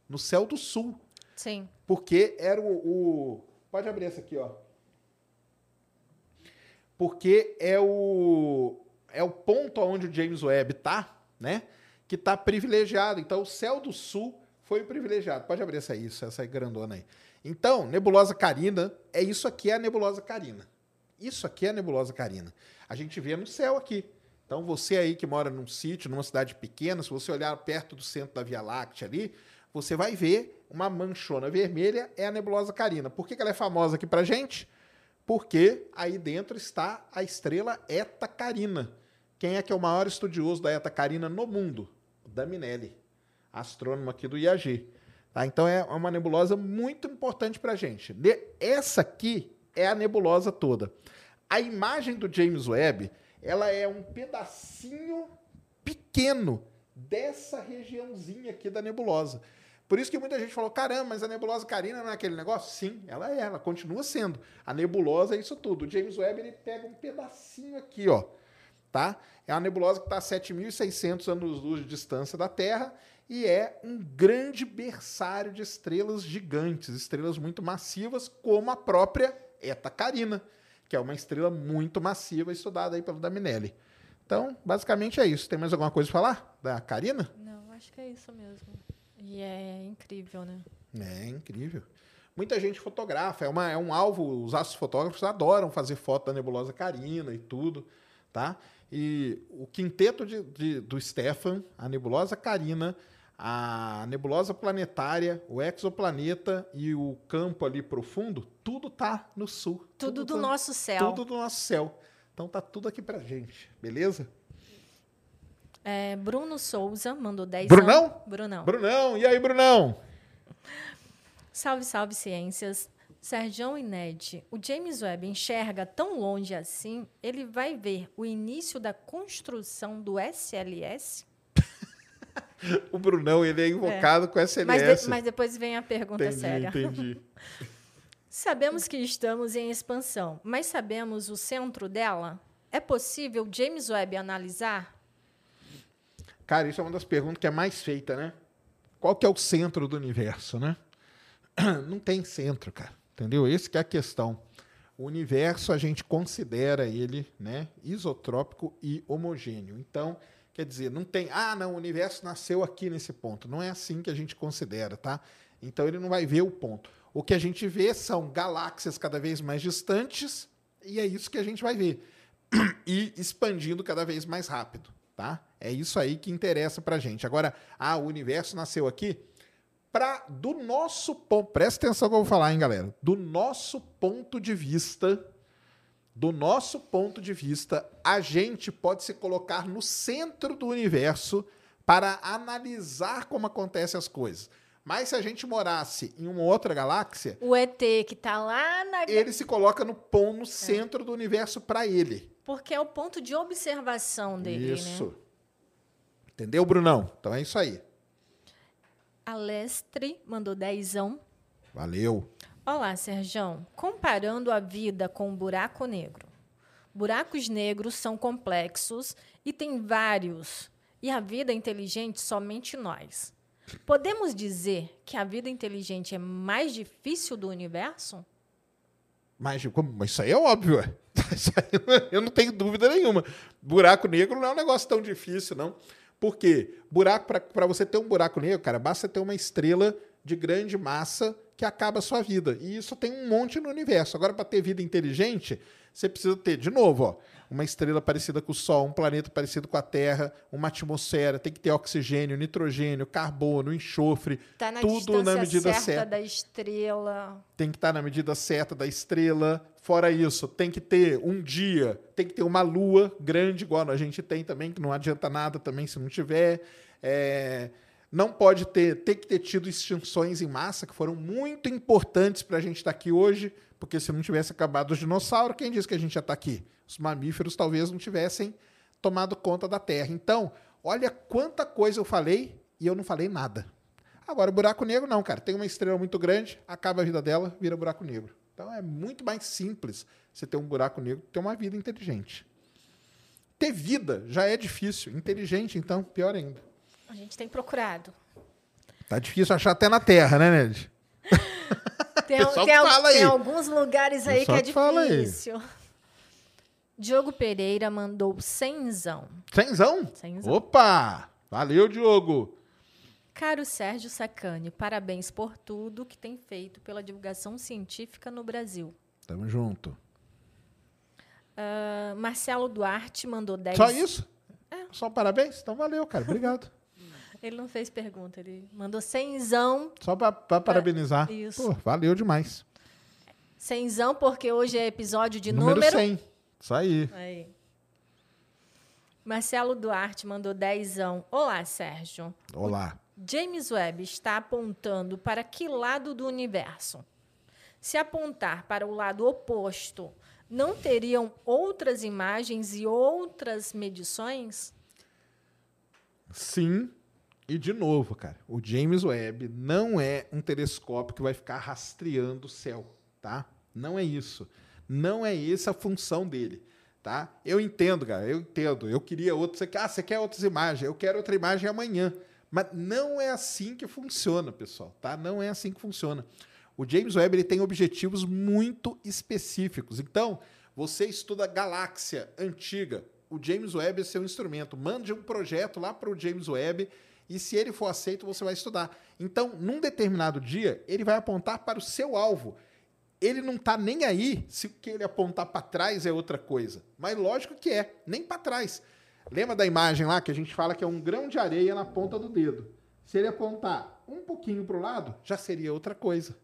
S1: no céu do sul.
S2: Sim.
S1: Porque era o, o- Pode abrir essa aqui, ó. Porque é o. É o ponto onde o James Webb tá, né? Que tá privilegiado. Então, o céu do sul foi privilegiado. Pode abrir essa aí, isso, essa aí grandona aí. Então, nebulosa Carina, é isso aqui é a nebulosa Carina. Isso aqui é a nebulosa Carina. A gente vê no céu aqui. Então, você aí que mora num sítio, numa cidade pequena, se você olhar perto do centro da Via Láctea ali, você vai ver uma manchona vermelha, é a nebulosa Carina. Por que, ela é famosa aqui pra gente? Porque aí dentro está a estrela Eta Carina. Quem é que é o maior estudioso da Eta Carina no mundo? O Daminelli, astrônomo aqui do IAG. Tá? Então é uma nebulosa muito importante para a gente. Essa aqui é a nebulosa toda. A imagem do James Webb, ela é um pedacinho pequeno dessa regiãozinha aqui da nebulosa. Por isso que muita gente falou, caramba, mas a nebulosa Carina não é aquele negócio? Sim, ela é, ela continua sendo. A nebulosa é isso tudo. O James Webb, ele pega um pedacinho aqui, ó, tá? É uma nebulosa que está a 7.600 anos-luz de distância da Terra e é um grande berçário de estrelas gigantes, estrelas muito massivas, como a própria Eta Carina, que é uma estrela muito massiva estudada aí pelo Daminelli. Então, basicamente é isso. Tem mais alguma coisa para falar da Carina?
S2: Não, acho que é isso mesmo. E é incrível, né?
S1: É incrível. Muita gente fotografa, é, uma, é um alvo, os astrofotógrafos adoram fazer foto da nebulosa Carina e tudo, tá? E o quinteto de, de- do Stefan, a nebulosa Carina, a nebulosa planetária, o exoplaneta e o campo ali profundo, tudo tá no sul.
S2: Tudo, do
S1: tá-
S2: nosso céu.
S1: Tudo do nosso céu. Então tá tudo aqui pra gente, beleza?
S2: É, Bruno Souza mandou 10
S1: Brunão?
S2: Brunão.
S1: Brunão, e aí, Brunão?
S2: Salve, salve, ciências. Serjão e Ned, o James Webb enxerga tão longe assim, ele vai ver o início da construção do SLS?
S1: O Brunão, ele é invocado com
S2: Mas,
S1: SLS.
S2: de- mas depois vem a pergunta
S1: entendi,
S2: séria.
S1: entendi.
S2: Sabemos que estamos em expansão, mas sabemos o centro dela? É possível James Webb analisar?
S1: Cara, isso é uma das perguntas que é mais feita, né? Qual que é o centro do universo, né? Não tem centro, cara. Entendeu? Esse que é a questão. O universo a gente considera ele, né, isotrópico e homogêneo. Então, quer dizer, não tem, ah, não, o universo nasceu aqui nesse ponto. Não é assim que a gente considera, tá? Então ele não vai ver o ponto. O que a gente vê são galáxias cada vez mais distantes e é isso que a gente vai ver e expandindo cada vez mais rápido, tá? É isso aí que interessa pra gente. Agora, ah, o universo nasceu aqui para do nosso ponto, presta atenção que eu vou falar, hein, galera? Do nosso ponto de vista, do nosso ponto de vista, a gente pode se colocar no centro do universo para analisar como acontecem as coisas. Mas se a gente morasse em uma outra galáxia,
S2: O ET que está lá na.
S1: ele se coloca no ponto, no centro do universo para ele.
S2: Porque é o ponto de observação dele,
S1: Isso.
S2: né?
S1: Entendeu, Brunão? Então é isso aí.
S2: Alestre mandou dezão.
S1: Valeu.
S2: Olá, Serjão. Comparando a vida com um buraco negro. Buracos negros são complexos e tem vários. E a vida inteligente somente nós. Podemos dizer que a vida inteligente é mais difícil do universo?
S1: Mas, como- mas isso aí é óbvio. aí eu não tenho dúvida nenhuma. Buraco negro não é um negócio tão difícil, não. Por quê? Buraco, para você ter um buraco negro, cara, basta ter uma estrela de grande massa que acaba a sua vida. E isso tem um monte no universo. Agora, para ter vida inteligente, você precisa ter, de novo, ó, uma estrela parecida com o Sol, um planeta parecido com a Terra, uma atmosfera, tem que ter oxigênio, nitrogênio, carbono, enxofre,
S2: Tá na
S1: tudo na medida
S2: certa,
S1: certa
S2: da estrela.
S1: tem que estar na medida certa da estrela. Fora isso, tem que ter um dia, tem que ter uma lua grande, igual a gente tem também, que não adianta nada também se não tiver. É, não pode ter, tem que ter tido extinções em massa, que foram muito importantes para a gente estar aqui hoje, porque se não tivesse acabado os dinossauros, quem disse que a gente já está aqui? Os mamíferos talvez não tivessem tomado conta da Terra. Então, olha quanta coisa eu falei e eu não falei nada. Agora, o buraco negro não, cara. Tem uma estrela muito grande, acaba a vida dela, vira buraco negro. Então é muito mais simples você ter um buraco negro que ter uma vida inteligente. ter vida já é difícil. Inteligente, então, pior ainda.
S2: A gente tem procurado.
S1: Tá difícil achar até na Terra, né, Ned?
S2: Tem, tem, tem alguns lugares aí que é
S1: que fala aí.
S2: difícil. Diogo Pereira mandou cenzão.
S1: Cenzão?
S2: Cenzão.
S1: Opa! Valeu, Diogo.
S2: Caro Sérgio Sacani, parabéns por tudo que tem feito pela divulgação científica no Brasil.
S1: Tamo junto.
S2: Ah, Marcelo Duarte mandou 10.
S1: Só isso? Só parabéns? Então valeu, cara. Obrigado.
S2: Ele não fez pergunta, ele mandou cenzão.
S1: Só pra parabenizar.
S2: isso.
S1: Pô, valeu demais.
S2: Cenzão, porque hoje é episódio de
S1: número,
S2: número.
S1: 100. Isso aí.
S2: Aí. Marcelo Duarte mandou dezão. Olá, Sérgio.
S1: Olá.
S2: James Webb está apontando para que lado do universo? Se apontar para o lado oposto, não teriam outras imagens e outras medições?
S1: Sim. E de novo, cara, o James Webb não é um telescópio que vai ficar rastreando o céu, tá? Não é isso. Não é essa a função dele, tá? Eu entendo, cara, eu entendo. Eu queria outro, você quer, ah, você quer outras imagens, eu quero outra imagem amanhã. Mas não é assim que funciona, pessoal, tá? Não é assim que funciona. O James Webb ele tem objetivos muito específicos. Então, você estuda galáxia antiga, o James Webb é seu instrumento. Mande um projeto lá para o James Webb e se ele for aceito, você vai estudar. Então, num determinado dia, ele vai apontar para o seu alvo. Ele não está nem aí se o que ele apontar para trás é outra coisa. Mas lógico que é, nem para trás. Lembra da imagem lá que a gente fala que é um grão de areia na ponta do dedo? Se ele apontar um pouquinho para o lado, já seria outra coisa.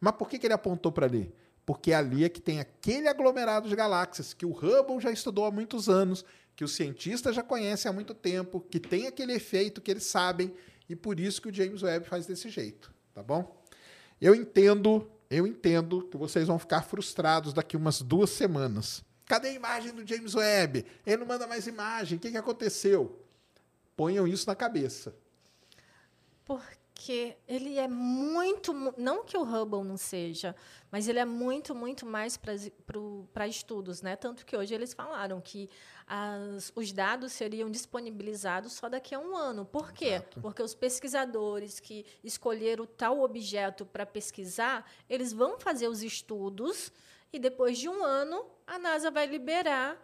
S1: Mas por que, que ele apontou para ali? Porque ali é que tem aquele aglomerado de galáxias que o Hubble já estudou há muitos anos, que os cientistas já conhecem há muito tempo, que tem aquele efeito que eles sabem, e por isso que o James Webb faz desse jeito, tá bom? Eu entendo, eu entendo que vocês vão ficar frustrados daqui umas duas semanas. Cadê a imagem do James Webb? Ele não manda mais imagem. O que, que aconteceu? Ponham isso na cabeça.
S2: Porque ele é muito. mu- Não que o Hubble não seja, mas ele é muito, muito mais para estudos, né? Tanto que hoje eles falaram que as- os dados seriam disponibilizados só daqui a um ano. Por quê?
S1: Exato.
S2: Porque os pesquisadores que escolheram tal objeto para pesquisar, eles vão fazer os estudos e depois de um ano a NASA vai liberar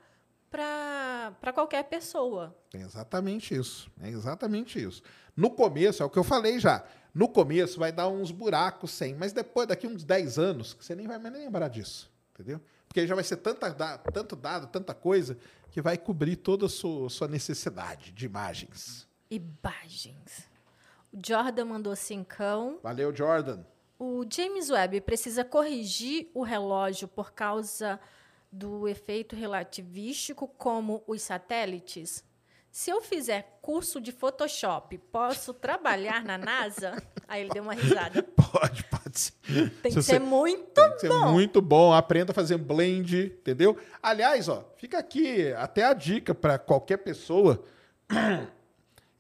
S2: para qualquer pessoa.
S1: É exatamente isso. É exatamente isso. No começo, é o que eu falei já. No começo vai dar uns buracos sem, mas depois, daqui uns 10 anos, você nem vai mais nem lembrar disso. Entendeu? Porque aí já vai ser tanta, da- tanto dado, tanta coisa, que vai cobrir toda a sua, sua necessidade de imagens.
S2: Imagens. O Jordan mandou cincão.
S1: Valeu, Jordan.
S2: O James Webb precisa corrigir o relógio por causa do efeito relativístico, como os satélites? Se eu fizer curso de Photoshop, posso trabalhar na NASA? Aí ele deu uma risada.
S1: Pode, pode ser.
S2: Tem
S1: Se
S2: que ser muito
S1: Tem que ser
S2: bom.
S1: muito bom. Aprenda a fazer blend, entendeu? Aliás, ó, fica aqui até a dica para qualquer pessoa.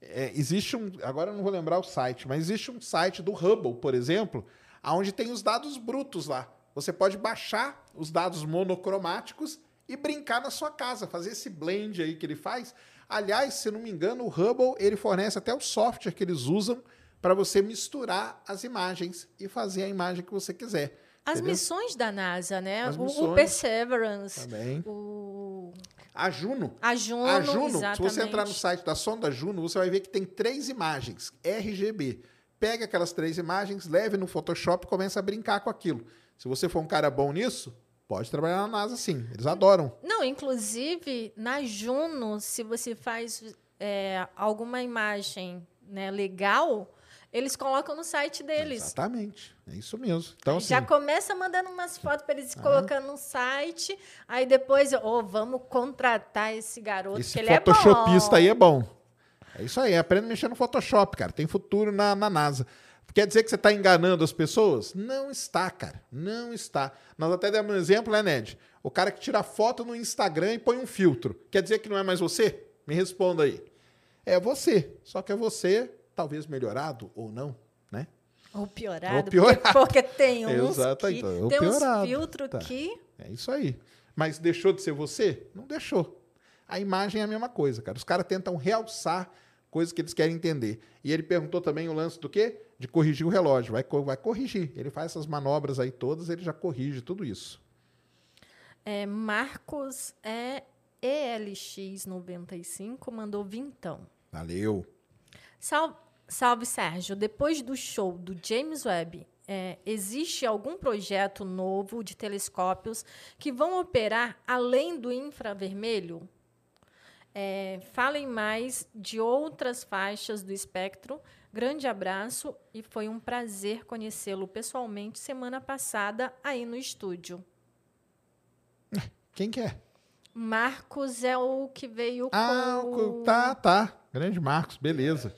S1: É, existe um. Agora eu não vou lembrar o site, mas existe um site do Hubble, por exemplo, onde tem os dados brutos lá. Você pode baixar os dados monocromáticos e brincar na sua casa, fazer esse blend aí que ele faz. Aliás, se não me engano, o Hubble ele fornece até o software que eles usam para você misturar as imagens e fazer a imagem que você quiser.
S2: As
S1: entendeu?
S2: missões da NASA, né? O- O. Perseverance,
S1: Também.
S2: o
S1: A Juno.
S2: a Juno,
S1: A Juno, se
S2: exatamente.
S1: você entrar no site da sonda Juno, você vai ver que tem três imagens RGB. Pega aquelas três imagens, leve no Photoshop e começa a brincar com aquilo. Se você for um cara bom nisso, pode trabalhar na NASA sim. Eles adoram.
S2: Não, inclusive, na Juno, se você faz é, alguma imagem né, legal, eles colocam no site deles.
S1: Exatamente. É isso mesmo. Então, assim,
S2: Já começa mandando umas fotos para eles colocando no site, aí depois, ô, vamos contratar esse garoto,
S1: esse
S2: que ele é
S1: Photoshopista
S2: bom.
S1: aí é bom. É isso aí. Aprenda a mexer no Photoshop, cara. Tem futuro na, na NASA. Quer dizer que você está enganando as pessoas? Não está, cara. Não está. Nós até demos um exemplo, né, Ned? O cara que tira foto no Instagram e põe um filtro. Quer dizer que não é mais você? Me responda aí. É você. Só que é você, talvez melhorado ou não, né?
S2: Ou piorado,
S1: Ou piorado.
S2: Porque, porque tem uns
S1: Exato,
S2: que,
S1: então,
S2: tem uns
S1: piorado.
S2: filtros
S1: Tá.
S2: que...
S1: É isso aí. Mas deixou de ser você? Não deixou. A imagem é a mesma coisa, cara. Os caras tentam realçar coisas que eles querem entender. E ele perguntou também o lance do quê? De corrigir o relógio. Vai, vai corrigir. Ele faz essas manobras aí todas, ele já corrige tudo isso.
S2: É, Marcos é ELX95 mandou vintão.
S1: Valeu.
S2: Sal- salve, Sérgio. Depois do show do James Webb, é, existe algum projeto novo de telescópios que vão operar além do infravermelho? É, falem mais de outras faixas do espectro. Grande abraço e foi um prazer conhecê-lo pessoalmente semana passada aí no estúdio.
S1: Quem que é?
S2: Marcos é o que veio
S1: Ah,
S2: com
S1: o- tá, tá. Grande Marcos, beleza.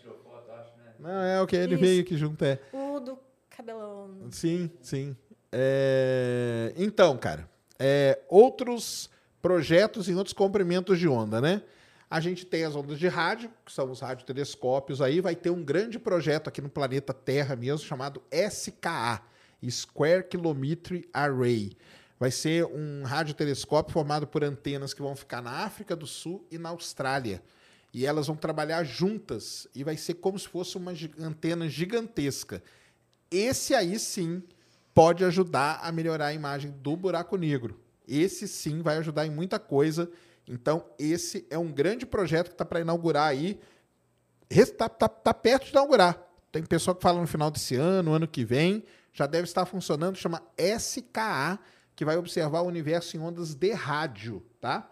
S1: Não, é o que ele
S2: Isso.
S1: veio aqui junto, é.
S2: o do cabelão.
S1: Sim, sim. É, Então, cara, é, outros projetos em outros comprimentos de onda, né? A gente tem as ondas de rádio, que são os radiotelescópios aí, vai ter um grande projeto aqui no planeta Terra mesmo, chamado SKA, Square Kilometry Array. Vai ser um radiotelescópio formado por antenas que vão ficar na África do Sul e na Austrália. E elas vão trabalhar juntas e vai ser como se fosse uma antena gigantesca. Esse aí sim pode ajudar a melhorar a imagem do buraco negro. Esse sim vai ajudar em muita coisa. Então, esse é um grande projeto que está para inaugurar aí. Está tá, tá perto de inaugurar. Tem pessoa que fala no final desse ano, ano que vem. Já deve estar funcionando. Chama SKA, que vai observar o universo em ondas de rádio, tá?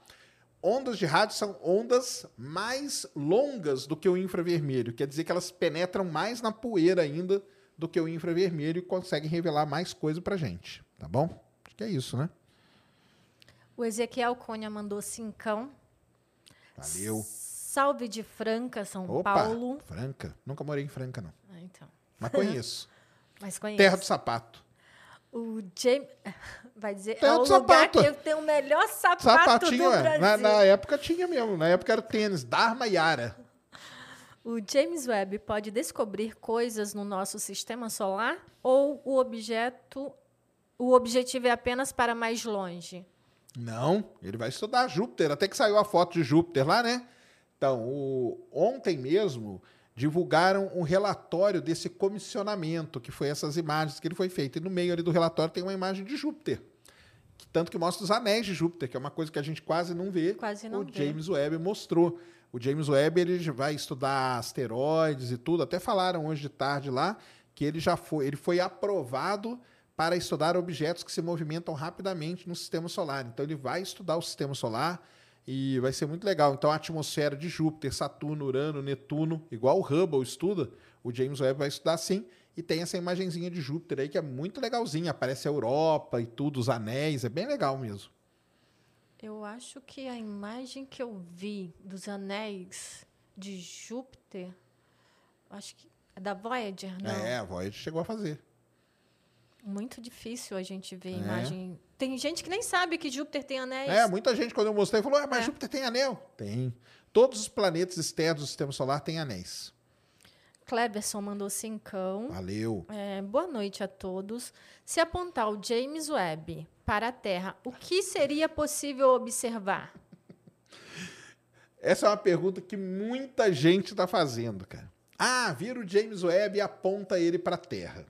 S1: Ondas de rádio são ondas mais longas do que o infravermelho. Quer dizer que elas penetram mais na poeira ainda do que o infravermelho e conseguem revelar mais coisa pra gente, tá bom? Acho que é isso, né?
S2: O Ezequiel Cunha mandou cincão.
S1: Valeu.
S2: Salve de Franca, São
S1: Opa,
S2: Paulo.
S1: Franca. Nunca morei em Franca, não.
S2: Ah, então.
S1: Mas conheço.
S2: Mas conheço.
S1: Terra do sapato.
S2: O James vai dizer
S1: Terra
S2: é o
S1: do
S2: lugar
S1: sapato.
S2: que tem o melhor sapato
S1: Sapatinho,
S2: do
S1: é.
S2: Brasil.
S1: Na, na época tinha mesmo. Na época era tênis. Dharma Yara.
S2: O James Webb pode descobrir coisas no nosso sistema solar ou o objeto o objetivo é apenas para mais longe?
S1: Não, ele vai estudar Júpiter. Até que saiu a foto de Júpiter lá, né? Então, o- ontem mesmo divulgaram um relatório desse comissionamento, que foi essas imagens que ele foi feito. E no meio ali do relatório tem uma imagem de Júpiter. Que tanto que mostra os anéis de Júpiter, que é uma coisa que a gente quase não vê.
S2: Quase não
S1: o
S2: vê.
S1: James Webb mostrou. O James Webb ele vai estudar asteroides e tudo. Até falaram hoje de tarde lá que ele já foi, ele foi aprovado para estudar objetos que se movimentam rapidamente no sistema solar. Então ele vai estudar o sistema solar e vai ser muito legal. Então a atmosfera de Júpiter, Saturno, Urano, Netuno, igual o Hubble estuda, o James Webb vai estudar sim. E tem essa imagenzinha de Júpiter aí que é muito legalzinha. Aparece a Europa e tudo, os anéis, é bem legal mesmo.
S2: Eu acho que a imagem que eu vi dos anéis de Júpiter, acho que é da Voyager, não?
S1: É, a Voyager chegou a fazer.
S2: Muito difícil a gente ver
S1: É.
S2: imagem. Tem gente que nem sabe que Júpiter tem anéis.
S1: É, muita gente, quando eu mostrei, falou: ah, mas
S2: É.
S1: Júpiter tem anel? Tem. Todos os planetas externos do sistema solar têm anéis.
S2: Cleverson mandou cincão.
S1: Valeu.
S2: É, boa noite a todos. Se apontar o James Webb para a Terra, o que seria possível observar?
S1: Essa é uma pergunta que muita gente está fazendo, cara. Ah, vira o James Webb e aponta ele para a Terra.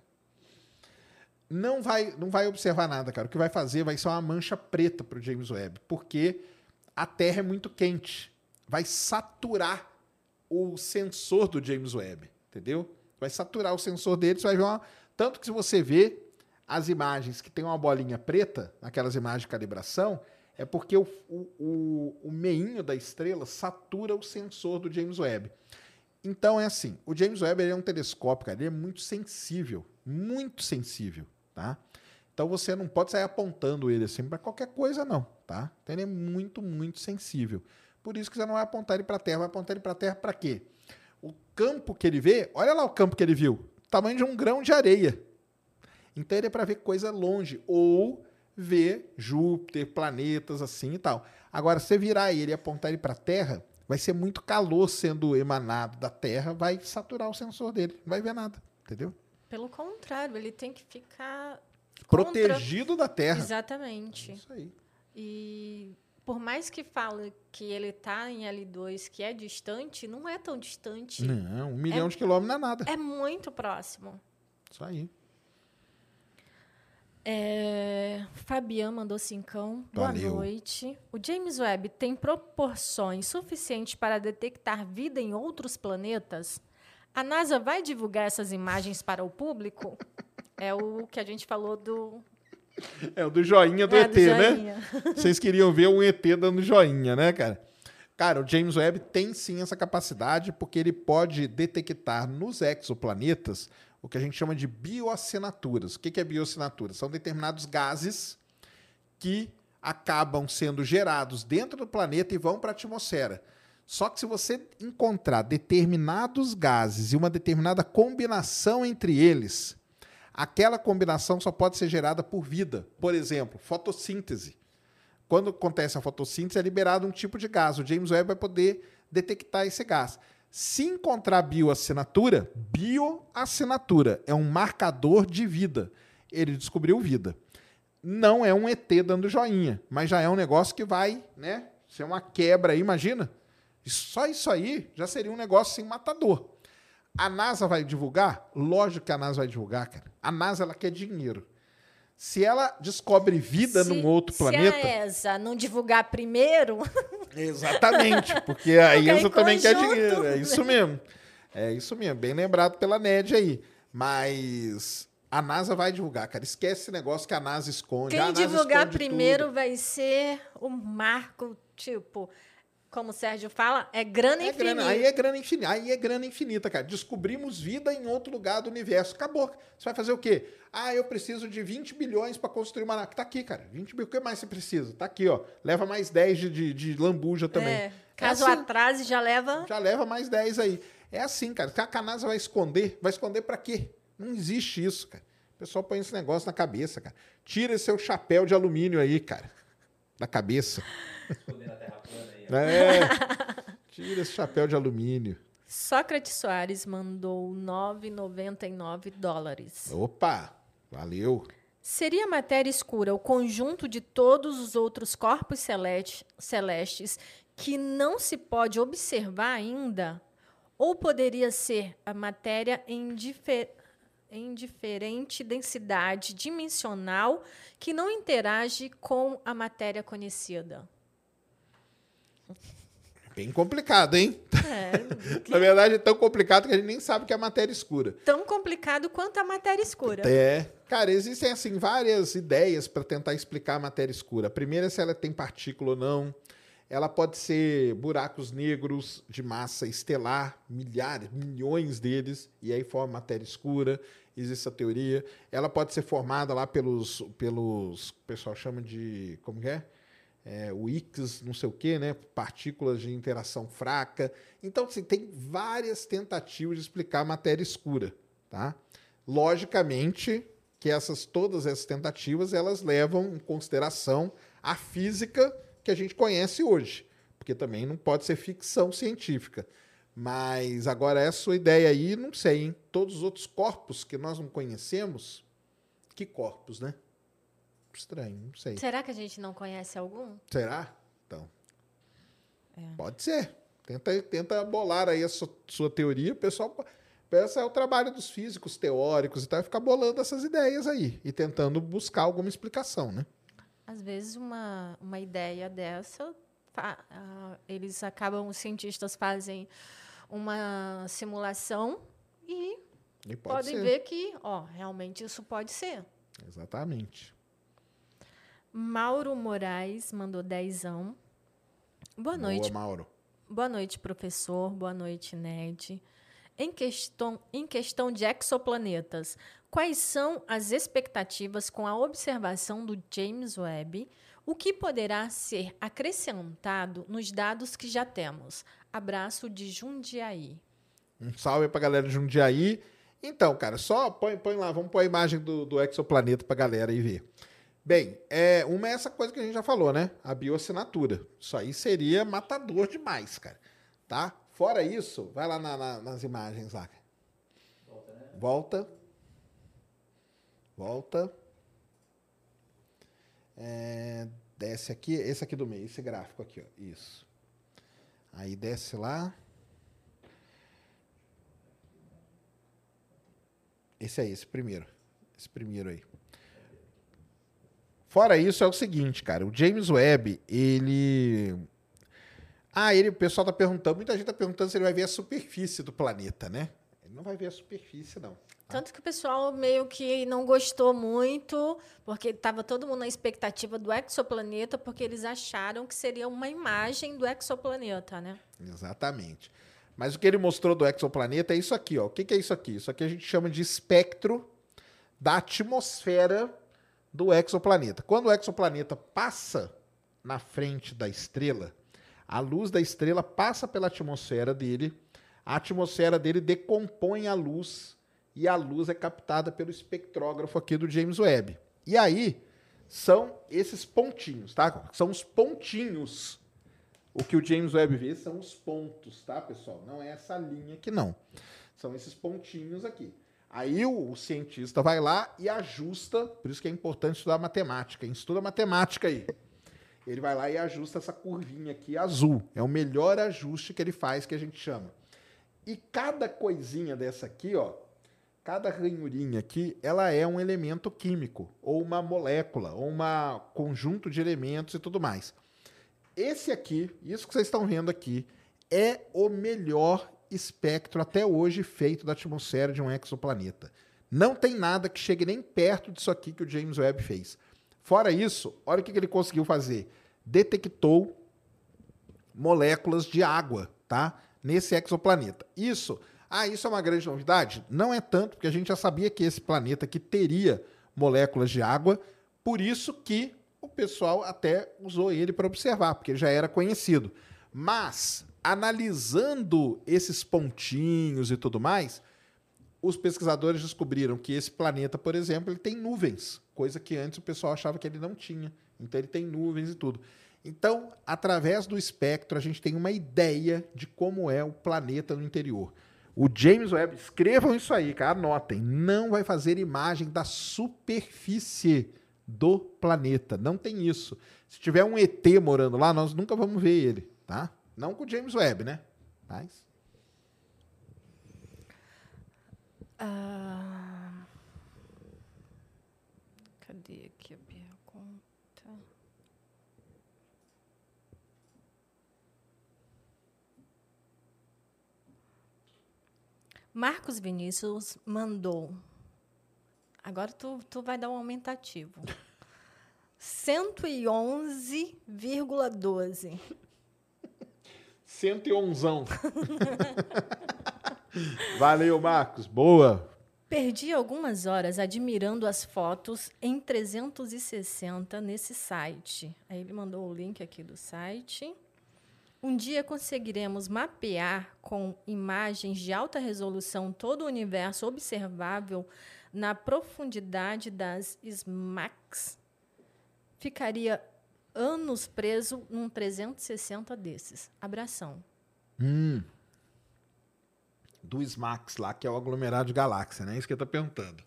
S1: Não vai, não vai observar nada, cara. O que vai fazer vai ser uma mancha preta para o James Webb, porque a Terra é muito quente. Vai saturar o sensor do James Webb, entendeu? Vai saturar o sensor dele, você vai ver uma... Tanto que se você vê as imagens que tem uma bolinha preta, aquelas imagens de calibração, é porque o, o, o, o meinho da estrela satura o sensor do James Webb. Então é assim, o James Webb é um telescópio, cara, ele é muito sensível, muito sensível, tá? Então você não pode sair apontando ele assim para qualquer coisa não, tá? Então ele é muito, muito sensível. Por isso que você não vai apontar ele para a Terra, vai apontar ele para a Terra para quê? O campo que ele vê, olha lá o campo que ele viu, tamanho de um grão de areia. Então ele é para ver coisa longe ou ver Júpiter, planetas assim e tal. Agora, se você virar ele e apontar ele para a Terra, vai ser muito calor sendo emanado da Terra, vai saturar o sensor dele, não vai ver nada, entendeu?
S2: Pelo contrário, ele tem que ficar contra-
S1: Protegido da Terra.
S2: Exatamente.
S1: Isso aí.
S2: E por mais que fale que ele tá em L2, que é distante, não é tão distante.
S1: Não, um milhão de quilômetros não é nada.
S2: É muito próximo.
S1: Isso aí.
S2: É, Fabian mandou cincão. Boa
S1: Valeu.
S2: noite. O James Webb tem proporções suficientes para detectar vida em outros planetas? A NASA vai divulgar essas imagens para o público? é o que a gente falou do,
S1: É o do joinha do
S2: é,
S1: ET,
S2: do
S1: né?
S2: joinha.
S1: Vocês queriam ver um ET dando joinha, né, cara? Cara, o James Webb tem sim essa capacidade, porque ele pode detectar nos exoplanetas o que a gente chama de bioassinaturas. O que que é bioassinatura? São determinados gases que acabam sendo gerados dentro do planeta e vão para a atmosfera. Só que se você encontrar determinados gases e uma determinada combinação entre eles, aquela combinação só pode ser gerada por vida. Por exemplo, fotossíntese. Quando acontece a fotossíntese, é liberado um tipo de gás. O James Webb vai poder detectar esse gás. Se encontrar bioassinatura, bioassinatura é um marcador de vida. Ele descobriu vida. Não é um ET dando joinha, mas já é um negócio que vai, né? Ser uma quebra aí, imagina. Só isso aí já seria um negócio assim, matador. A NASA vai divulgar? Lógico que a NASA vai divulgar, cara. A NASA ela quer dinheiro. Se ela descobre vida
S2: Se-
S1: num outro
S2: Se
S1: planeta,
S2: a ESA não divulgar primeiro,
S1: Exatamente, porque a
S2: em
S1: também quer dinheiro. É isso mesmo. É isso mesmo, bem lembrado pela NED aí. Mas a NASA vai divulgar, cara. Esquece esse negócio que a NASA esconde.
S2: quem
S1: NASA
S2: divulgar
S1: esconde
S2: primeiro
S1: tudo.
S2: vai ser o marco, tipo, como o Sérgio fala, é grana
S1: É
S2: infinita.
S1: grana, aí é grana infinita. Aí é grana infinita, cara. Descobrimos vida em outro lugar do universo. Acabou. Você vai fazer o quê? Ah, eu preciso de 20 bilhões para construir uma nave. Tá aqui, cara. 20 bilhões. O que mais você precisa? Tá aqui, ó. Leva mais 10 de, de, de lambuja também.
S2: É, caso
S1: assim.
S2: atrase, já leva.
S1: Já leva mais 10 aí. É assim, cara. Que a NASA vai esconder. Vai esconder pra quê? Não existe isso, cara. O pessoal põe esse negócio na cabeça, cara. Tira esse seu chapéu de alumínio aí, cara. Da cabeça.
S6: Escondendo a terra
S1: É. Tira esse chapéu de alumínio.
S2: Sócrates Soares mandou 9,99 dólares.
S1: Opa! Valeu.
S2: Seria matéria escura o conjunto de todos os outros corpos celeste- celestes que não se pode observar ainda? Ou poderia ser a matéria em, dife- em diferente densidade dimensional que não interage com a matéria conhecida?
S1: Bem complicado, hein?
S2: É,
S1: Na verdade, é tão complicado que a gente nem sabe o que é matéria escura.
S2: tão complicado quanto a matéria escura.
S1: É. Cara, existem assim várias ideias para tentar explicar a matéria escura. A primeira é se ela tem partícula ou não. Ela pode ser buracos negros de massa estelar, milhares, milhões deles, e aí forma matéria escura. Existe essa teoria. Ela pode ser formada lá pelos, pelos, o pessoal chama de, como que é? É, o X, não sei o quê, né? Partículas de interação fraca. Então, assim, tem várias tentativas de explicar a matéria escura, tá? Logicamente que essas todas essas tentativas elas levam em consideração a física que a gente conhece hoje, porque também não pode ser ficção científica. Mas agora essa ideia aí, não sei, hein? Todos os outros corpos que nós não conhecemos, que corpos, né? Estranho, não sei.
S2: Será que a gente não conhece algum?
S1: Será? Então. Pode ser. Tenta, tenta bolar aí a sua, sua teoria. O pessoal. Esse é o trabalho dos físicos teóricos e tal, é ficar bolando essas ideias aí e tentando buscar alguma explicação, né?
S2: Às vezes, uma, uma ideia dessa, eles acabam, os cientistas fazem uma simulação e
S1: E pode
S2: podem
S1: ser.
S2: ver que, ó, realmente isso pode ser.
S1: Exatamente.
S2: Mauro Moraes mandou dezão. Boa noite,
S1: Boa, Mauro.
S2: boa noite, professor. Boa noite, Ned. Em questão, em questão de exoplanetas, quais são as expectativas com a observação do James Webb? O que poderá ser acrescentado nos dados que já temos? Abraço de Jundiaí.
S1: Um salve pra galera de Jundiaí. Então, cara, só põe, põe lá, vamos pôr a imagem do, do exoplaneta pra galera aí ver. Bem, é, uma é essa coisa que a gente já falou, né? A bioassinatura. Isso aí seria matador demais, cara. Tá? Fora isso, vai lá na- na- nas imagens lá. Volta. Volta. É, Desce aqui, esse aqui do meio, esse gráfico aqui, ó. Isso. Aí desce lá. Esse aí, esse primeiro. Esse primeiro aí. Fora isso, é o seguinte, cara. O James Webb, ele. Ah, ele, o pessoal tá perguntando, muita gente tá perguntando se ele vai ver a superfície do planeta, né? Ele não vai ver a superfície, não.
S2: Tanto que o pessoal meio que não gostou muito, porque estava todo mundo na expectativa do exoplaneta, porque eles acharam que seria uma imagem do exoplaneta, né?
S1: Exatamente. Mas o que ele mostrou do exoplaneta é isso aqui, ó. O que, que é isso aqui? Isso aqui a gente chama de espectro da atmosfera do exoplaneta. Quando o exoplaneta passa na frente da estrela, a luz da estrela passa pela atmosfera dele, a atmosfera dele decompõe a luz e a luz é captada pelo espectrógrafo aqui do James Webb. E aí são esses pontinhos, tá? São os pontinhos. O que o James Webb vê são os pontos, tá, pessoal? Não é essa linha aqui, não. São esses pontinhos aqui. Aí o, o cientista vai lá e ajusta, por isso que é importante estudar matemática. Estuda matemática aí. Ele vai lá e ajusta essa curvinha aqui azul. É o melhor ajuste que ele faz, que a gente chama. E cada coisinha dessa aqui, ó, cada ranhurinha aqui, ela é um elemento químico, ou uma molécula, ou um conjunto de elementos e tudo mais. Esse aqui, isso que vocês estão vendo aqui, é o melhor espectro até hoje feito da atmosfera de um exoplaneta. Não tem nada que chegue nem perto disso aqui que o James Webb fez. Fora isso, olha o que ele conseguiu fazer. Detectou moléculas de água, tá? Nesse exoplaneta. Isso ah, isso é uma grande novidade? Não é tanto, porque a gente já sabia que esse planeta aqui teria moléculas de água, por isso que o pessoal até usou ele para observar, porque ele já era conhecido. Mas, analisando esses pontinhos e tudo mais, os pesquisadores descobriram que esse planeta, por exemplo, ele tem nuvens, coisa que antes o pessoal achava que ele não tinha. Então ele tem nuvens e tudo. Então, através do espectro, a gente tem uma ideia de como é o planeta no interior. O James Webb, escrevam isso aí, cara, anotem. Não vai fazer imagem da superfície do planeta. Não tem isso. Se tiver um ET morando lá, nós nunca vamos ver ele, tá? Não com o James Webb, né? Mas.
S2: Ah, cadê aqui a pergunta? Marcos Vinícius mandou. Agora tu, tu vai dar um aumentativo. 111,12.
S1: 111. Valeu, Marcos. Boa.
S2: Perdi algumas horas admirando as fotos em 360 nesse site. Aí ele mandou o link aqui do site. Um dia conseguiremos mapear com imagens de alta resolução todo o universo observável na profundidade das SMACs. Ficaria anos preso num 360 desses. Abração.
S1: Hum. Do SMAX lá, que é o aglomerado de galáxia, né? Isso que eu tô perguntando.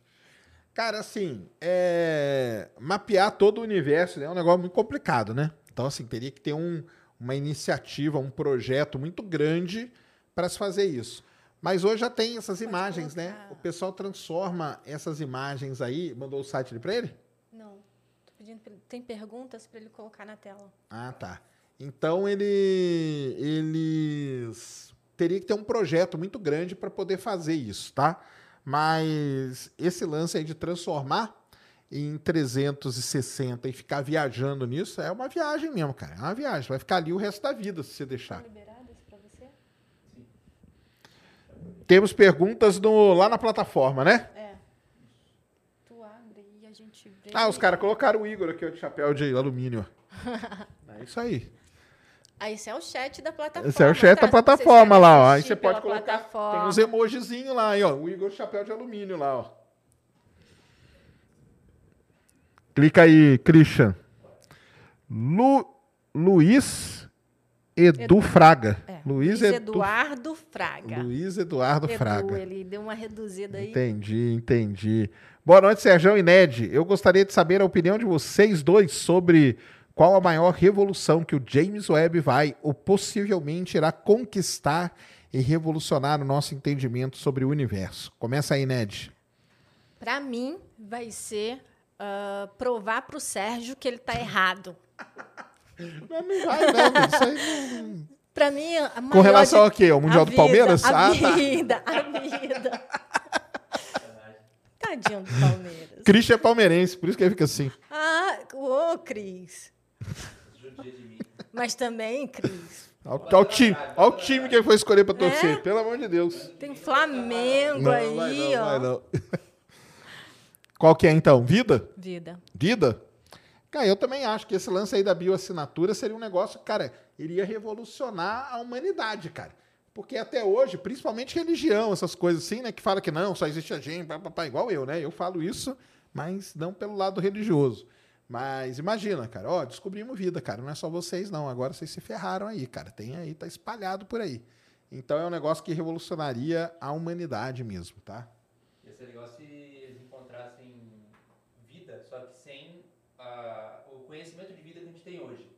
S1: Cara, assim, é... mapear todo o universo né, é um negócio muito complicado, né? Então, assim, teria que ter um, uma iniciativa, um projeto muito grande para se fazer isso. Mas hoje já tem essas
S2: Pode
S1: imagens, né?
S2: colocar.
S1: O pessoal transforma essas imagens aí. Mandou o site ali para ele?
S2: Não. Pedindo tem perguntas para ele colocar na tela.
S1: Ah, tá. Então ele, eles teria que ter um projeto muito grande para poder fazer isso, tá? Mas esse lance aí de transformar em 360 e ficar viajando nisso é uma viagem mesmo, cara. É uma viagem. Vai ficar ali o resto da vida se você deixar.
S2: você?
S1: Temos perguntas no- lá na plataforma, né?
S2: É. Tu abre e a gente vê.
S1: Ah, os caras colocaram o Igor aqui ó, de chapéu de alumínio. ó. É isso aí.
S2: Ah, esse é o chat da plataforma.
S1: Esse é o chat
S2: tá?
S1: da plataforma lá, ó. Aí você pode colocar.
S2: plataforma.
S1: Tem uns emojizinhos lá, aí, ó. O Igor de chapéu de alumínio lá, ó. Clica aí, Christian. Lu, Luiz Edu,
S2: Edu.
S1: Fraga.
S2: É,
S1: Luiz,
S2: Luiz
S1: Edu,
S2: Eduardo Fraga.
S1: Luiz Eduardo
S2: Edu,
S1: Fraga.
S2: ele deu uma reduzida aí.
S1: Entendi, entendi. Boa noite, Sérgio e Ned. Eu gostaria de saber a opinião de vocês dois sobre Qual a maior revolução que o James Webb vai ou possivelmente irá conquistar e revolucionar o nosso entendimento sobre o universo? Começa aí, Ned.
S2: Pra mim, vai ser ah, provar pro Sérgio que ele tá errado.
S1: Não, não vai, não. Isso aí não-
S2: Pra mim, a
S1: Com
S2: maior
S1: relação
S2: de-
S1: ao quê? Ao Mundial
S2: a
S1: do
S2: vida,
S1: Palmeiras?
S2: A
S1: Ah, tá.
S2: vida, a vida. Tadinho do Palmeiras.
S1: Christian é palmeirense, por isso que ele fica assim.
S2: Ah, ô, Cris. Mas também, Cris,
S1: Olha o time, olha o time que ele foi escolher pra
S2: É?
S1: torcer, pelo amor de Deus.
S2: tem Flamengo
S1: Não,
S2: aí,
S1: vai não,
S2: ó.
S1: vai não. Qual que é então? Vida?
S2: Vida.
S1: Vida? Cara, eu também acho que esse lance aí da bioassinatura seria um negócio, cara, iria revolucionar a humanidade, cara. Porque até hoje, principalmente religião, essas coisas assim, né, que fala que não, só existe a gente, pá, pá, pá, igual eu, né? Eu falo isso, mas não pelo lado religioso. Mas imagina, cara, ó, descobrimos vida, cara. Não é só vocês, não. Agora vocês se ferraram aí, cara. Tem aí, tá espalhado por aí. Então é um negócio que revolucionaria a humanidade mesmo, tá?
S6: Ia ser legal se eles encontrassem vida, só que sem ah, o conhecimento de vida que a gente tem hoje.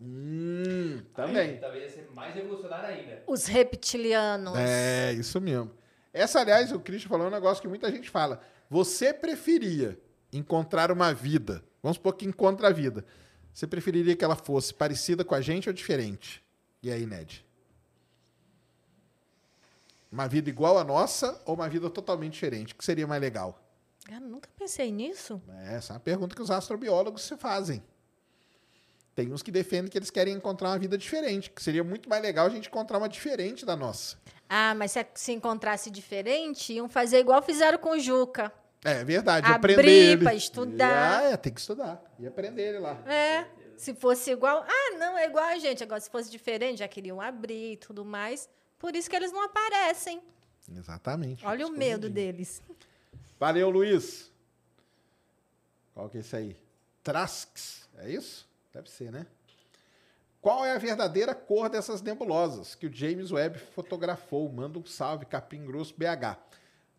S1: Hum,
S6: Aí, talvez ia ser mais revolucionário ainda.
S2: Os reptilianos.
S1: É, isso mesmo. Essa, aliás, o Christian falou um negócio que muita gente fala. Você preferia encontrar uma vida, vamos supor que encontra a vida, você preferiria que ela fosse parecida com a gente ou diferente? E aí, Ned? Uma vida igual à nossa ou uma vida totalmente diferente? O que seria mais legal?
S2: Cara, nunca pensei nisso.
S1: É, Essa é uma pergunta que os astrobiólogos se fazem. Tem uns que defendem que eles querem encontrar uma vida diferente, que seria muito mais legal a gente encontrar uma diferente da nossa.
S2: Ah, mas se, se encontrasse diferente, iam fazer igual fizeram com o Juca.
S1: É verdade,
S2: Abrir
S1: aprender ele.
S2: pra estudar.
S1: Ah, é, tem que estudar. E aprender ele lá.
S2: É. Se fosse igual. Ah, não, é igual a gente. Agora, se fosse diferente, já queriam abrir e tudo mais. Por isso que eles não aparecem.
S1: Exatamente.
S2: Olha o medo deles.
S1: Valeu, Luiz. Qual que é esse aí? Trasks. É isso? Deve ser, né? Qual é a verdadeira cor dessas nebulosas que o James Webb fotografou? Manda um salve, Capim Grosso, BH.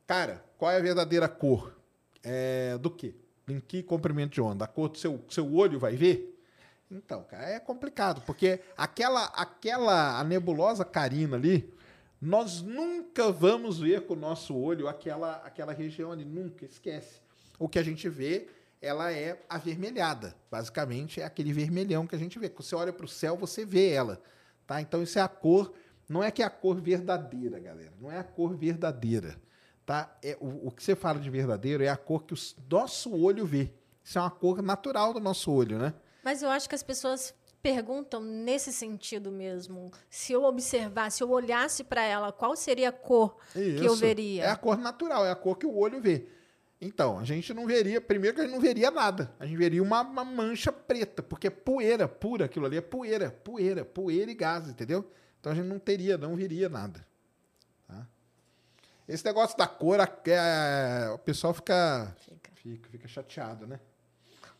S1: Cara, qual é a verdadeira cor? É, do quê? Em que comprimento de onda? A cor do seu, seu olho vai ver? Então, cara, é complicado, porque aquela, aquela a nebulosa carina ali, nós nunca vamos ver com o nosso olho aquela, aquela região ali, nunca, esquece. O que a gente vê, ela é avermelhada. Basicamente, é aquele vermelhão que a gente vê. Quando você olha para o céu, você vê ela. Tá? Então, isso é a cor. Não é que é a cor verdadeira, galera. Não é a cor verdadeira. Tá? É, o, o que você fala de verdadeiro é a cor que o nosso olho vê. Isso é uma cor natural do nosso olho, né?
S2: Mas eu acho que as pessoas perguntam nesse sentido mesmo. Se eu observasse, se eu olhasse para ela, qual seria a cor que eu
S1: Isso.
S2: veria?
S1: É a cor natural, é a cor que o olho vê. Então, a gente não veria, primeiro que a gente não veria nada. A gente veria uma, uma mancha preta, porque é poeira pura, aquilo ali é poeira, poeira, poeira e gás, entendeu? Então a gente não teria, não veria nada. Tá? Esse negócio da cor, a- é, o pessoal fica,
S2: Fica.
S1: fica, fica chateado, né?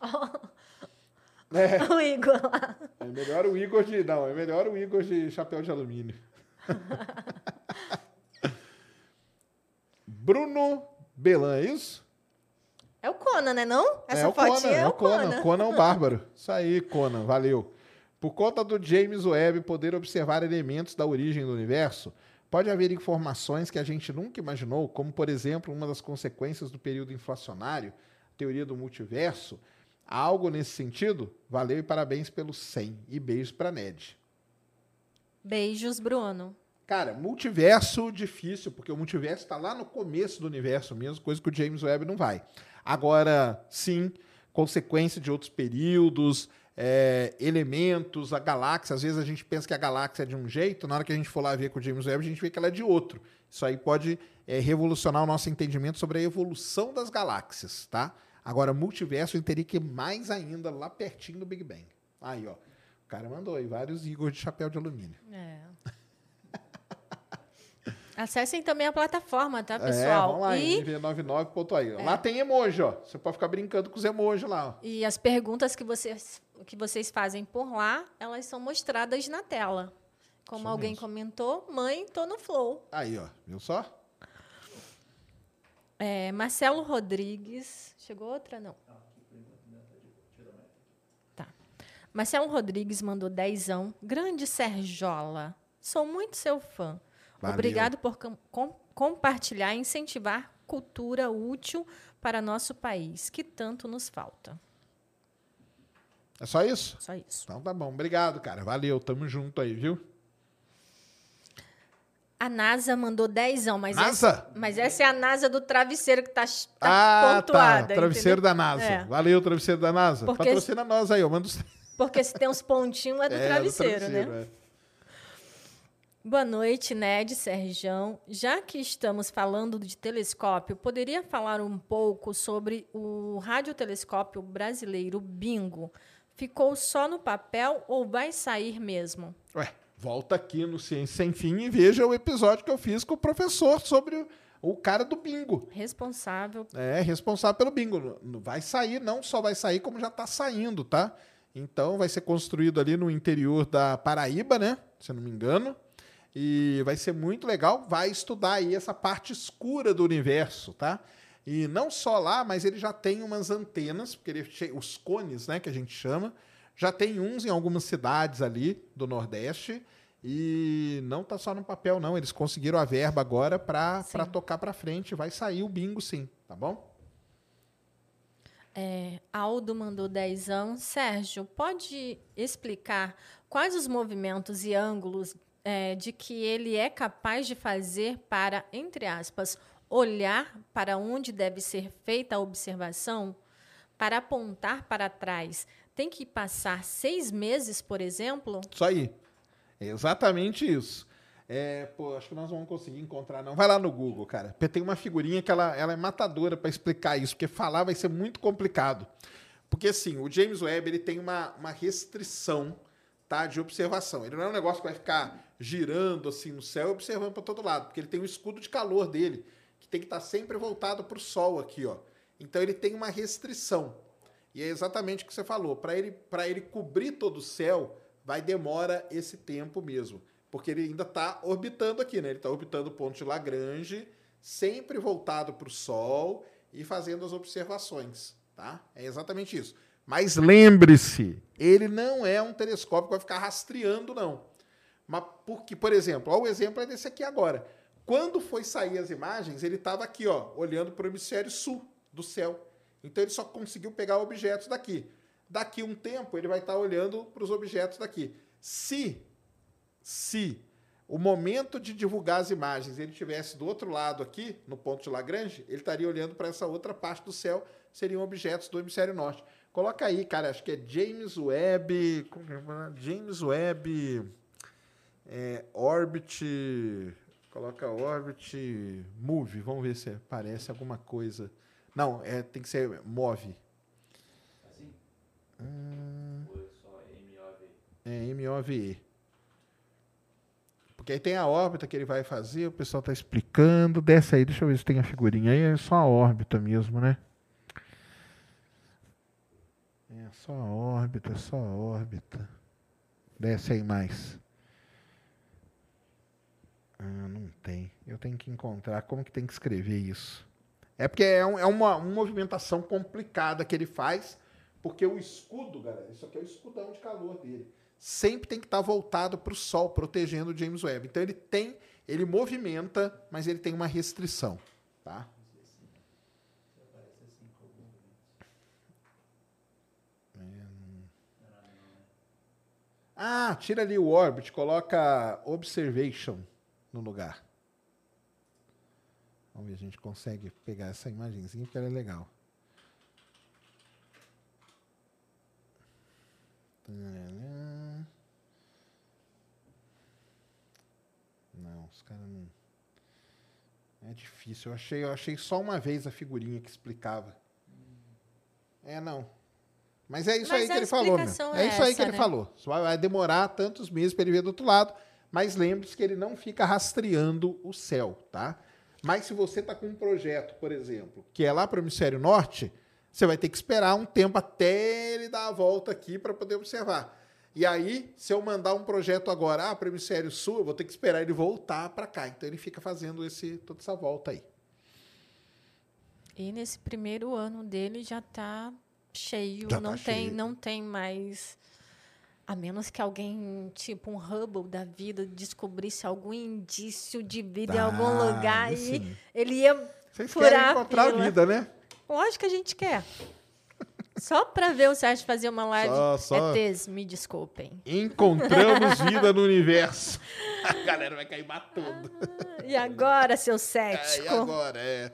S1: É,
S2: O Igor lá.
S1: é melhor o Igor de. Não, é melhor o Igor de chapéu de alumínio. Bruno Belan, é isso?
S2: É o Conan, né não? Essa
S1: é o
S2: fotinha
S1: Conan,
S2: é o
S1: Conan.
S2: Conan.
S1: Conan é o bárbaro. Isso aí, Conan, valeu. Por conta do James Webb poder observar elementos da origem do universo, pode haver informações que a gente nunca imaginou, como, por exemplo, uma das consequências do período inflacionário, teoria do multiverso. Algo nesse sentido? Valeu e parabéns pelo 100. E beijos para Ned.
S2: Beijos, Bruno.
S1: Cara, multiverso difícil, porque o multiverso está lá no começo do universo mesmo, coisa que o James Webb não vai. Agora, sim, consequência de outros períodos, é, elementos, a galáxia. Às vezes a gente pensa que a galáxia é de um jeito, na hora que a gente for lá ver com o James Webb, a gente vê que ela é de outro. Isso aí pode é, revolucionar o nosso entendimento sobre a evolução das galáxias, tá? Agora, multiverso, eu teria que ir mais ainda lá pertinho do Big Bang. Aí, ó. O cara mandou aí vários Igor de chapéu de alumínio.
S2: É. Acessem também a plataforma, tá,
S1: É,
S2: pessoal?
S1: vamos lá,
S2: e,
S1: nv99.ai. Lá tem emoji, ó. Você pode ficar brincando com os emojis lá, ó.
S2: e as perguntas que vocês, que vocês fazem por lá, elas são mostradas na tela. Como
S1: Isso
S2: alguém
S1: mesmo.
S2: comentou, mãe, tô no Flow.
S1: Aí, ó. Viu só?
S2: É, Marcelo Rodrigues. Chegou outra? Não. Tá. Marcelo Rodrigues mandou dezão. Grande Serjola. Sou muito seu fã.
S1: Valeu.
S2: Obrigado por com- com- compartilhar e incentivar cultura útil para nosso país, que tanto nos falta.
S1: É só isso?
S2: Só isso.
S1: Então tá bom. Obrigado, cara. Valeu. Tamo junto aí, viu?
S2: A NASA mandou dezão, mas
S1: NASA?
S2: Essa, mas essa é a NASA do travesseiro que tá, tá
S1: ah,
S2: pontuada.
S1: tá. Travesseiro
S2: entendeu?
S1: da NASA.
S2: É.
S1: Valeu, travesseiro da NASA.
S2: Porque-
S1: Patrocina nós aí, ó. Manda os...
S2: Porque se tem uns pontinhos é do
S1: É,
S2: travesseiro, né?
S1: é.
S2: Boa noite, Ned, Serjão. Já que estamos falando de telescópio, poderia falar um pouco sobre o radiotelescópio brasileiro Bingo? Ficou só no papel ou vai sair mesmo?
S1: Ué, volta aqui no Ciência Sem Fim e veja o episódio que eu fiz com o professor sobre o, cara do bingo.
S2: Responsável.
S1: É, responsável pelo bingo. Vai sair, não só vai sair, como já está saindo, tá? Então vai ser construído ali no interior da Paraíba, né? Se eu não me engano. E vai ser muito legal. Vai estudar aí essa parte escura do universo, tá? E não só lá, mas ele já tem umas antenas, porque ele, os cones, né, que a gente chama, já tem uns em algumas cidades ali do Nordeste. E não tá só no papel, não. Eles conseguiram a verba agora para tocar para frente. Vai sair o bingo, sim, tá bom?
S2: É, Aldo mandou dezão. Sérgio, pode explicar quais os movimentos e ângulos é, de que ele é capaz de fazer para, entre aspas, olhar para onde deve ser feita a observação? Para apontar para trás, tem que passar seis meses, por exemplo?
S1: Isso aí. É exatamente isso. É, pô, acho que nós vamos conseguir encontrar, não. Vai lá no Google, cara. Porque tem uma figurinha que ela, ela é matadora para explicar isso, porque falar vai ser muito complicado. Porque, assim, o James Webb ele tem uma, uma restrição tá, de observação. Ele não é um negócio que vai ficar girando assim no céu e observando para todo lado, porque ele tem um escudo de calor dele, que tem que estar sempre voltado para o Sol aqui, ó. Então ele tem uma restrição. E é exatamente o que você falou. Para ele, pra ele cobrir todo o céu, vai demora esse tempo mesmo. Porque ele ainda está orbitando aqui, né? Ele está orbitando o ponto de Lagrange, sempre voltado para o Sol e fazendo as observações, tá? É exatamente isso. Mas lembre-se, ele não é um telescópio que vai ficar rastreando, não. Mas porque, por exemplo, ó, o exemplo é desse aqui agora. Quando foi sair as imagens, ele estava aqui, ó, olhando para o hemisfério sul do céu. Então ele só conseguiu pegar objetos daqui. Daqui um tempo ele vai estar olhando para os objetos daqui. Se, se o momento de divulgar as imagens ele tivesse do outro lado aqui, no ponto de Lagrange, ele estaria olhando para essa outra parte do céu, seriam objetos do hemisfério norte. Coloca aí, cara, acho que é James Webb. é? James Webb. É, Orbit. Coloca Orbit Move. Vamos ver se aparece alguma coisa. Não, é, tem que ser Move.
S6: Assim?
S1: Hum,
S6: Ou é só MOV?
S1: é M-O-V-E. Porque aí tem a órbita que ele vai fazer, o pessoal está explicando. Desce aí, deixa eu ver se tem a figurinha aí. É só a órbita mesmo, né? É só a órbita, só a órbita. Desce aí mais. Ah, não tem. Eu tenho que encontrar como que tem que escrever isso. É porque é, um- é uma, uma movimentação complicada que ele faz, porque o escudo, galera, isso aqui é o escudão de calor dele. Sempre tem que estar voltado para o Sol, protegendo o James Webb. Então ele tem, ele movimenta, mas ele tem uma restrição, tá?
S6: Movimento.
S1: Ah, tira ali o orbit, coloca observation no lugar. Vamos ver se a gente consegue pegar essa imagenzinha, porque ela é legal. Não, os caras não. É difícil. Eu achei, eu achei só uma vez a figurinha que explicava. É, não. Mas é isso
S2: Mas
S1: aí que ele falou, meu. É
S2: é
S1: isso aí que
S2: essa,
S1: ele
S2: né?
S1: falou. Só Vai, vai demorar tantos meses para ele ver do outro lado. Mas lembre-se que ele não fica rastreando o céu, tá? Mas se você está com um projeto, por exemplo, que é lá para o hemisfério norte, você vai ter que esperar um tempo até ele dar a volta aqui para poder observar. E aí, se eu mandar um projeto agora ah, para o hemisfério sul, eu vou ter que esperar ele voltar para cá. Então ele fica fazendo esse, toda essa volta aí.
S2: E nesse primeiro ano dele já está cheio,
S1: Já tá
S2: não tem,
S1: cheio.
S2: não tem mais A menos que alguém, tipo um Hubble da vida, descobrisse algum indício de vida em
S1: Ah,
S2: algum lugar e
S1: sim.
S2: ele ia
S1: Vocês
S2: furar a
S1: encontrar a
S2: fila.
S1: vida, né?
S2: Lógico que a gente quer. Só pra ver o Sérgio fazer uma live.
S1: Só- só-
S2: ETs, me desculpem.
S1: Encontramos vida no universo. A galera vai cair matando.
S2: E agora, seu
S1: É, e
S2: cético?
S1: agora? É.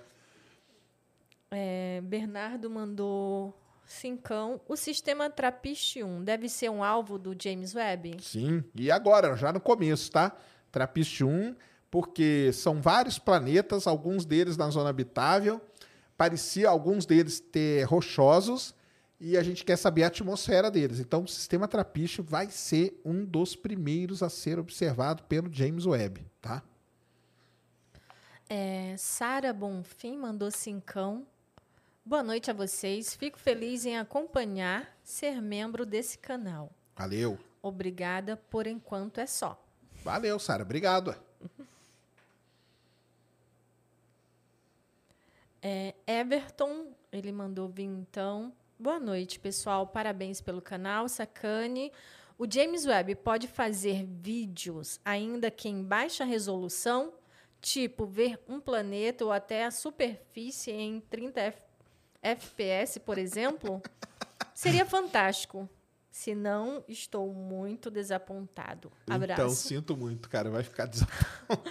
S2: É, Bernardo mandou cincão. O sistema Trappist 1 deve ser um alvo do James Webb?
S1: Sim, e agora, já no começo, tá? Trappist 1, porque são vários planetas, alguns deles na zona habitável, parecia alguns deles ter rochosos, e a gente quer saber a atmosfera deles. Então, o sistema Trappist vai ser um dos primeiros a ser observado pelo James Webb, tá?
S2: É, Sara Bonfim mandou cincão. Boa noite a vocês. Fico feliz em acompanhar, ser membro desse canal.
S1: Valeu.
S2: Obrigada, por enquanto é só.
S1: Valeu, Sara. Obrigado.
S2: É, Everton, ele mandou vir então. Boa noite, pessoal. Parabéns pelo canal, Sacane. O James Webb pode fazer vídeos ainda que em baixa resolução, tipo ver um planeta ou até a superfície em 30 F- FPS, por exemplo? Seria fantástico. Se não, estou muito desapontado. Abraço.
S1: Então, sinto muito, cara. Vai ficar desapontado.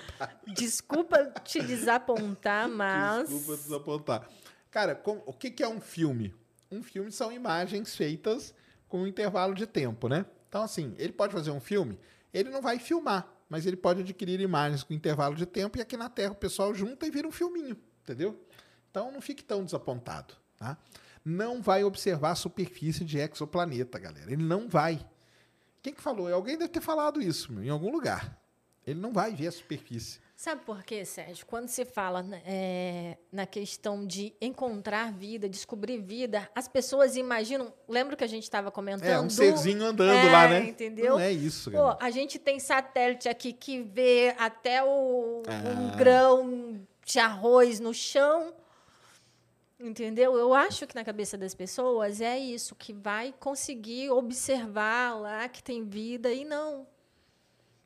S2: Desculpa te desapontar, mas.
S1: Desculpa desapontar. Cara, com- o que, que é um filme? Um filme são imagens feitas com um intervalo de tempo, né? Então, assim, ele pode fazer um filme, ele não vai filmar, mas ele pode adquirir imagens com intervalo de tempo e aqui na Terra o pessoal junta e vira um filminho, entendeu? Então, não fique tão desapontado, tá? Não vai observar a superfície de exoplaneta, galera. Ele não vai. Quem que falou? Alguém deve ter falado isso meu, em algum lugar. Ele não vai ver a superfície.
S2: Sabe por quê, Sérgio? Quando se fala né, é, na questão de encontrar vida, descobrir vida, as pessoas imaginam. Lembra que a gente estava comentando?
S1: É, um serzinho andando
S2: É,
S1: lá, né?
S2: entendeu?
S1: Não é isso,
S2: Pô,
S1: galera.
S2: a gente tem satélite aqui que vê até o,
S1: Ah.
S2: um grão de arroz no chão. Entendeu? Eu acho que na cabeça das pessoas é isso, que vai conseguir observar lá que tem vida e não.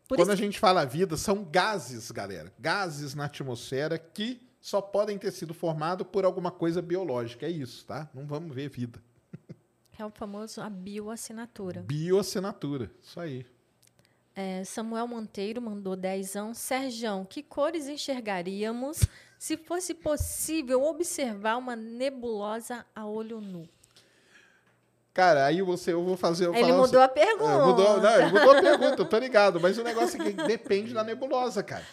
S2: Por
S1: Quando a gente fala vida, são gases, galera. Gases na atmosfera que só podem ter sido formados por alguma coisa biológica. É isso, tá? Não vamos ver vida.
S2: é o famoso a bioassinatura.
S1: Bioassinatura. Isso aí.
S2: É, Samuel Monteiro mandou dezão. Serjão, que cores enxergaríamos se fosse possível observar uma nebulosa a olho nu?
S1: Cara, aí você, eu vou fazer. Eu
S2: Ele mudou
S1: você-
S2: a pergunta.
S1: É, mudou, não, ele mudou a pergunta, eu tô ligado. Mas o negócio é que depende da nebulosa, cara.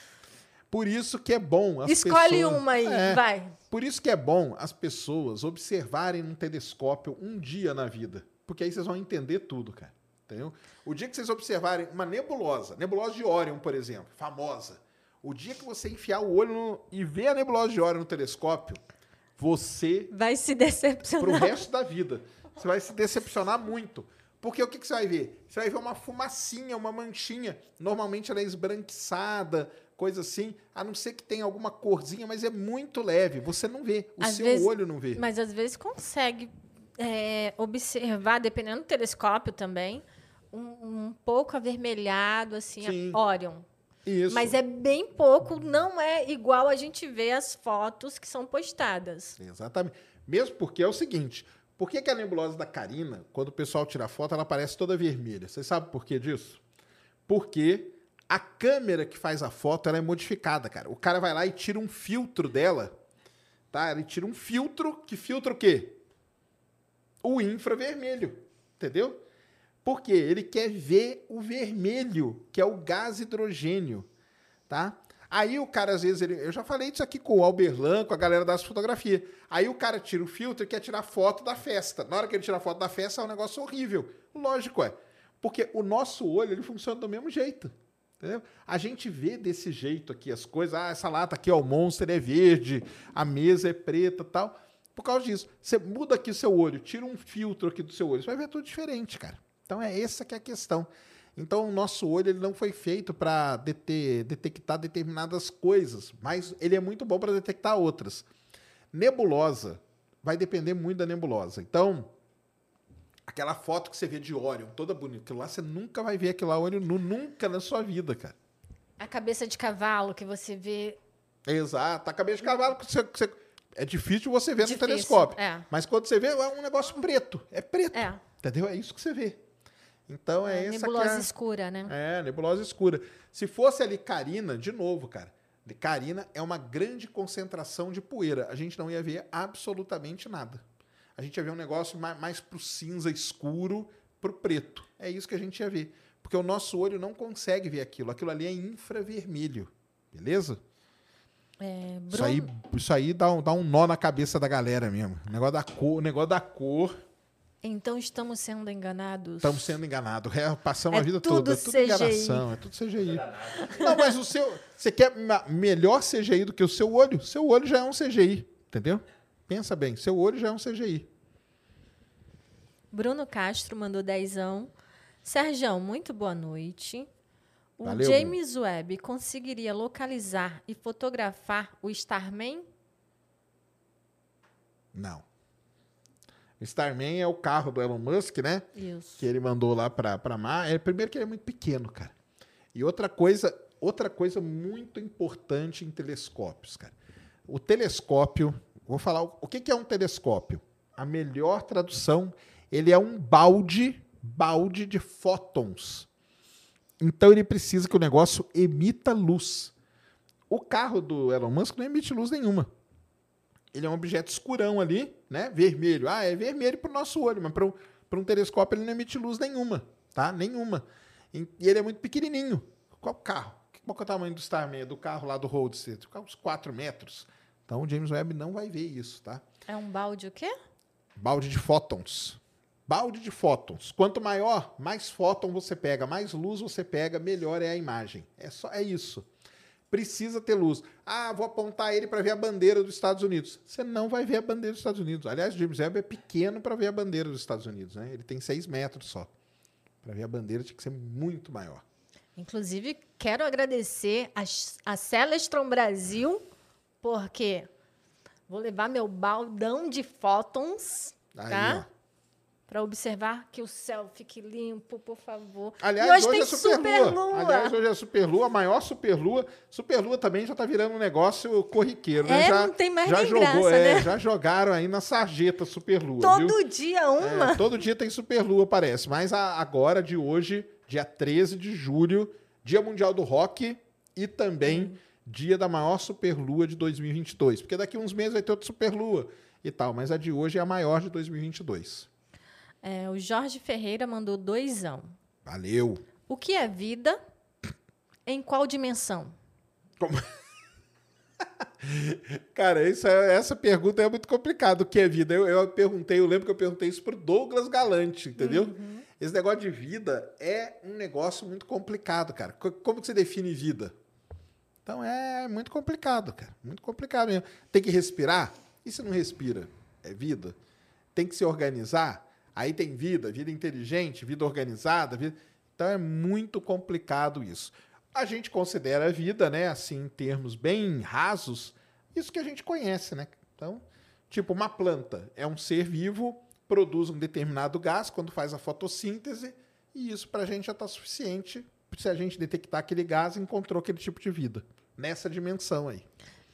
S1: Por isso que é bom as
S2: Escolhe
S1: pessoas-
S2: uma aí,
S1: É.
S2: vai.
S1: Por isso que é bom as pessoas observarem num telescópio um dia na vida. Porque aí vocês vão entender tudo, cara. Entendeu? O dia que vocês observarem uma nebulosa, nebulosa de Órion, por exemplo, famosa. O dia que você enfiar o olho no- e ver a nebulosa de Órion no telescópio, você
S2: Vai se
S1: pro
S2: decepcionar.
S1: resto da vida. Você vai se decepcionar muito. Porque o que, que você vai ver? Você vai ver uma fumacinha, uma manchinha. Normalmente ela é esbranquiçada, coisa assim. A não ser que tenha alguma corzinha, mas é muito leve. Você não vê. O
S2: Às
S1: seu
S2: vezes-
S1: olho não vê.
S2: Mas às vezes consegue é, observar, dependendo do telescópio também, um, um pouco avermelhado, assim,
S1: Sim.
S2: a Orion.
S1: Isso.
S2: Mas é bem pouco, não é igual a gente vê as fotos que são postadas.
S1: Exatamente. Mesmo porque é o seguinte: por que, que a nebulosa da Carina, quando o pessoal tira foto, ela parece toda vermelha? Vocês sabem por que disso? Porque a câmera que faz a foto ela é modificada, cara. O cara vai lá e tira um filtro dela, tá? Ele tira um filtro, que filtro o quê? O infravermelho, entendeu? Porque ele quer ver o vermelho, que é o gás hidrogênio, tá? Aí o cara, às vezes, ele, eu já falei disso aqui com o Alberlan, com a galera das fotografias. Aí o cara tira o filtro e quer tirar foto da festa. Na hora que ele tira foto da festa, é um negócio horrível. Lógico, é. Porque o nosso olho, ele funciona do mesmo jeito. Entendeu? A gente vê desse jeito aqui as coisas. Ah, essa lata aqui, ó, o Monster é verde, a mesa é preta tal. Por causa disso. Você muda aqui o seu olho, tira um filtro aqui do seu olho, você vai ver tudo diferente, cara. Então é essa que é a questão. Então o nosso olho ele não foi feito para detectar determinadas coisas, mas ele é muito bom para detectar outras. Nebulosa vai depender muito da nebulosa. Então Aquela foto que você vê de Orion, toda bonita. Aquilo lá você nunca vai ver aquilo lá olho nu, nunca na sua vida, cara.
S2: A cabeça de cavalo que você vê.
S1: Exato. A cabeça de cavalo que você, que você- é difícil você ver
S2: Difícil,
S1: no telescópio.
S2: é.
S1: Mas quando você vê, é um negócio preto. É preto.
S2: É.
S1: Entendeu? É isso que você vê. Então é,
S2: É,
S1: essa
S2: nebulosa
S1: é...
S2: escura, né?
S1: É, nebulosa escura. Se fosse ali Carina, de novo, cara. Carina é uma grande concentração de poeira. A gente não ia ver absolutamente nada. A gente ia ver um negócio mais, mais pro cinza escuro, pro preto. É isso que a gente ia ver. Porque o nosso olho não consegue ver aquilo. Aquilo ali é infravermelho. Beleza?
S2: É,
S1: Isso aí,
S2: Bruno-
S1: isso aí dá, um, dá um nó na cabeça da galera mesmo. O negócio da cor, o negócio da cor.
S2: Então estamos sendo enganados.
S1: Estamos sendo enganados. É, passamos
S2: É
S1: a vida
S2: tudo
S1: toda. É tudo
S2: CGI.
S1: enganação, é tudo CGI. Não, mas o seu. Você quer melhor CGI do que o seu olho? Seu olho já é um CGI. Entendeu? Pensa bem, seu olho já é um CGI.
S2: Bruno Castro mandou dezão. Sérgio, muito boa noite. O
S1: Valeu,
S2: James Webb conseguiria localizar e fotografar o Starman?
S1: Não. Starman é o carro do Elon Musk, né?
S2: Isso.
S1: que ele mandou lá para para Mar. É, primeiro que ele é muito pequeno, cara. E outra coisa, outra coisa muito importante em telescópios, cara. O telescópio, vou falar o, o que, que é um telescópio. A melhor tradução, ele é um balde, balde de fótons. Então ele precisa que o negócio emita luz. O carro do Elon Musk não emite luz nenhuma. Ele é um objeto escurão ali, né? Vermelho. Ah, é vermelho para o nosso olho, mas para um, pra um telescópio ele não emite luz nenhuma, tá? Nenhuma. E ele é muito pequenininho. Qual carro? Qual é o tamanho do Starman, do carro lá do Roadster? Uns 4 metros. Então o James Webb não vai ver isso, tá?
S2: É um balde o quê?
S1: Balde de fótons. Balde de fótons. Quanto maior, mais fóton você pega, mais luz você pega, melhor é a imagem. É só é isso. Precisa ter luz. Ah, vou apontar ele para ver a bandeira dos Estados Unidos. Você não vai ver a bandeira dos Estados Unidos. Aliás, o James Webb é pequeno para ver a bandeira dos Estados Unidos, né? Ele tem 6 metros só. Para ver a bandeira tinha que ser muito maior.
S2: Inclusive, quero agradecer a, a Celestron Brasil, porque vou levar meu baldão de fótons,
S1: Aí,
S2: tá?
S1: ó.
S2: Para observar que o céu fique limpo, por favor.
S1: Aliás,
S2: e hoje,
S1: hoje,
S2: tem
S1: é superlua.
S2: superlua.
S1: Aliás, hoje é superlua, a maior superlua. Superlua também já tá virando um negócio corriqueiro, né?
S2: É,
S1: já,
S2: não tem mais
S1: já jogou,
S2: graça,
S1: é,
S2: né?
S1: Já jogaram aí na sarjeta superlua, viu?
S2: Todo dia uma.
S1: É, todo dia tem superlua, parece. Mas a- agora, de hoje, dia 13 de julho, Dia Mundial do Rock e também dia da maior superlua de 2022. Porque daqui uns meses vai ter outra superlua e tal. Mas a de hoje é a maior de 2022.
S2: É, o Jorge Ferreira mandou doisão.
S1: Valeu!
S2: O que é vida? Em qual dimensão?
S1: Cara, isso é- essa pergunta é muito complicada. O que é vida? Eu, eu perguntei, eu lembro que eu perguntei isso pro Douglas Galante, entendeu? Esse negócio de vida é um negócio muito complicado, cara. Co- Como que você define vida? Então é muito complicado, cara. Muito complicado mesmo. Tem que respirar? E se não respira? É vida? Tem que se organizar? Aí tem vida, vida inteligente, vida organizada. Vida... Então é muito complicado isso. A gente considera a vida, né, assim, em termos bem rasos, isso que a gente conhece, né? Então, tipo, uma planta é um ser vivo, produz um determinado gás quando faz a fotossíntese, e isso pra gente já está suficiente. Se a gente detectar aquele gás, encontrou aquele tipo de vida. Nessa dimensão aí.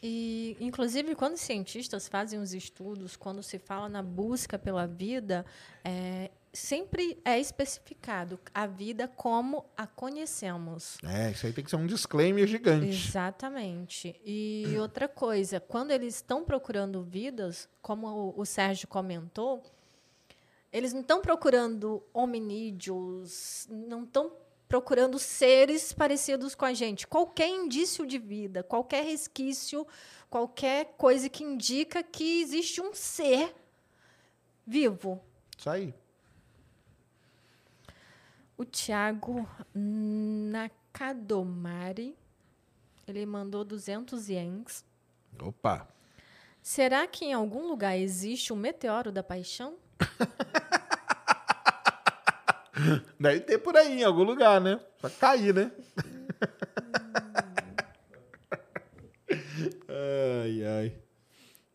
S2: E, inclusive, quando os cientistas fazem os estudos, quando se fala na busca pela vida, é, sempre é especificado a vida como a conhecemos.
S1: É, isso aí tem que ser um disclaimer gigante.
S2: Exatamente. E outra coisa, quando eles estão procurando vidas, como o, o Sérgio comentou, eles não estão procurando hominídeos, não estão procurando seres parecidos com a gente. Qualquer indício de vida, qualquer resquício, qualquer coisa que indica que existe um ser vivo.
S1: Isso aí.
S2: O Thiago Nakadomari, ele mandou 200 ienes.
S1: Opa.
S2: Será que em algum lugar existe um meteoro da paixão?
S1: Deve ter por aí, em algum lugar, né? Só cair, né? ai, ai.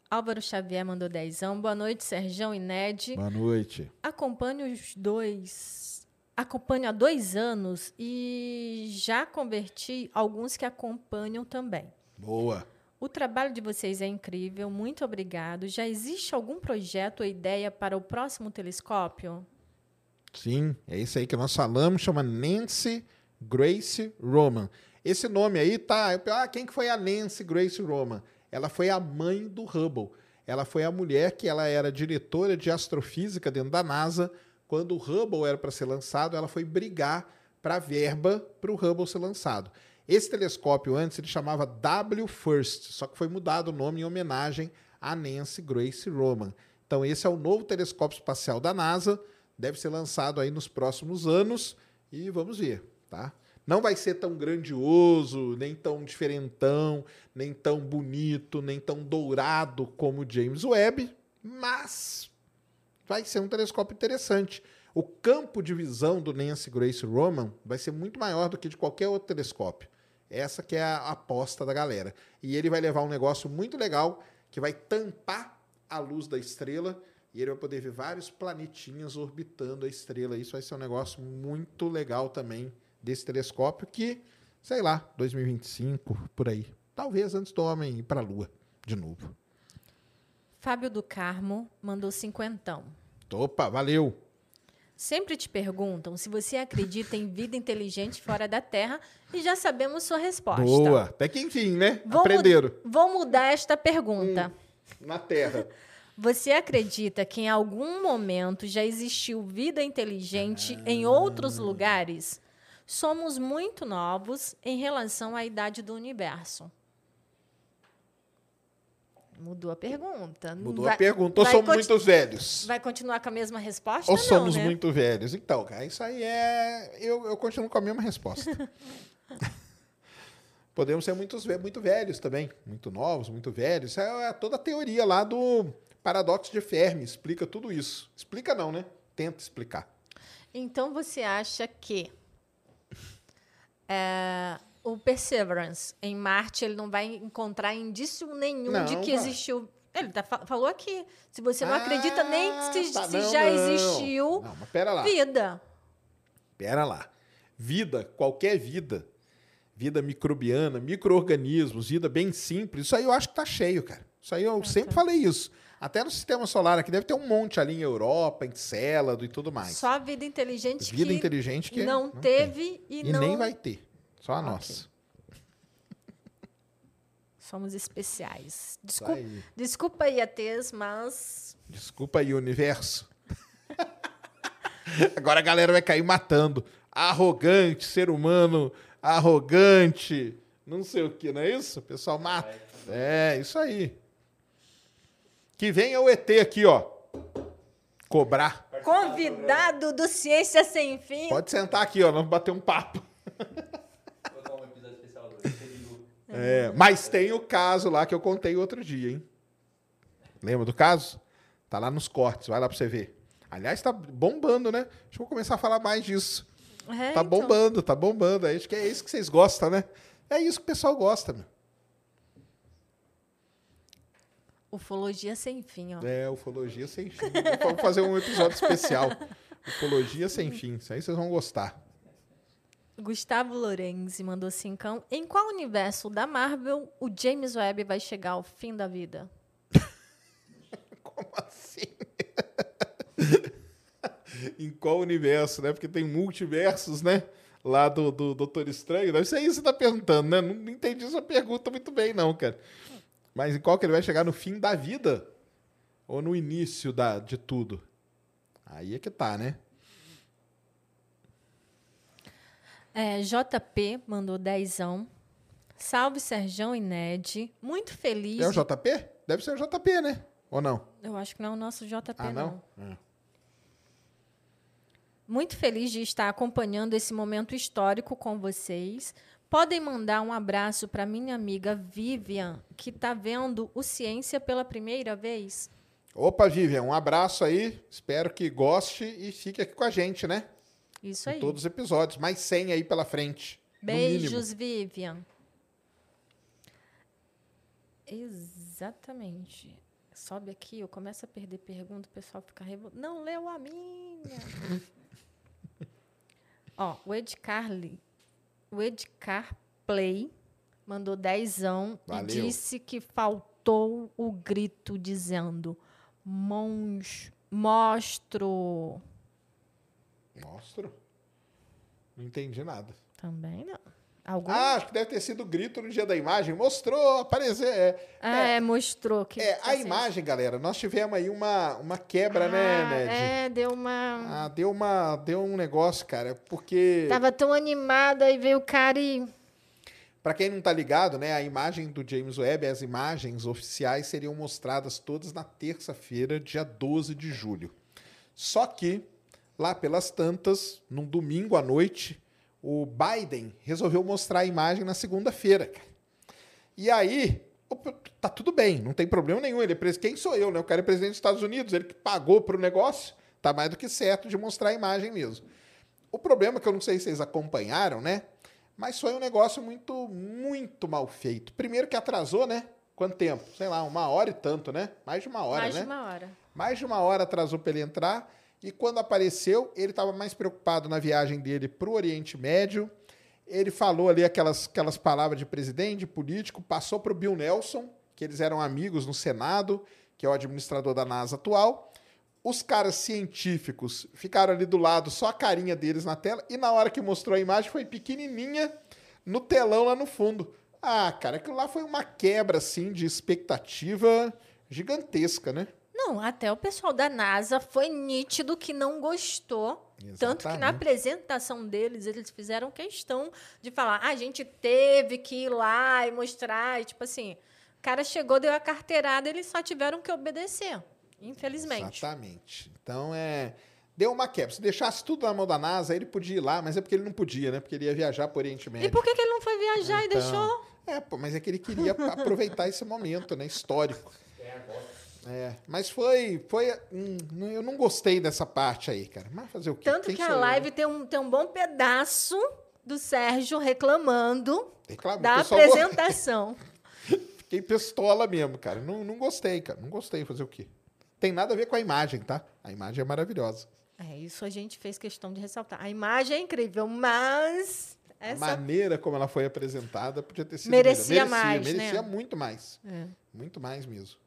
S2: Álvaro Xavier mandou dezão. Boa noite, Serjão e Ned.
S1: Boa noite.
S2: Acompanho os dois. Acompanho há dois anos e já converti alguns que acompanham também.
S1: Boa.
S2: O trabalho de vocês é incrível, muito obrigado. Já existe algum projeto ou ideia para o próximo telescópio?
S1: Sim, é isso aí que nós falamos, chama Nancy Grace Roman. Esse nome aí tá. Ah, quem que foi a Nancy Grace Roman? Ela foi a mãe do Hubble. Ela foi a mulher que ela era diretora de astrofísica dentro da NASA. Quando o Hubble era para ser lançado, ela foi brigar para verba para o Hubble ser lançado. Esse telescópio antes ele chamava W First, só que foi mudado o nome em homenagem a Nancy Grace Roman. Então esse é o novo telescópio espacial da NASA, deve ser lançado aí nos próximos anos e vamos ver, tá? Não vai ser tão grandioso, nem tão diferentão, nem tão bonito, nem tão dourado como o James Webb, mas vai ser um telescópio interessante. O campo de visão do Nancy Grace Roman vai ser muito maior do que de qualquer outro telescópio. Essa que é a aposta da galera. E ele vai levar um negócio muito legal que vai tampar a luz da estrela e ele vai poder ver vários planetinhas orbitando a estrela. Isso vai ser um negócio muito legal também desse telescópio que, sei lá, 2025, por aí. Talvez antes do homem ir para a Lua de novo.
S2: Fábio do Carmo mandou cinquentão.
S1: Opa, valeu!
S2: Sempre te perguntam se você acredita em vida inteligente fora da Terra e já sabemos sua resposta.
S1: Boa! Até que enfim, né?
S2: Vou mu-
S1: Aprenderam.
S2: Vou mudar esta pergunta.
S1: Na Terra.
S2: Você acredita que em algum momento já existiu vida inteligente em outros lugares? Somos muito novos em relação à idade do universo. Mudou a pergunta.
S1: Mudou
S2: vai,
S1: a pergunta. Ou somos muito velhos?
S2: Vai continuar com a mesma resposta?
S1: Ou
S2: não,
S1: somos
S2: né?
S1: muito velhos? Então, cara, isso aí é. Eu, eu continuo com a mesma resposta. Podemos ser muitos, muito velhos também. Muito novos, muito velhos. Isso é toda a teoria lá do paradoxo de Fermi. Explica tudo isso. Explica não, né? Tenta explicar.
S2: Então você acha que é, o Perseverance em Marte ele não vai encontrar indício nenhum
S1: Não,
S2: de que
S1: vai.
S2: existiu. Ele tá, fa- falou aqui. Se você não acredita nem
S1: Ah,
S2: se,
S1: tá,
S2: se
S1: não,
S2: já
S1: não.
S2: existiu
S1: Não, mas pera lá.
S2: vida.
S1: Pera lá. Vida, qualquer vida, vida microbiana, micro-organismos, vida bem simples, isso aí eu acho que tá cheio, cara. Isso aí eu sempre falei isso. Até no sistema solar aqui deve ter um monte ali em Europa, em Célado e tudo mais.
S2: Só a vida inteligente
S1: vida
S2: que
S1: inteligente que
S2: não,
S1: tem.
S2: teve e,
S1: E
S2: não
S1: nem vai ter. Só a
S2: Ok.
S1: nossa.
S2: somos especiais. Desculpa,
S1: aí.
S2: desculpa aí, ATs, mas
S1: Desculpa aí, universo. Agora a galera vai cair matando. Arrogante, ser humano arrogante, não sei o que, não é isso? O pessoal mata. É, isso aí. Que venha o ET aqui, ó. Cobrar.
S2: convidado do Ciência Sem Fim.
S1: Pode sentar aqui, ó. Vamos bater um papo.
S6: Vou dar um episódio especial do Bilu.
S1: É, mas tem o caso lá que eu contei outro dia, hein? Lembra do caso? Tá lá nos cortes, vai lá pra você ver. Aliás, tá bombando, né? Acho que eu vou começar a falar mais disso.
S2: É,
S1: Tá
S2: então.
S1: bombando, tá bombando. Acho que é isso que vocês gostam, né? É isso que o pessoal gosta, meu.
S2: Ufologia sem fim, ó.
S1: É, ufologia sem fim. Vamos fazer um episódio especial. Ufologia sem fim. Isso aí vocês vão gostar.
S2: Gustavo Lorenzi mandou cincão. Em qual universo da Marvel o James Webb vai chegar ao fim da vida?
S1: Como assim? em qual universo, né? Porque tem multiversos, né? Lá do, do Doutor Estranho. Isso que você tá perguntando, né? Não, entendi essa pergunta muito bem, não, cara. Mas em qual que ele vai chegar no fim da vida? Ou no início da, de tudo? Aí é que tá, né?
S2: É, JP mandou dezão. Salve Serjão e Ned. Muito feliz.
S1: É o JP? Deve ser o JP, né? Ou não?
S2: Eu acho que não é o nosso JP,
S1: Ah, não? É.
S2: Muito feliz de estar acompanhando esse momento histórico com vocês. Podem mandar um abraço para minha amiga Vivian, que está vendo o Ciência pela primeira vez.
S1: Opa, Vivian, um abraço aí. Espero que goste e fique aqui com a gente, né?
S2: Isso
S1: Em
S2: aí.
S1: todos os episódios. Mais 100 aí pela frente.
S2: Beijos, Vivian. Exatamente. sobe aqui, eu começo a perder pergunta, o pessoal fica revoltado. Não leu a minha. Ó, o Edcarly, o Edcar Play mandou dezão e
S1: Valeu.
S2: disse que faltou o grito dizendo Mons, mostro.
S1: Mostro. Não entendi nada.
S2: Também não. Algum?
S1: Ah, acho que deve ter sido o grito no dia da imagem. Mostrou, apareceu. É,
S2: Ah, é, mostrou que.
S1: é, a
S2: assim,
S1: imagem, galera, nós tivemos aí uma, uma quebra,
S2: ah,
S1: né, Ned?
S2: É, deu uma.
S1: Ah, deu, uma, deu um negócio, cara, porque...
S2: Tava tão animada aí veio o cara e.
S1: Pra quem não tá ligado, né, a imagem do James Webb, as imagens oficiais seriam mostradas todas na terça-feira, dia 12 de julho. Só que, lá pelas tantas, num domingo à noite, o Biden resolveu mostrar a imagem na segunda-feira. E aí, tá tudo bem, não tem problema nenhum. Ele é pres... Quem sou eu, né? O cara é presidente dos Estados Unidos, ele que pagou pro negócio, tá mais do que certo de mostrar a imagem mesmo. O problema é que eu não sei se vocês acompanharam, né? Mas foi um negócio muito, muito mal feito. Primeiro que atrasou, né? Quanto tempo? Sei lá, uma hora e tanto, né? Mais de uma hora,
S2: mais
S1: né?
S2: de uma hora.
S1: Mais de uma hora atrasou para ele entrar. E quando apareceu, ele estava mais preocupado na viagem dele para o Oriente Médio. Ele falou ali aquelas, aquelas palavras de presidente, de político, passou para o Bill Nelson, que eles eram amigos no Senado, que é o administrador da NASA atual. Os caras científicos ficaram ali do lado, só a carinha deles na tela, e na hora que mostrou a imagem foi pequenininha no telão lá no fundo. Ah, cara, aquilo lá foi uma quebra assim de expectativa gigantesca, né?
S2: Não, até o pessoal da NASA foi nítido que não gostou. Tanto que na
S1: Exatamente.
S2: apresentação deles, eles fizeram questão de falar: "Ah, a gente teve que ir lá e mostrar. E, tipo assim, o cara chegou, deu a carteirada, eles só tiveram que obedecer. Infelizmente.
S1: Exatamente. Então é. Deu uma quebra. Se deixasse tudo na mão da NASA, ele podia ir lá, mas é porque ele não podia, né? Porque ele ia viajar para o Oriente Médio.
S2: E por que, que ele não foi viajar
S1: Então,
S2: e deixou?
S1: É, pô, mas é que ele queria aproveitar esse momento, né? Histórico. É, mas foi, foi, hum, eu não gostei dessa parte aí, cara. Mas fazer o quê?
S2: Tanto
S1: Quem
S2: que a
S1: eu,
S2: live
S1: né?
S2: tem um, tem um bom pedaço do Sérgio reclamando
S1: Reclama, o
S2: da apresentação.
S1: Fiquei pistola mesmo, cara. Não, não gostei, cara. Não gostei fazer o quê? Tem nada a ver com a imagem, tá? A imagem é maravilhosa.
S2: É, isso a gente fez questão de ressaltar. A imagem é incrível, mas
S1: A
S2: essa
S1: maneira como ela foi apresentada podia ter sido
S2: Merecia
S1: melhor.
S2: mais, né?
S1: merecia muito mais.
S2: É.
S1: Muito mais mesmo.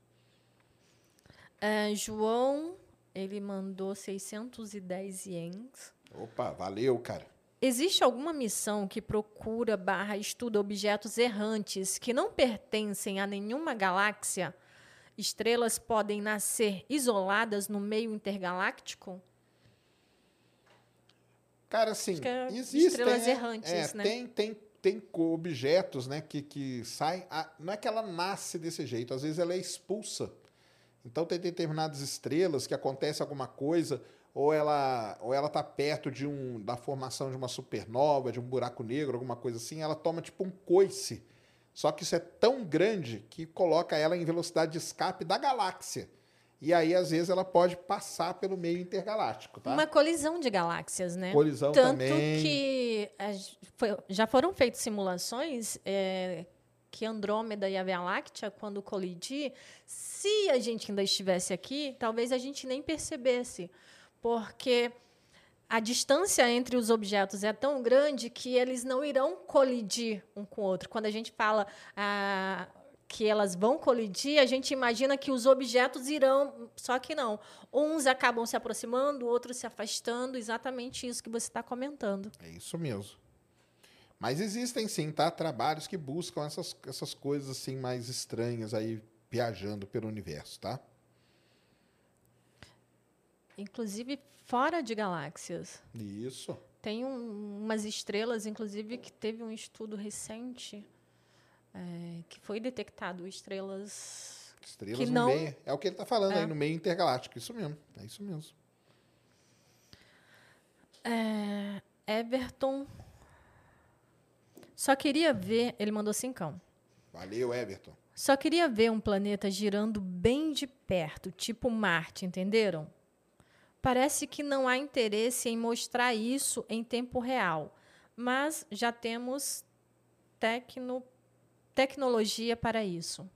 S2: É, João, ele mandou 610 ienes.
S1: Opa, valeu, cara.
S2: Existe alguma missão que procura barra estuda objetos errantes que não pertencem a nenhuma galáxia? Estrelas podem nascer isoladas no meio intergaláctico?
S1: Cara, assim,
S2: é
S1: existem...
S2: estrelas
S1: é,
S2: errantes,
S1: é,
S2: né?
S1: Tem, tem, tem objetos, né, que, que saem... a- não é que ela nasce desse jeito, às vezes ela é expulsa. Então tem determinadas estrelas que acontece alguma coisa, ou ela ou ela tá perto de um da formação de uma supernova, de um buraco negro, alguma coisa assim, ela toma tipo um coice. Só que isso é tão grande que coloca ela em velocidade de escape da galáxia. E aí, às vezes, ela pode passar pelo meio intergaláctico, tá?
S2: Uma colisão de galáxias, né?
S1: Colisão
S2: Tanto
S1: também.
S2: que a g- foi- já foram feitas simulações é, que Andrômeda e a Via Láctea, quando colidir, se a gente ainda estivesse aqui, talvez a gente nem percebesse, porque a distância entre os objetos é tão grande que eles não irão colidir um com o outro. Quando a gente fala ah, que elas vão colidir, a gente imagina que os objetos irão, só que não. Uns acabam se aproximando, outros se afastando, exatamente isso que você está comentando.
S1: É isso mesmo. Mas existem sim, tá? Trabalhos que buscam essas, essas coisas assim mais estranhas aí viajando pelo universo, tá?
S2: Inclusive fora de galáxias.
S1: Isso.
S2: Tem um- umas estrelas, inclusive, que teve um estudo recente é, que foi detectado estrelas.
S1: Estrelas
S2: Que
S1: no
S2: não-
S1: meio. É o que ele tá falando
S2: É.
S1: aí, no meio intergaláctico. Isso mesmo. É isso mesmo.
S2: É, Everton. Só queria ver. Ele mandou cincão.
S1: Valeu, Everton.
S2: Só queria ver um planeta girando bem de perto, tipo Marte, entenderam? Parece que não há interesse em mostrar isso em tempo real, mas já temos tecno- tecnologia para isso.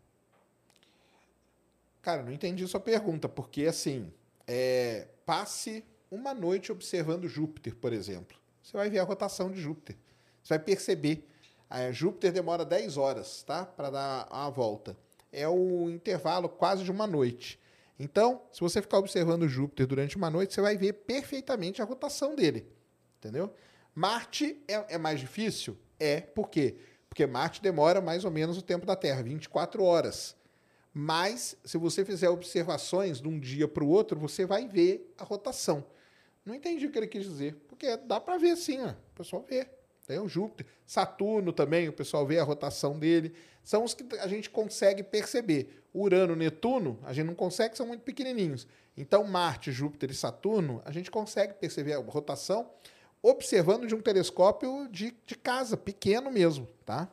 S1: Cara, não entendi sua pergunta, porque assim, é, passe uma noite observando Júpiter, por exemplo. Você vai ver a rotação de Júpiter. Você vai perceber. É, Júpiter demora 10 horas, tá? Para dar a volta. É o intervalo quase de uma noite. Então, se você ficar observando Júpiter durante uma noite, você vai ver perfeitamente a rotação dele. Entendeu? Marte é, é mais difícil? É. Por quê? Porque Marte demora mais ou menos o tempo da Terra, 24 horas. Mas, se você fizer observações de um dia para o outro, você vai ver a rotação. Não entendi o que ele quis dizer. Porque dá para ver sim, ó. o pessoal vê. Tem o Júpiter. Saturno também, o pessoal vê a rotação dele. São os que a gente consegue perceber. Urano, Netuno, a gente não consegue, são muito pequenininhos. Então, Marte, Júpiter e Saturno, a gente consegue perceber a rotação observando de um telescópio de, de casa, pequeno mesmo, tá?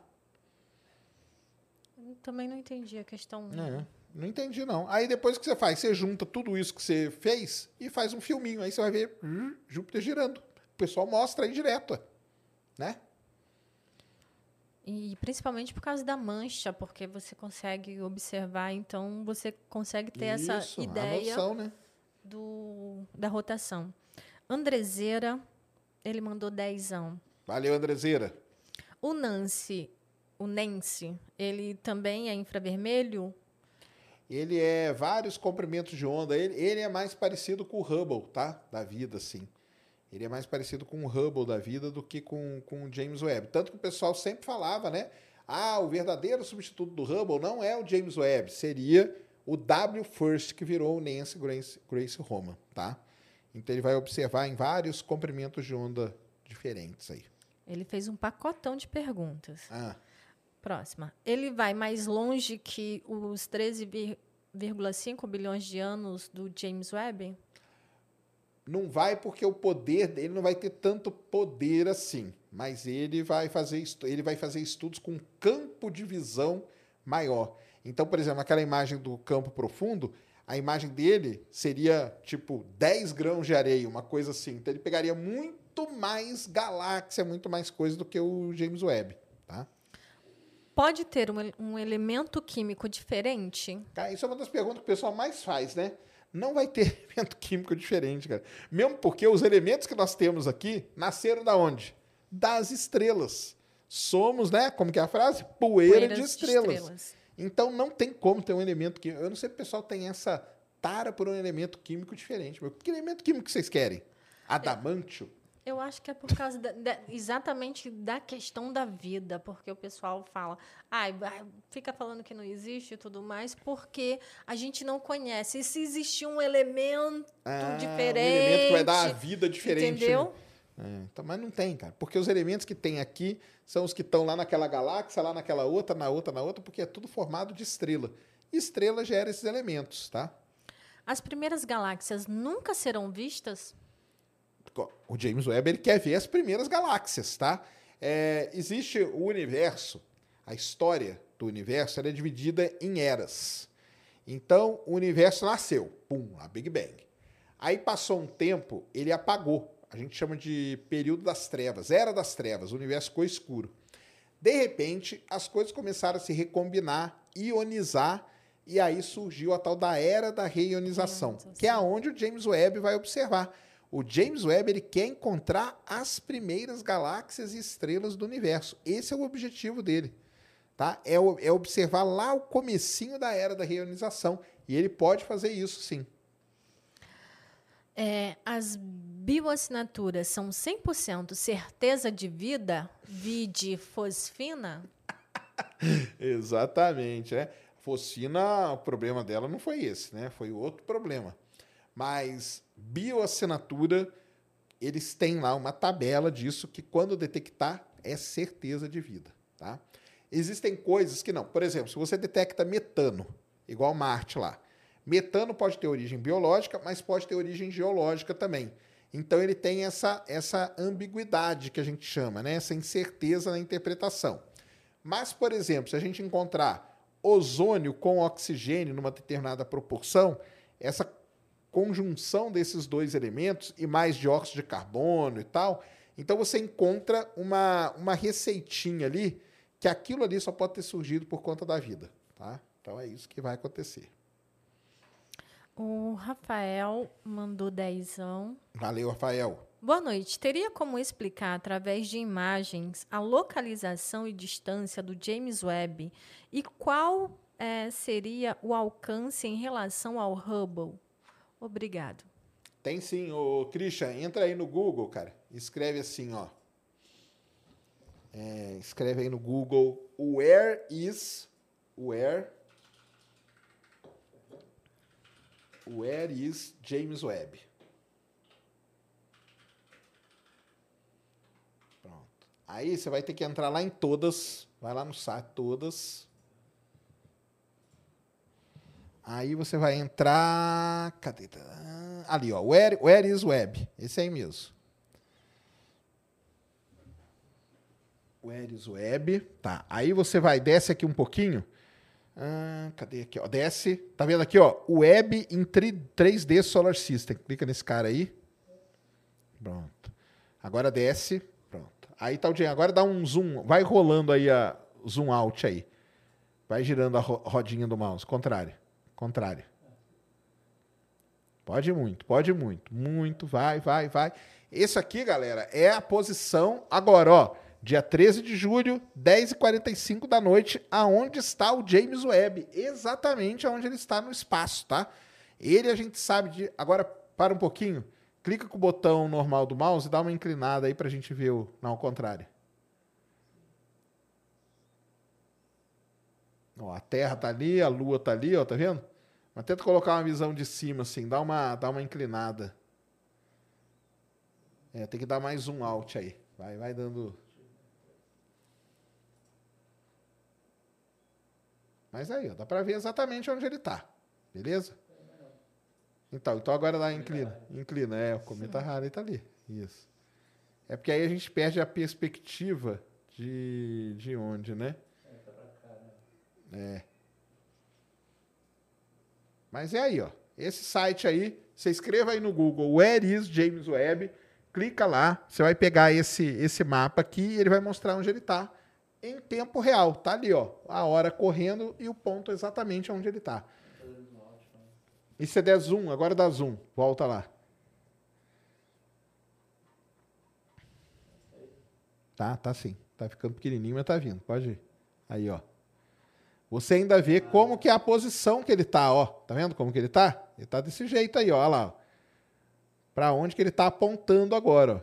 S2: Eu também não entendi a questão.
S1: É, não entendi, não. Aí depois que você faz, você junta tudo isso que você fez e faz um filminho. Aí você vai ver uh, Júpiter girando. O pessoal mostra aí direto, né?
S2: E principalmente por causa da mancha, porque você consegue observar, então você consegue ter
S1: Isso,
S2: essa ideia
S1: noção, né?
S2: do, da rotação. Andrezeira, ele mandou dezão.
S1: Valeu, Andrezeira.
S2: O Nancy, o Nancy, ele também é infravermelho?
S1: Ele é vários comprimentos de onda. Ele, ele é mais parecido com o Hubble, tá? Da vida, assim. Ele é mais parecido com o Hubble da vida do que com, com o James Webb. Tanto que o pessoal sempre falava, né? Ah, o verdadeiro substituto do Hubble não é o James Webb, seria o W First, que virou o Nancy Grace, Grace Roman, tá? Então ele vai observar em vários comprimentos de onda diferentes aí.
S2: Ele fez um pacotão de perguntas.
S1: Ah,
S2: Próxima. Ele vai mais longe que os 13,5 bilhões de anos do James Webb?
S1: Não vai porque o poder dele não vai ter tanto poder assim, mas ele vai fazer ele vai fazer estudos com um campo de visão maior. Então, por exemplo, aquela imagem do campo profundo, a imagem dele seria tipo 10 grãos de areia, uma coisa assim. Então ele pegaria muito mais galáxia, muito mais coisa do que o James Webb, tá?
S2: Pode ter um, um elemento químico diferente?
S1: Cara, isso é uma das perguntas que o pessoal mais faz, né? Não vai ter elemento químico diferente, cara. Mesmo porque os elementos que nós temos aqui nasceram da onde? Das estrelas. Somos, né? Como que é a frase? Poeira
S2: Poeiras
S1: de estrelas. Então não tem como ter um elemento químico. Eu não sei se o pessoal tem essa tara por um elemento químico diferente. Mas que elemento químico vocês querem? Adamantio?
S2: Eu acho que é por causa da- da- exatamente da questão da vida, porque o pessoal fala, ai, vai- fica falando que não existe e tudo mais, porque a gente não conhece. E se existir um elemento
S1: Ah,
S2: diferente.
S1: Um elemento que vai dar a vida diferente.
S2: Entendeu?
S1: né? É, então, mas não tem, cara. Porque os elementos que tem aqui são os que estão lá naquela galáxia, lá naquela outra, na outra, na outra, porque é tudo formado de estrela. E estrela gera esses elementos, tá?
S2: As primeiras galáxias nunca serão vistas?
S1: O James Webb ele quer ver as primeiras galáxias, tá? É, existe o universo, a história do universo é dividida em eras. Então, o universo nasceu, pum, a Big Bang. Aí passou um tempo, ele apagou. A gente chama de período das trevas, era das trevas, o universo ficou escuro. De repente, as coisas começaram a se recombinar, ionizar, e aí surgiu a tal da era da reionização, que é aonde o James Webb vai observar. O James Webb ele quer encontrar as primeiras galáxias e estrelas do universo. Esse é o objetivo dele. Tá? É, é observar lá o comecinho da era da reionização. E ele pode fazer isso, sim.
S2: É, as bioassinaturas são 100% certeza de vida, vide fosfina?
S1: Exatamente, né? Focina, o problema dela não foi esse, né? Foi outro problema. Mas bioassinatura, eles têm lá uma tabela disso que quando detectar é certeza de vida, tá? Existem coisas que não. Por exemplo, se você detecta metano, igual Marte lá. Metano pode ter origem biológica, mas pode ter origem geológica também. Então ele tem essa, essa ambiguidade que a gente chama, né? essa incerteza na interpretação. Mas, por exemplo, se a gente encontrar ozônio com oxigênio numa determinada proporção, essa conjunção desses dois elementos e mais dióxido de carbono e tal, então você encontra uma, uma receitinha ali que aquilo ali só pode ter surgido por conta da vida, tá? Então é isso que vai acontecer.
S2: O Rafael mandou dezão.
S1: Valeu, Rafael.
S2: Boa noite. Teria como explicar, através de imagens, a localização e distância do James Webb e qual eh, seria o alcance em relação ao Hubble? Obrigado.
S1: Tem sim, ô Christian, entra aí no Google, cara. Escreve assim, ó. É, escreve aí no Google Where is Where Where is James Webb? Pronto. Aí você vai ter que entrar lá em todas, vai lá no site todas. Aí você vai entrar. Cadê? Ali, ó. Where, where is web? Esse aí mesmo. Where is web? Tá. Aí você vai, desce aqui um pouquinho. Ah, cadê aqui, ó? Desce. Tá vendo aqui, ó? Web em 3D Solar System. Clica nesse cara aí. Pronto. Agora desce. Pronto. Aí tá o dia. Agora dá um zoom. Vai rolando aí a zoom out aí. Vai girando a ro- rodinha do mouse. Contrário. Contrário. Pode muito, pode muito. Muito, vai, vai, vai. Esse aqui, galera, é a posição agora, ó. Dia 13 de julho, 10h45 da noite, aonde está o James Webb. Exatamente aonde ele está no espaço, tá? Ele a gente sabe de. Agora, para um pouquinho. Clica com o botão normal do mouse e dá uma inclinada aí pra gente ver o. Não, ao contrário. Ó, a Terra tá ali, a Lua tá ali, ó, tá vendo? Mas tenta colocar uma visão de cima, assim, dá uma, dá uma inclinada. É, tem que dar mais um out aí. Vai, vai dando. Mas aí, ó, dá pra ver exatamente onde ele tá. Beleza? Então, então agora dá inclina. Inclina, é, o cometa Halley tá ali. Isso. É porque aí a gente perde a perspectiva de, de onde, né? É. Mas é aí, ó. Esse site aí, você escreva aí no Google Where is James Webb, clica lá, você vai pegar esse esse mapa aqui e ele vai mostrar onde ele tá em tempo real. Tá ali, ó, a hora correndo e o ponto exatamente onde ele tá. E se der zoom, agora dá zoom, volta lá. Tá, tá sim. Tá ficando pequenininho, mas tá vindo. Pode ir. Aí, ó. Você ainda vê como que é a posição que ele tá, ó. Tá vendo como que ele tá? Ele tá desse jeito aí, ó. Olha lá. Para onde que ele tá apontando agora, ó.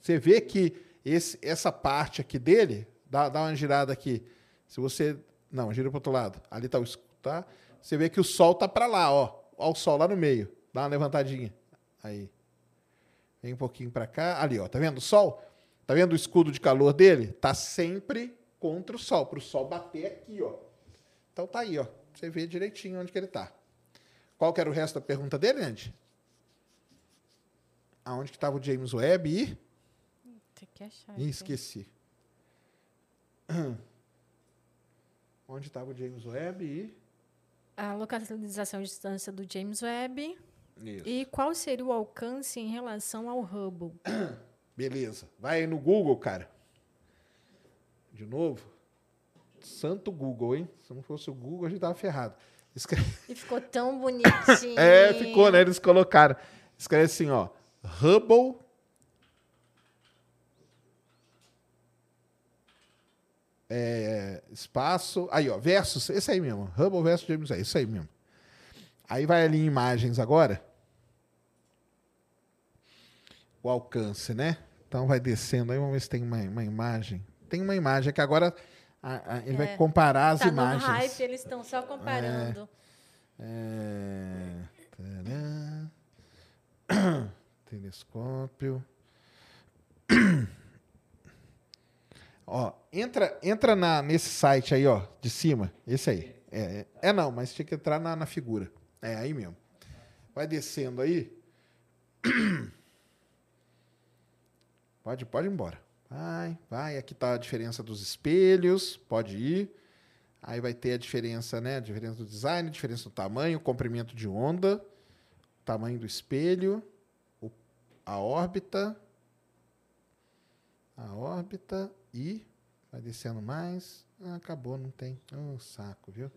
S1: Você vê que esse, essa parte aqui dele, dá, dá uma girada aqui. Se você, não, gira pro outro lado. Ali tá o tá? Você vê que o sol tá para lá, ó. Ó o sol lá no meio. Dá uma levantadinha. Aí. Vem um pouquinho para cá. Ali, ó. Tá vendo o sol? Tá vendo o escudo de calor dele? Tá sempre contra o sol, para o sol bater aqui, ó. Então tá aí, ó. Você vê direitinho onde que ele tá. Qual que era o resto da pergunta dele, Andy? Aonde que estava o James Webb e...
S2: Tem que achar.
S1: Ih, esqueci. Onde estava o James Webb e...
S2: A localização e distância do James Webb.
S1: Isso.
S2: E qual seria o alcance em relação ao Hubble?
S1: Beleza. Vai no Google, cara. De novo. Santo Google, hein? Se não fosse o Google, a gente tava ferrado. Escreve...
S2: E ficou tão bonitinho.
S1: É, ficou, né? Eles colocaram. Escreve assim, ó. Hubble. É, espaço. Aí, ó. Versus. Esse aí mesmo. Hubble versus James Webb. Isso aí mesmo. Aí vai ali em imagens agora. O alcance, né? Então vai descendo aí. Vamos ver se tem uma, uma imagem. Tem uma imagem que agora a- a- ele vai
S2: É.
S1: comparar as
S2: tá
S1: imagens.
S2: no hype, eles estão só comparando.
S1: É... Tadã. Telescópio. ó, entra, entra na, nesse site aí, ó, de cima. Esse aí. É, é, é não, mas tinha que entrar na, na figura. É aí mesmo. Vai descendo aí. Pode, pode ir embora. Vai, vai. Aqui tá a diferença dos espelhos. Pode ir. Aí vai ter a diferença, né? A diferença do design, diferença do tamanho, comprimento de onda, tamanho do espelho, o- a órbita, a órbita e vai descendo mais. Ah, acabou, não tem. Oh, saco, viu?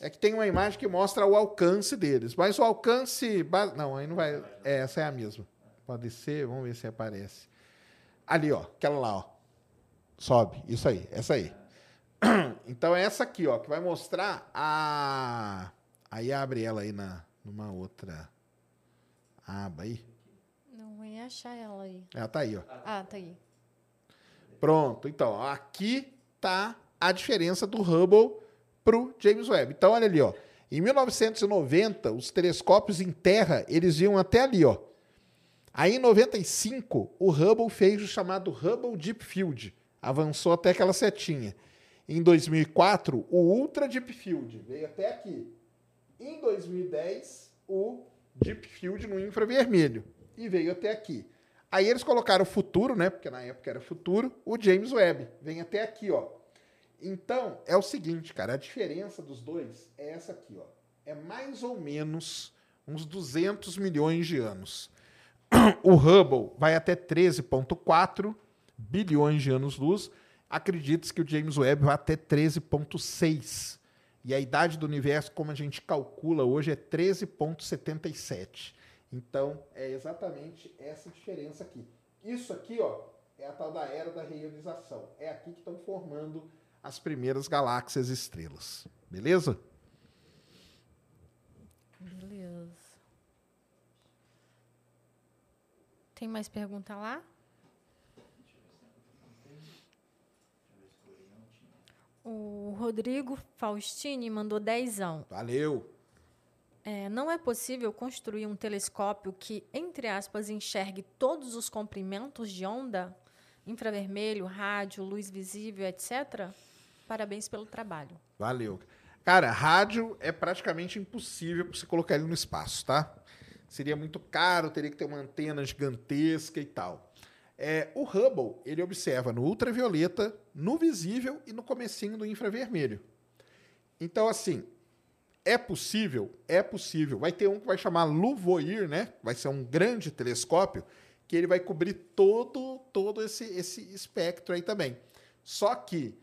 S1: É que tem uma imagem que mostra o alcance deles. Mas o alcance. Não, aí não vai. É, essa é a mesma. Pode ser, vamos ver se aparece. Ali, ó. Aquela lá, ó. Sobe. Isso aí, essa aí. Então é essa aqui, ó, que vai mostrar a. Aí abre ela aí na, numa outra aba aí.
S2: Não ia achar ela aí.
S1: Ela tá aí, ó.
S2: Ah, tá aí.
S1: Pronto. Então, ó, aqui tá a diferença do Hubble pro James Webb. Então, olha ali, ó. Em 1990, os telescópios em terra, eles iam até ali, ó. Aí, em 95, o Hubble fez o chamado Hubble Deep Field. Avançou até aquela setinha. Em 2004, o Ultra Deep Field veio até aqui. Em 2010, o Deep Field no infravermelho. E veio até aqui. Aí eles colocaram o futuro, né? Porque na época era futuro, o James Webb. Vem até aqui, ó. Então, é o seguinte, cara, a diferença dos dois é essa aqui, ó. É mais ou menos uns 200 milhões de anos. O Hubble vai até 13,4 bilhões de anos-luz. Acredita-se que o James Webb vai até 13,6. E a idade do universo, como a gente calcula hoje, é 13,77. Então, é exatamente essa diferença aqui. Isso aqui, ó, é a tal da era da reionização. É aqui que estão formando as primeiras galáxias e estrelas. Beleza?
S2: Beleza. Tem mais pergunta lá? O Rodrigo Faustini mandou dezão.
S1: Valeu!
S2: É, não é possível construir um telescópio que, entre aspas, enxergue todos os comprimentos de onda, infravermelho, rádio, luz visível, etc. Parabéns pelo trabalho.
S1: Valeu. Cara, rádio é praticamente impossível você colocar ele no espaço, tá? Seria muito caro, teria que ter uma antena gigantesca e tal. É, o Hubble, ele observa no ultravioleta, no visível e no comecinho do infravermelho. Então, assim, é possível? É possível. Vai ter um que vai chamar LUVOIR, né? Vai ser um grande telescópio que ele vai cobrir todo, todo esse, esse espectro aí também. Só que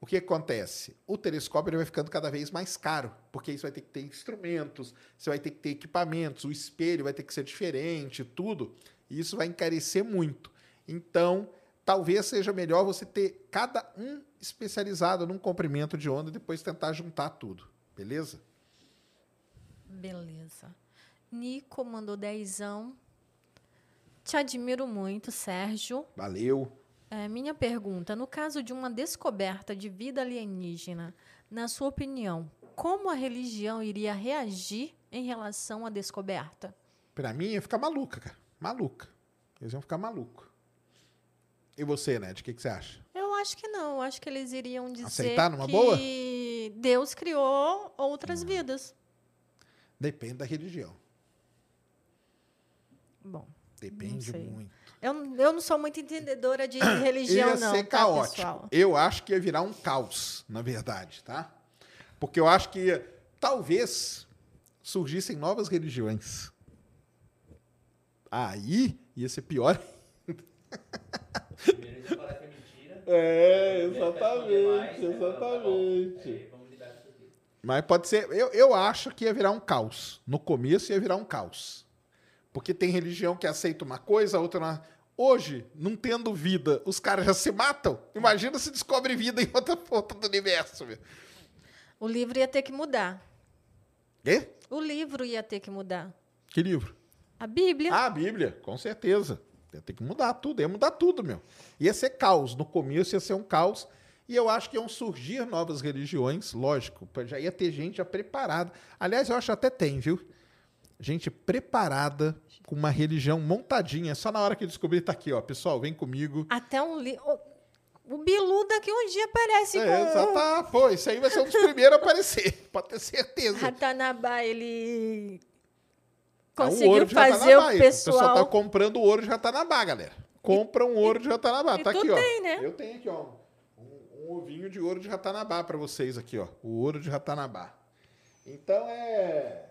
S1: o que acontece? O telescópio ele vai ficando cada vez mais caro, porque isso vai ter que ter instrumentos, você vai ter que ter equipamentos, o espelho vai ter que ser diferente, tudo. E isso vai encarecer muito. Então, talvez seja melhor você ter cada um especializado num comprimento de onda e depois tentar juntar tudo. Beleza?
S2: Beleza. Nico mandou dezão. Te admiro muito, Sérgio.
S1: Valeu.
S2: É, minha pergunta: no caso de uma descoberta de vida alienígena, na sua opinião, como a religião iria reagir em relação à descoberta?
S1: Pra mim, ia ficar maluca, cara. Maluca. Eles iam ficar maluco. E você, Ned, o que, que você acha?
S2: Eu acho que não. Eu acho que eles iriam dizer
S1: Aceitar numa
S2: que
S1: boa?
S2: Deus criou outras vidas.
S1: Depende da religião.
S2: Bom,
S1: Depende muito.
S2: Eu, eu não sou muito entendedora de religião,
S1: ia
S2: não.
S1: ser
S2: tá,
S1: caótico.
S2: pessoal?
S1: eu acho que ia virar um caos, na verdade, tá? Porque eu acho que ia- talvez surgissem novas religiões. Aí ia ser pior.
S6: Primeiro eles falar que é mentira.
S1: É,
S6: isso aqui.
S1: Mas pode ser. Eu, eu acho que ia virar um caos. No começo ia virar um caos. Porque tem religião que aceita uma coisa, a outra não. Hoje, não tendo vida, os caras já se matam. Imagina se descobre vida em outra ponta do universo. Meu.
S2: O livro ia ter que mudar.
S1: Quê?
S2: O livro ia ter que mudar.
S1: Que livro?
S2: A Bíblia.
S1: Ah, a Bíblia, com certeza. Ia ter que mudar tudo, ia mudar tudo, meu. Ia ser caos. No começo ia ser um caos. E eu acho que iam surgir novas religiões, lógico. Já ia ter gente já preparada. Aliás, eu acho que até tem, viu? Gente preparada, com uma religião montadinha. Só na hora que descobrir, tá aqui, ó. Pessoal, vem comigo.
S2: Até um livro. O Bilu daqui um dia aparece
S1: É,
S2: com
S1: já tá, pô, isso aí vai ser um dos primeiros a aparecer. Pode ter certeza.
S2: Ratanabá, ele
S1: um
S2: conseguiu
S1: de
S2: fazer o pessoal.
S1: O pessoal tá comprando o ouro de Ratanabá, galera. Compra um ouro de Ratanabá.
S2: e
S1: Tá aqui, ó.
S2: tem, né?
S1: Eu tenho aqui, ó. Um, um ovinho de ouro de Ratanabá pra vocês aqui, ó. O ouro de Ratanabá. Então é.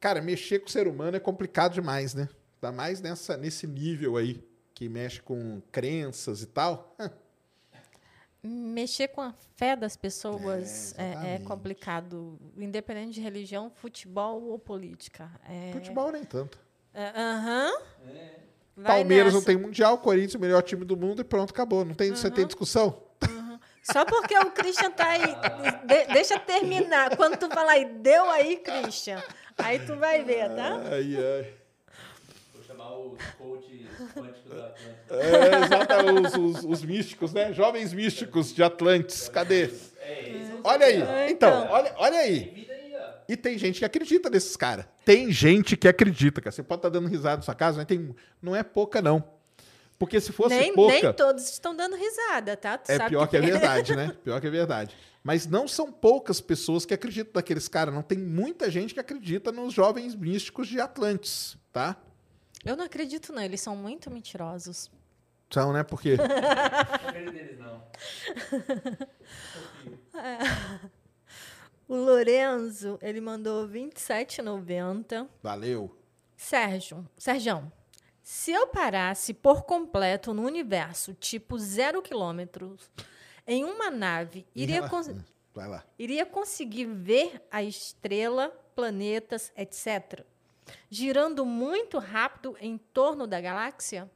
S1: Cara, mexer com o ser humano é complicado demais, né? Ainda mais nessa, nesse nível aí, que mexe com crenças e tal.
S2: Mexer com a fé das pessoas
S1: É,
S2: é, é complicado, independente de religião, futebol ou política. É,
S1: Futebol nem tanto.
S2: é, Aham.
S6: É.
S2: vai
S1: Palmeiras não
S2: nessa.
S1: tem mundial, Corinthians o melhor time do mundo e pronto, acabou. Não tem, você tem discussão?
S2: Só porque o Christian tá aí. de- deixa terminar. Quando tu falar aí, deu aí, Christian. Aí tu vai ver, tá?
S1: Ai, ai.
S6: Vou chamar os coaches quânticos da Atlântica.
S1: É, exato, os, os- os místicos, né? Jovens místicos de Atlantis. Cadê?
S6: É, é
S1: Olha aí. Então,
S2: então.
S1: olha, olha aí. E tem gente que acredita nesses caras. Tem gente que acredita, cara. Você pode estar dando risada na sua casa, mas tem, não é pouca, não. Porque se fosse
S2: Nem,
S1: pouca.
S2: nem todos estão dando risada, tá? Tu
S1: É
S2: sabe
S1: pior que é verdade, né? Pior que é verdade. Mas não são poucas pessoas que acreditam naqueles caras. Não tem muita gente que acredita nos jovens místicos de Atlantis, tá?
S2: Eu não acredito, não. Eles são muito mentirosos.
S1: São, né?
S6: Acredito deles, não.
S2: O Lorenzo, ele mandou 27,90.
S1: Valeu.
S2: Sérgio, Sérgio, se eu parasse por completo no universo, tipo zero quilômetros, em uma nave, iria, cons- iria conseguir ver a estrela, planetas, etc., girando muito rápido em torno da galáxia?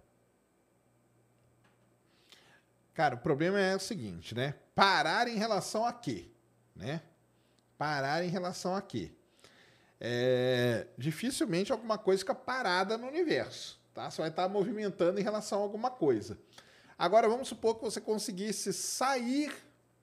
S1: Cara, o problema é o seguinte, né? Parar em relação a quê? Né? Parar em relação a quê? É, dificilmente alguma coisa fica parada no universo, tá? Você vai estar movimentando em relação a alguma coisa. Agora, vamos supor que você conseguisse sair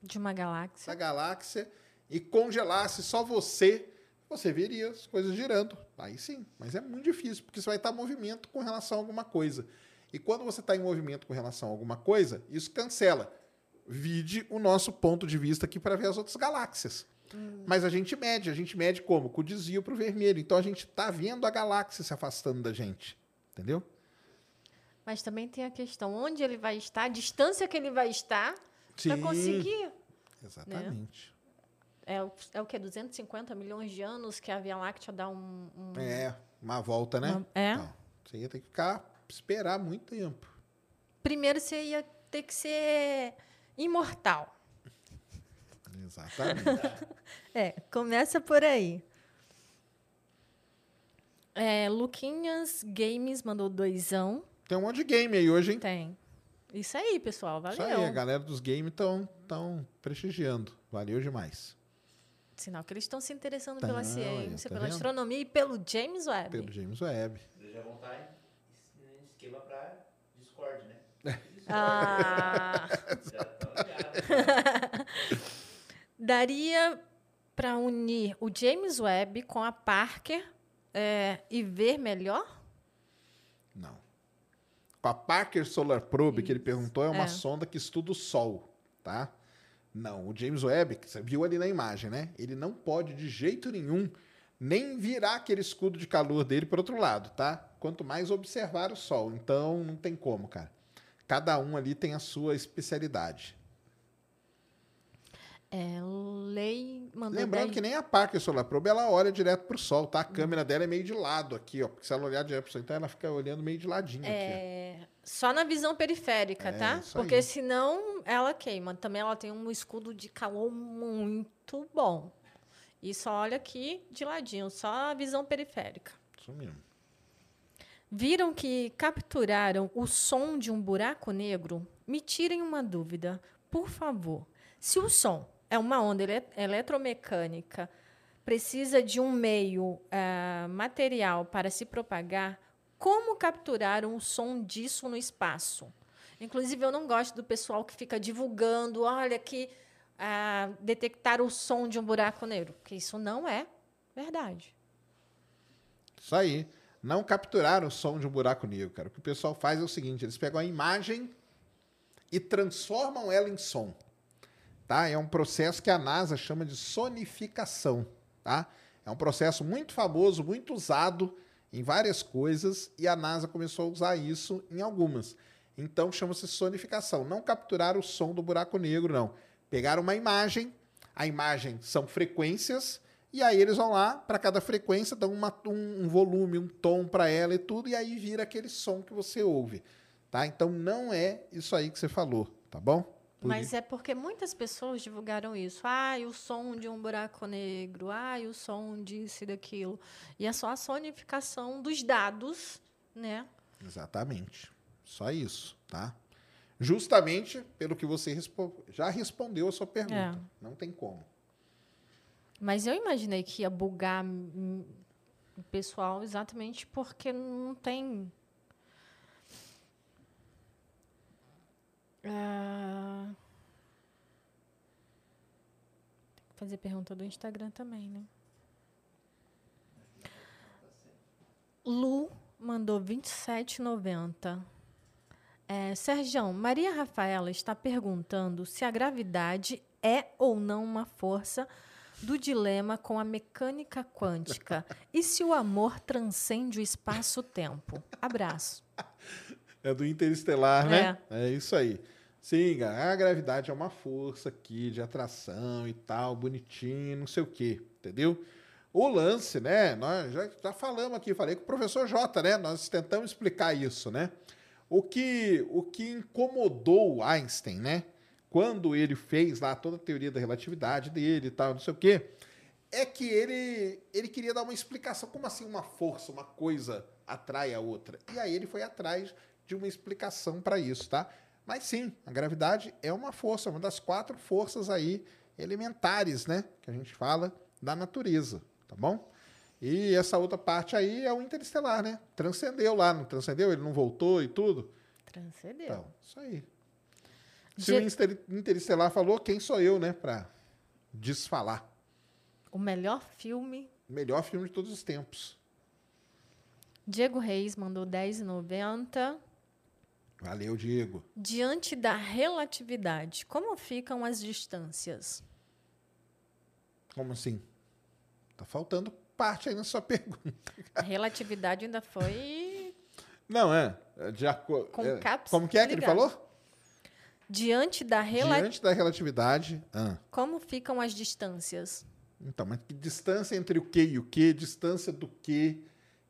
S2: De uma
S1: da
S2: galáxia?
S1: galáxia e congelasse só você, você veria as coisas girando. Aí sim, mas é muito difícil, porque você vai estar em movimento com relação a alguma coisa. E quando você está em movimento com relação a alguma coisa, isso cancela. Vide o nosso ponto de vista aqui para ver as outras galáxias. Mas a gente mede, a gente mede como? Com o desvio para o vermelho. Então a gente está vendo a galáxia se afastando da gente. Entendeu?
S2: Mas também tem a questão onde ele vai estar, a distância que ele vai estar para conseguir.
S1: Exatamente.
S2: É, o- é o que? 250 milhões de anos que a Via Láctea dá um. um-
S1: É, uma volta, né?
S2: uma- é.
S1: Não, você ia ter que ficar, esperar muito tempo.
S2: Primeiro você ia ter que ser imortal.
S1: Exatamente.
S2: É, começa por aí. É, Luquinhas Games mandou doisão.
S1: Tem um monte de game aí hoje, hein?
S2: Tem. Isso aí, pessoal. Valeu.
S1: Isso aí, a galera dos games estão tão prestigiando. Valeu demais.
S2: Sinal que eles estão se interessando
S1: Tão,
S2: pela ciência,
S1: tá
S2: pela
S1: vendo?
S2: astronomia e pelo James Webb.
S1: Pelo James Webb.
S6: Em em esquema pra Discord, né? Discord.
S2: Ah,
S6: estão ligados.
S2: daria para unir o James Webb com a Parker é, e ver melhor?
S1: A Parker Solar Probe, que ele perguntou, é uma
S2: É.
S1: sonda que estuda o Sol, tá? Não, o James Webb, que você viu ali na imagem, né? Ele não pode, de jeito nenhum, nem virar aquele escudo de calor dele para outro lado, tá? Quanto mais observar o Sol. Então, não tem como, cara. Cada um ali tem a sua especialidade.
S2: É, Lei
S1: Lembrando
S2: 10
S1: que nem a Parker Solar Probe, ela olha direto pro Sol, tá? A câmera dela é meio de lado aqui, ó. Porque se ela olhar direto pro Sol, então ela fica olhando meio de ladinho aqui,
S2: É, só na visão periférica,
S1: É,
S2: tá? Porque
S1: aí.
S2: senão ela queima. Também ela tem um escudo de calor muito bom. E só olha aqui de ladinho, só a visão periférica.
S1: Isso mesmo.
S2: Viram que capturaram o som de um buraco negro? Me tirem uma dúvida, por favor. Se o som é uma onda ele- eletromecânica, precisa de um meio ah, material para se propagar, como capturaram o som disso no espaço? Inclusive, eu não gosto do pessoal que fica divulgando, olha que ah, detectaram o som de um buraco negro, porque isso não é verdade.
S1: Isso aí. Não capturaram o som de um buraco negro, cara. O que o pessoal faz é o seguinte: eles pegam a imagem e transformam ela em som. Tá? É um processo que a NASA chama de sonificação. Tá? É um processo muito famoso, muito usado em várias coisas, e a NASA começou a usar isso em algumas. Então chama-se sonificação. Não capturar o som do buraco negro, não. Pegaram uma imagem, a imagem são frequências, e aí eles vão lá, para cada frequência, dão uma- um, um volume, um tom para ela e tudo, e aí vira aquele som que você ouve. Tá? Então não é isso aí que você falou, tá bom? Por
S2: Mas é porque muitas pessoas divulgaram isso. Ah, o som de um buraco negro. Ah, o som disso e daquilo. E é só a sonificação dos dados, né?
S1: Exatamente. Só isso, tá? Justamente pelo que você respo- já respondeu a sua pergunta.
S2: É.
S1: Não tem como.
S2: Mas eu imaginei que ia bugar o pessoal exatamente porque não tem. Ah, Tem que fazer pergunta do Instagram também, né? Lu mandou 27,90. É, Sergião, Maria Rafaela está perguntando se a gravidade é ou não uma força do dilema com a mecânica quântica e se o amor transcende o espaço-tempo. Abraço.
S1: É do interestelar, né? É isso aí. Sim, a gravidade é uma força aqui de atração e tal, bonitinho, não sei o quê, entendeu? O lance, né? Nós já, já falamos aqui, falei com o professor Jota, né? Nós tentamos explicar isso, né? O que, o que incomodou o Einstein, né? Quando ele fez lá toda a teoria da relatividade dele e tal, não sei o quê, é que ele, ele queria dar uma explicação. Como assim uma força, uma coisa atrai a outra? E aí ele foi atrás de uma explicação para isso, tá? Mas sim, a gravidade é uma força, uma das quatro forças aí elementares, né? Que a gente fala da natureza, tá bom? E essa outra parte aí é o interestelar, né? Transcendeu lá, não transcendeu? Ele não voltou e tudo?
S2: Transcendeu.
S1: Então, isso aí. Se
S2: Ge-
S1: o Inter- Interestelar falou, quem sou eu, né? Pra desfalar.
S2: O melhor filme.
S1: Melhor filme de todos os tempos.
S2: Diego Reis mandou 10,90.
S1: Valeu, Diego.
S2: Diante da relatividade, como ficam as distâncias?
S1: Como assim? Tá faltando parte aí na sua pergunta.
S2: A relatividade ainda foi
S1: Não, é. é de aco-
S2: Com
S1: é, Como que é que ele falou?
S2: diante da relatividade.
S1: Diante da relatividade. Ah,
S2: Como ficam as distâncias?
S1: então, mas que distância entre o que e o que? Distância do que?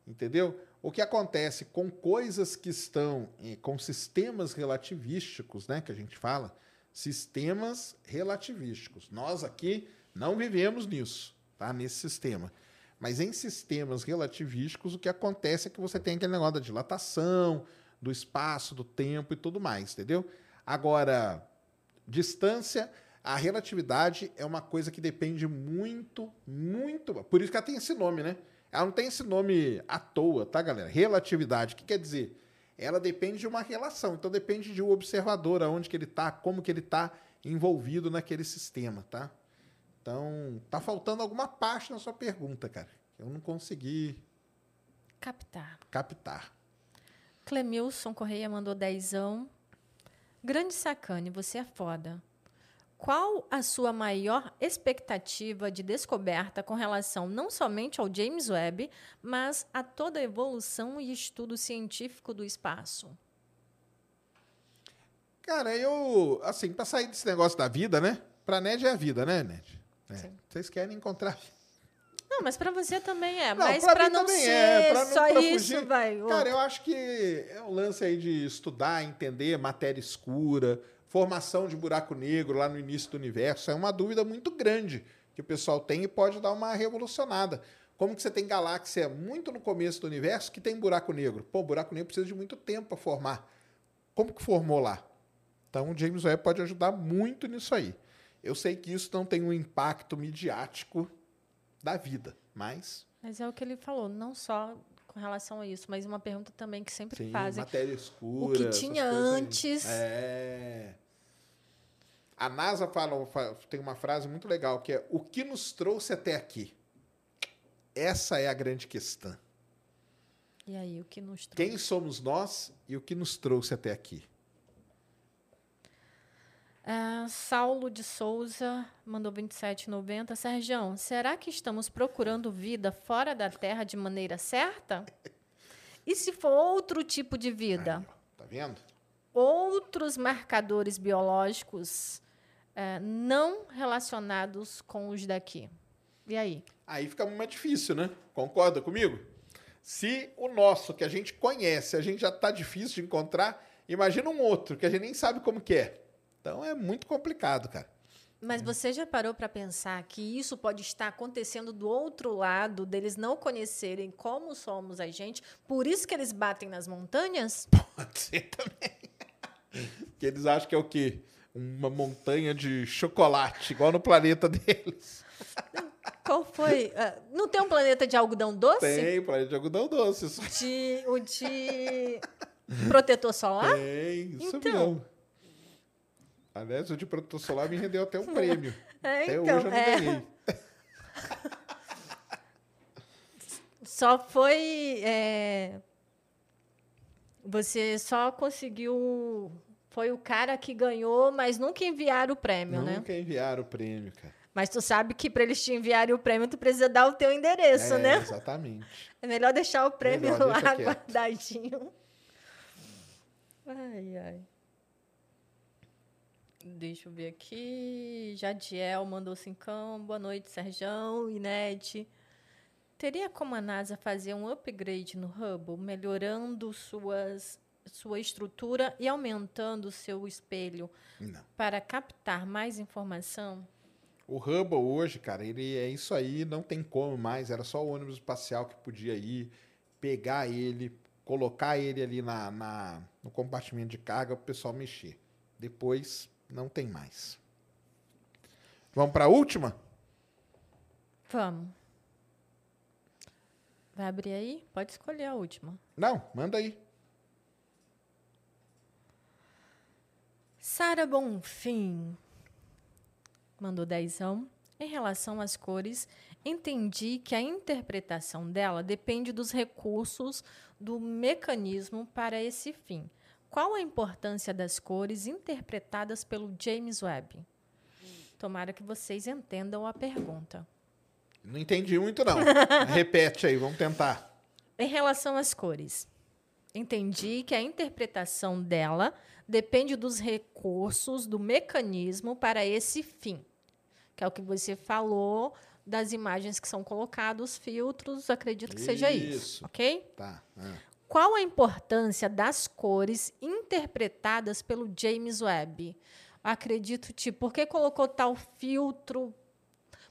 S1: Entendeu? O que acontece com coisas que estão com sistemas relativísticos, né? Que a gente fala, sistemas relativísticos. Nós aqui não vivemos nisso, tá? Nesse sistema. Mas em sistemas relativísticos, o que acontece é que você tem aquele negócio da dilatação, do espaço, do tempo e tudo mais, entendeu? Agora, distância, a relatividade é uma coisa que depende muito, muito. Por isso que ela tem esse nome, né? Ela não tem esse nome à toa, tá, galera? Relatividade, o que quer dizer? Ela depende de uma relação, então depende de um observador, aonde que ele está, como que ele está envolvido naquele sistema, tá? Então, tá faltando alguma parte na sua pergunta, cara. Eu não consegui
S2: Captar.
S1: captar.
S2: Clemilson Correia mandou dezão. Grande sacane, você é foda. Qual a sua maior expectativa de descoberta com relação não somente ao James Webb, mas a toda a evolução e estudo científico do espaço?
S1: Cara, eu, assim, pra sair desse negócio da vida, né? Pra Ned é a vida, né, Ned? É. Vocês querem encontrar.
S2: Não, mas para você também é.
S1: Não,
S2: mas para não
S1: também
S2: ser
S1: é, pra não-
S2: só
S1: pra
S2: isso,
S1: fugir.
S2: vai.
S1: Cara, eu acho que é um lance aí de estudar, entender matéria escura, formação de buraco negro lá no início do universo. É uma dúvida muito grande que o pessoal tem e pode dar uma revolucionada. Como que você tem galáxia muito no começo do universo que tem buraco negro? Pô, buraco negro precisa de muito tempo para formar. Como que formou lá? Então, o James Webb pode ajudar muito nisso aí. Eu sei que isso não tem um impacto midiático da vida, mas
S2: Mas é o que ele falou, não só com relação a isso, mas uma pergunta também que sempre
S1: sim,
S2: fazem.
S1: matéria escura.
S2: O que tinha antes.
S1: É. A NASA fala, fa- tem uma frase muito legal que é: o que nos trouxe até aqui? Essa é a grande questão.
S2: E aí, o que nos trouxe?
S1: Quem somos nós e o que nos trouxe até aqui?
S2: Ah, Saulo de Souza mandou 27,90. Sergião, será que estamos procurando vida fora da Terra de maneira certa? E se for outro tipo de vida?
S1: Aí, tá vendo?
S2: Outros marcadores biológicos eh, não relacionados com os daqui? E aí?
S1: Aí fica mais difícil, né? Concorda comigo? Se o nosso, que a gente conhece, a gente já tá difícil de encontrar, imagina um outro que a gente nem sabe como que é. Então é muito complicado, cara.
S2: Mas você já parou para pensar que isso pode estar acontecendo do outro lado, deles não conhecerem como somos a gente, por isso que eles batem nas montanhas?
S1: Pode ser também. que eles acham que é o quê? Uma montanha de chocolate, igual no planeta deles.
S2: Qual foi? Ah, não tem um planeta de algodão doce?
S1: Tem, planeta de algodão doce.
S2: De, o de protetor solar?
S1: tem, isso
S2: Então.
S1: mesmo. Aliás, o de protetor solar me rendeu até um prêmio.
S2: É,
S1: Até
S2: então,
S1: hoje eu não
S2: é.
S1: ganhei.
S2: Só foi. é, Você só conseguiu. Foi o cara que ganhou, mas nunca enviaram o prêmio, né?
S1: Nunca enviaram o prêmio, cara.
S2: Mas tu sabe que para eles te enviarem o prêmio, tu precisa dar o teu endereço,
S1: é,
S2: né?
S1: Exatamente.
S2: É melhor deixar o prêmio
S1: Melhor,
S2: lá guardadinho. Ai, ai. Deixa eu ver aqui. Jadiel mandou cincão. Boa noite, Serjão, Inete. Teria como a NASA fazer um upgrade no Hubble, melhorando suas, sua estrutura e aumentando o seu espelho
S1: Não.
S2: para captar mais informação?
S1: O Hubble hoje, cara, ele é isso aí, não tem como mais. Era só o ônibus espacial que podia ir, pegar ele, colocar ele ali na, na- no compartimento de carga para o pessoal mexer. Depois, não tem mais. Vamos para a última?
S2: Vamos. Vai abrir aí? Pode escolher a última.
S1: Não, manda aí.
S2: Sara Bonfim mandou dezão. Em relação às cores, entendi que a interpretação dela depende dos recursos do mecanismo para esse fim. Qual a importância das cores interpretadas pelo James Webb? Tomara que vocês entendam a pergunta.
S1: Não entendi muito, não. Repete aí, vamos tentar.
S2: Em relação às cores, entendi que a interpretação dela depende dos recursos do mecanismo para esse fim, que é o que você falou das imagens que são colocadas, os filtros, acredito que seja isso,
S1: Isso.
S2: ok?
S1: Tá. ah.
S2: Qual a importância das cores interpretadas pelo James Webb? Acredito, tipo, por que colocou tal filtro?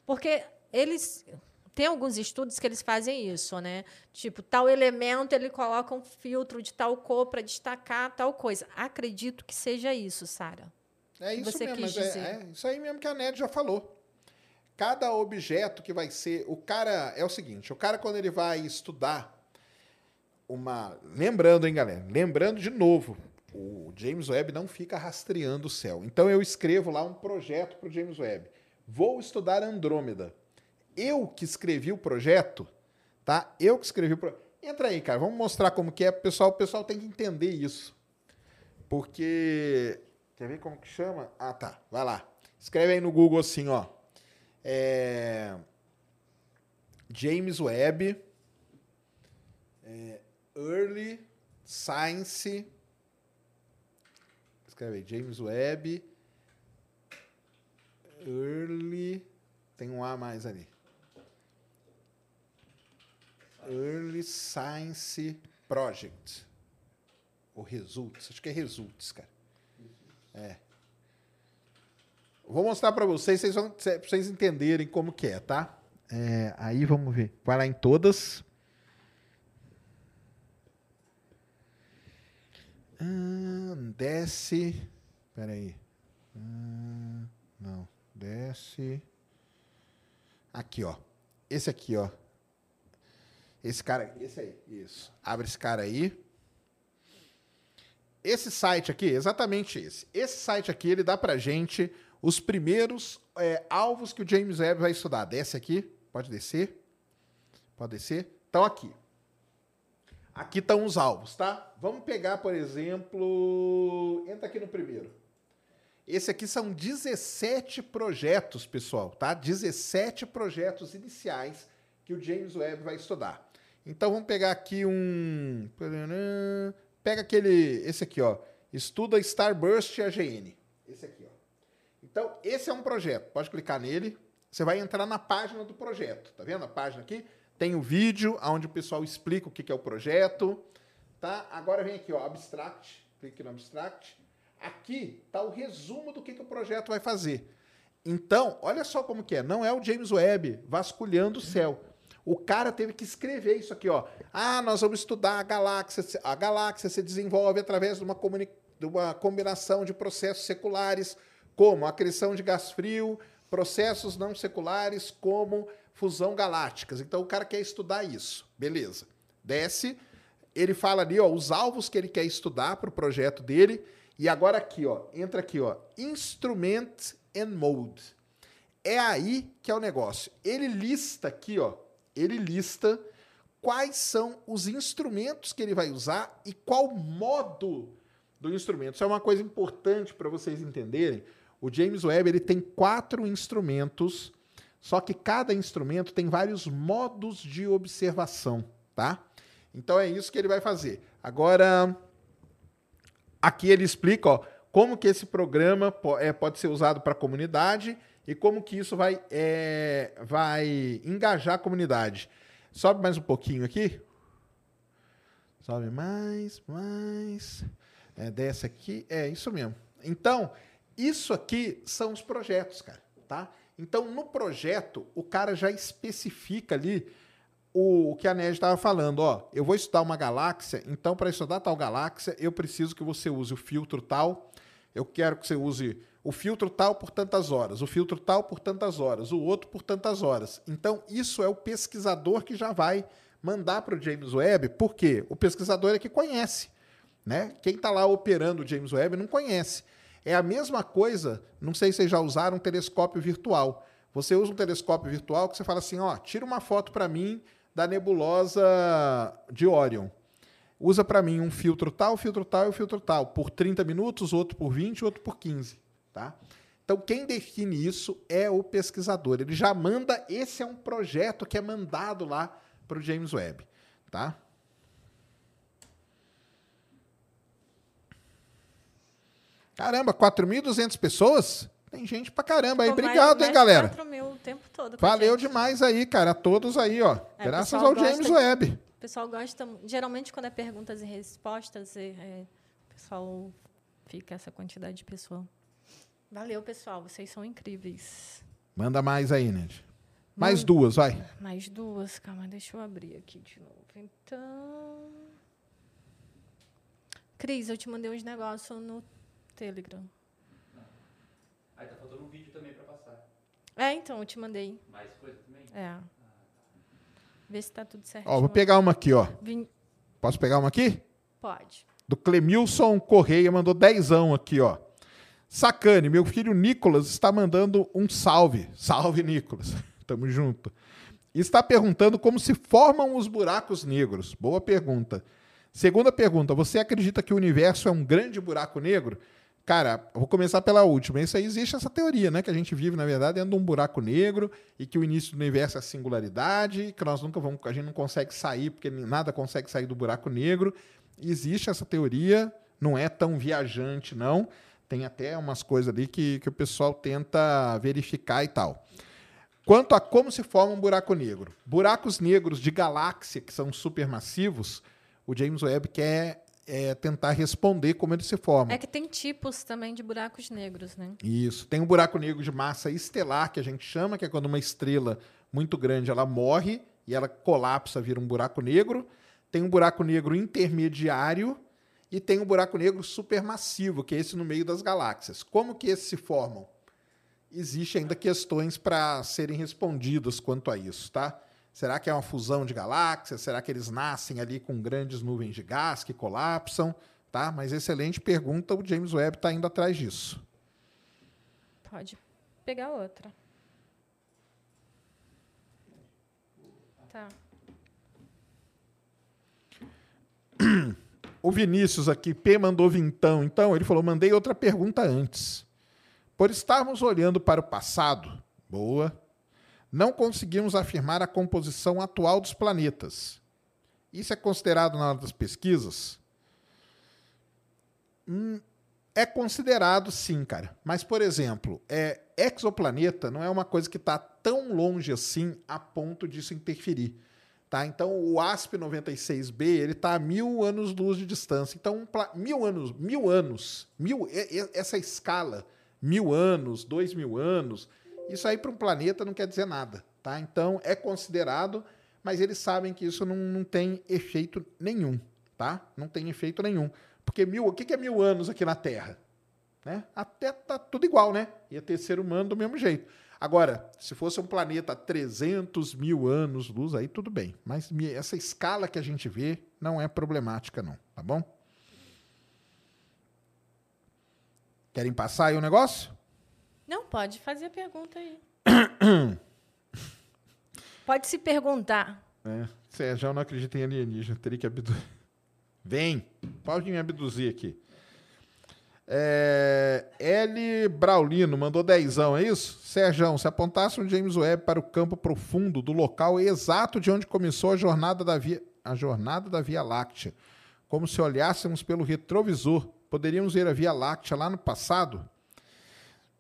S2: Porque eles tem alguns estudos que eles fazem isso, né? Tipo, tal elemento ele coloca um filtro de tal cor para destacar tal coisa. Acredito que seja isso, Sara.
S1: É isso
S2: você
S1: mesmo,
S2: quis
S1: é,
S2: dizer.
S1: é isso aí mesmo que a Ned já falou. Cada objeto que vai ser. O cara. É o seguinte: o cara, quando ele vai estudar uma. Lembrando, hein, galera? Lembrando de novo: o James Webb não fica rastreando o céu. Então eu escrevo lá um projeto para o James Webb. Vou estudar Andrômeda. Eu que escrevi o projeto, tá? Eu que escrevi o projeto. Entra aí, cara. Vamos mostrar como que é. Pessoal, o pessoal tem que entender isso. Porque. Quer ver como que chama? Ah, tá. Vai lá. Escreve aí no Google assim, ó. É, James Webb. é, Early Science. Escreve aí. James Webb. Early. Tem um A mais ali. Early Science Project. Ou Results. Acho que é Results, cara. É. Vou mostrar para vocês, vocês vão, pra vocês entenderem como que é, tá? É, aí vamos ver. Vai lá em todas. Ah, desce. Espera aí. Ah, não. Desce. Aqui, ó. Esse aqui, ó. Esse cara, esse aí, isso. Abre esse cara aí. Esse site aqui, exatamente esse. Esse site aqui, ele dá pra gente os primeiros é, alvos que o James Webb vai estudar. Desce aqui, pode descer. Pode descer. Então, aqui. Aqui estão os alvos, tá? Vamos pegar, por exemplo. Entra aqui no primeiro. Esse aqui são 17 projetos, pessoal, tá? 17 projetos iniciais que o James Webb vai estudar. Então vamos pegar aqui um. Pega aquele. Esse aqui, ó. Estuda Starburst AGN. Esse aqui, ó. Então, esse é um projeto. Pode clicar nele. Você vai entrar na página do projeto. Tá vendo a página aqui? Tem o vídeo onde o pessoal explica o que é o projeto. Tá? Agora vem aqui, ó, Abstract. Clique no Abstract. aqui está o resumo do que, que o projeto vai fazer. Então, olha só como que é. Não é o James Webb vasculhando o céu. O cara teve que escrever isso aqui, ó. Ah, nós vamos estudar a galáxia. A galáxia se desenvolve através de uma, de uma combinação de processos seculares, como a acreção de gás frio, processos não seculares, como fusão galácticas. Então, o cara quer estudar isso. Beleza. Desce. Ele fala ali, ó, os alvos que ele quer estudar para o projeto dele. E agora aqui, ó, entra aqui, ó, Instrument and Mode. É aí que é o negócio. Ele lista aqui, ó, ele lista quais são os instrumentos que ele vai usar e qual modo do instrumento. Isso é uma coisa importante para vocês entenderem. O James Webb ele tem quatro instrumentos, só que cada instrumento tem vários modos de observação, tá? Então é isso que ele vai fazer. Agora, aqui ele explica ó, como que esse programa é, pode ser usado para a comunidade e como que isso vai, é, vai engajar a comunidade. Sobe mais um pouquinho aqui. Sobe mais, mais. É, desce aqui. É isso mesmo. Então, isso aqui são os projetos, cara, tá? Então, no projeto, o cara já especifica ali o, o que a Ned estava falando, ó. Eu vou estudar uma galáxia, então para estudar tal galáxia, eu preciso que você use o filtro tal. Eu quero que você use o filtro tal por tantas horas, o filtro tal por tantas horas, o outro por tantas horas. Então, isso é o pesquisador que já vai mandar para o James Webb, porque o pesquisador é que conhece. Né? Quem está lá operando o James Webb não conhece. É a mesma coisa, não sei se vocês já usaram um telescópio virtual. Você usa um telescópio virtual que você fala assim, ó, tira uma foto para mim da nebulosa de Orion. Usa para mim um filtro tal, filtro tal e filtro tal, por 30 minutos, outro por 20, outro por 15, tá? Então quem define isso é o pesquisador. Ele já manda, esse é um projeto que é mandado lá para o James Webb, tá? Caramba, 4.200 pessoas? Tem gente pra caramba aí. Obrigado,
S2: mais-
S1: hein,
S2: mais
S1: galera?
S2: 4 mil o tempo todo.
S1: Valeu
S2: gente.
S1: demais aí, cara. A todos aí, ó.
S2: É,
S1: Graças ao James
S2: de-
S1: Webb.
S2: O pessoal gosta, geralmente quando é perguntas e respostas, é, é, o pessoal fica essa quantidade de pessoal. Valeu, pessoal, vocês são incríveis.
S1: Manda mais aí, Ned. Mais
S2: Manda-
S1: duas, vai.
S2: Mais duas, calma, deixa eu abrir aqui de novo. Então. Cris, eu te mandei uns negócios no Telegram.
S6: Aí tá faltando um vídeo também pra passar.
S2: É, então, eu te mandei.
S6: Mais coisa também?
S2: É. Vê se tá tudo certo.
S1: Ó, vou pegar uma aqui, ó.
S2: Vim...
S1: Posso pegar uma aqui?
S2: Pode.
S1: Do Clemilson Correia, mandou dezão aqui, ó. Sacane, meu filho Nicolas está mandando um salve. Salve, Nicolas. Tamo junto. Está perguntando como se formam os buracos negros. Boa pergunta. Segunda pergunta, você acredita que o universo é um grande buraco negro? Cara, vou começar pela última. Isso aí existe essa teoria, né? Que a gente vive, na verdade, dentro de um buraco negro e que o início do universo é a singularidade, que nós nunca vamos, a gente não consegue sair, porque nada consegue sair do buraco negro. Existe essa teoria, não é tão viajante, não. Tem até umas coisas ali que, que o pessoal tenta verificar e tal. Quanto a como se forma um buraco negro. Buracos negros de galáxia, que são supermassivos, o James Webb quer é, tentar responder como eles se formam.
S2: É que tem tipos também de buracos negros, né?
S1: Isso. Tem um buraco negro de massa estelar, que a gente chama, que é quando uma estrela muito grande ela morre e ela colapsa, vira um buraco negro. Tem um buraco negro intermediário e tem um buraco negro supermassivo, que é esse no meio das galáxias. Como que esses se formam? Existem ainda questões para serem respondidas quanto a isso, tá? Será que é uma fusão de galáxias? Será que eles nascem ali com grandes nuvens de gás que colapsam? Tá? Mas excelente pergunta, o James Webb está indo atrás disso.
S2: Pode pegar outra. Tá.
S1: O Vinícius aqui, P mandou vintão. Então, ele falou: mandei outra pergunta antes. Por estarmos olhando para o passado, boa, não conseguimos afirmar a composição atual dos planetas. Isso é considerado na hora das pesquisas? Hum, é considerado sim, cara. Mas, por exemplo, é, exoplaneta não é uma coisa que está tão longe assim a ponto disso interferir. Tá? Então, o ASP-96b ele está a mil anos-luz de distância. Então, mil anos, mil anos, mil, essa escala, mil anos, dois mil anos, isso aí para um planeta não quer dizer nada. Tá? Então, é considerado, mas eles sabem que isso não, não tem efeito nenhum. Tá? Não tem efeito nenhum. Porque mil, o que que é mil anos aqui na Terra? Né? Até tá tudo igual, né? Ia ter ser humano do mesmo jeito. Agora, se fosse um planeta a 300 mil anos luz, aí tudo bem. Mas essa escala que a gente vê não é problemática, não. Tá bom? Querem passar aí o negócio?
S2: Não, pode fazer a pergunta aí. pode se perguntar.
S1: É, Sérgio, eu não acredito em alienígena. Teria que abduzir. Vem, pode me abduzir aqui. É, L. Braulino mandou dezão, é isso? Sérgio, se apontasse um James Webb para o campo profundo do local exato de onde começou a jornada da Via, a jornada da Via Láctea, como se olhássemos pelo retrovisor, poderíamos ver a Via Láctea lá no passado?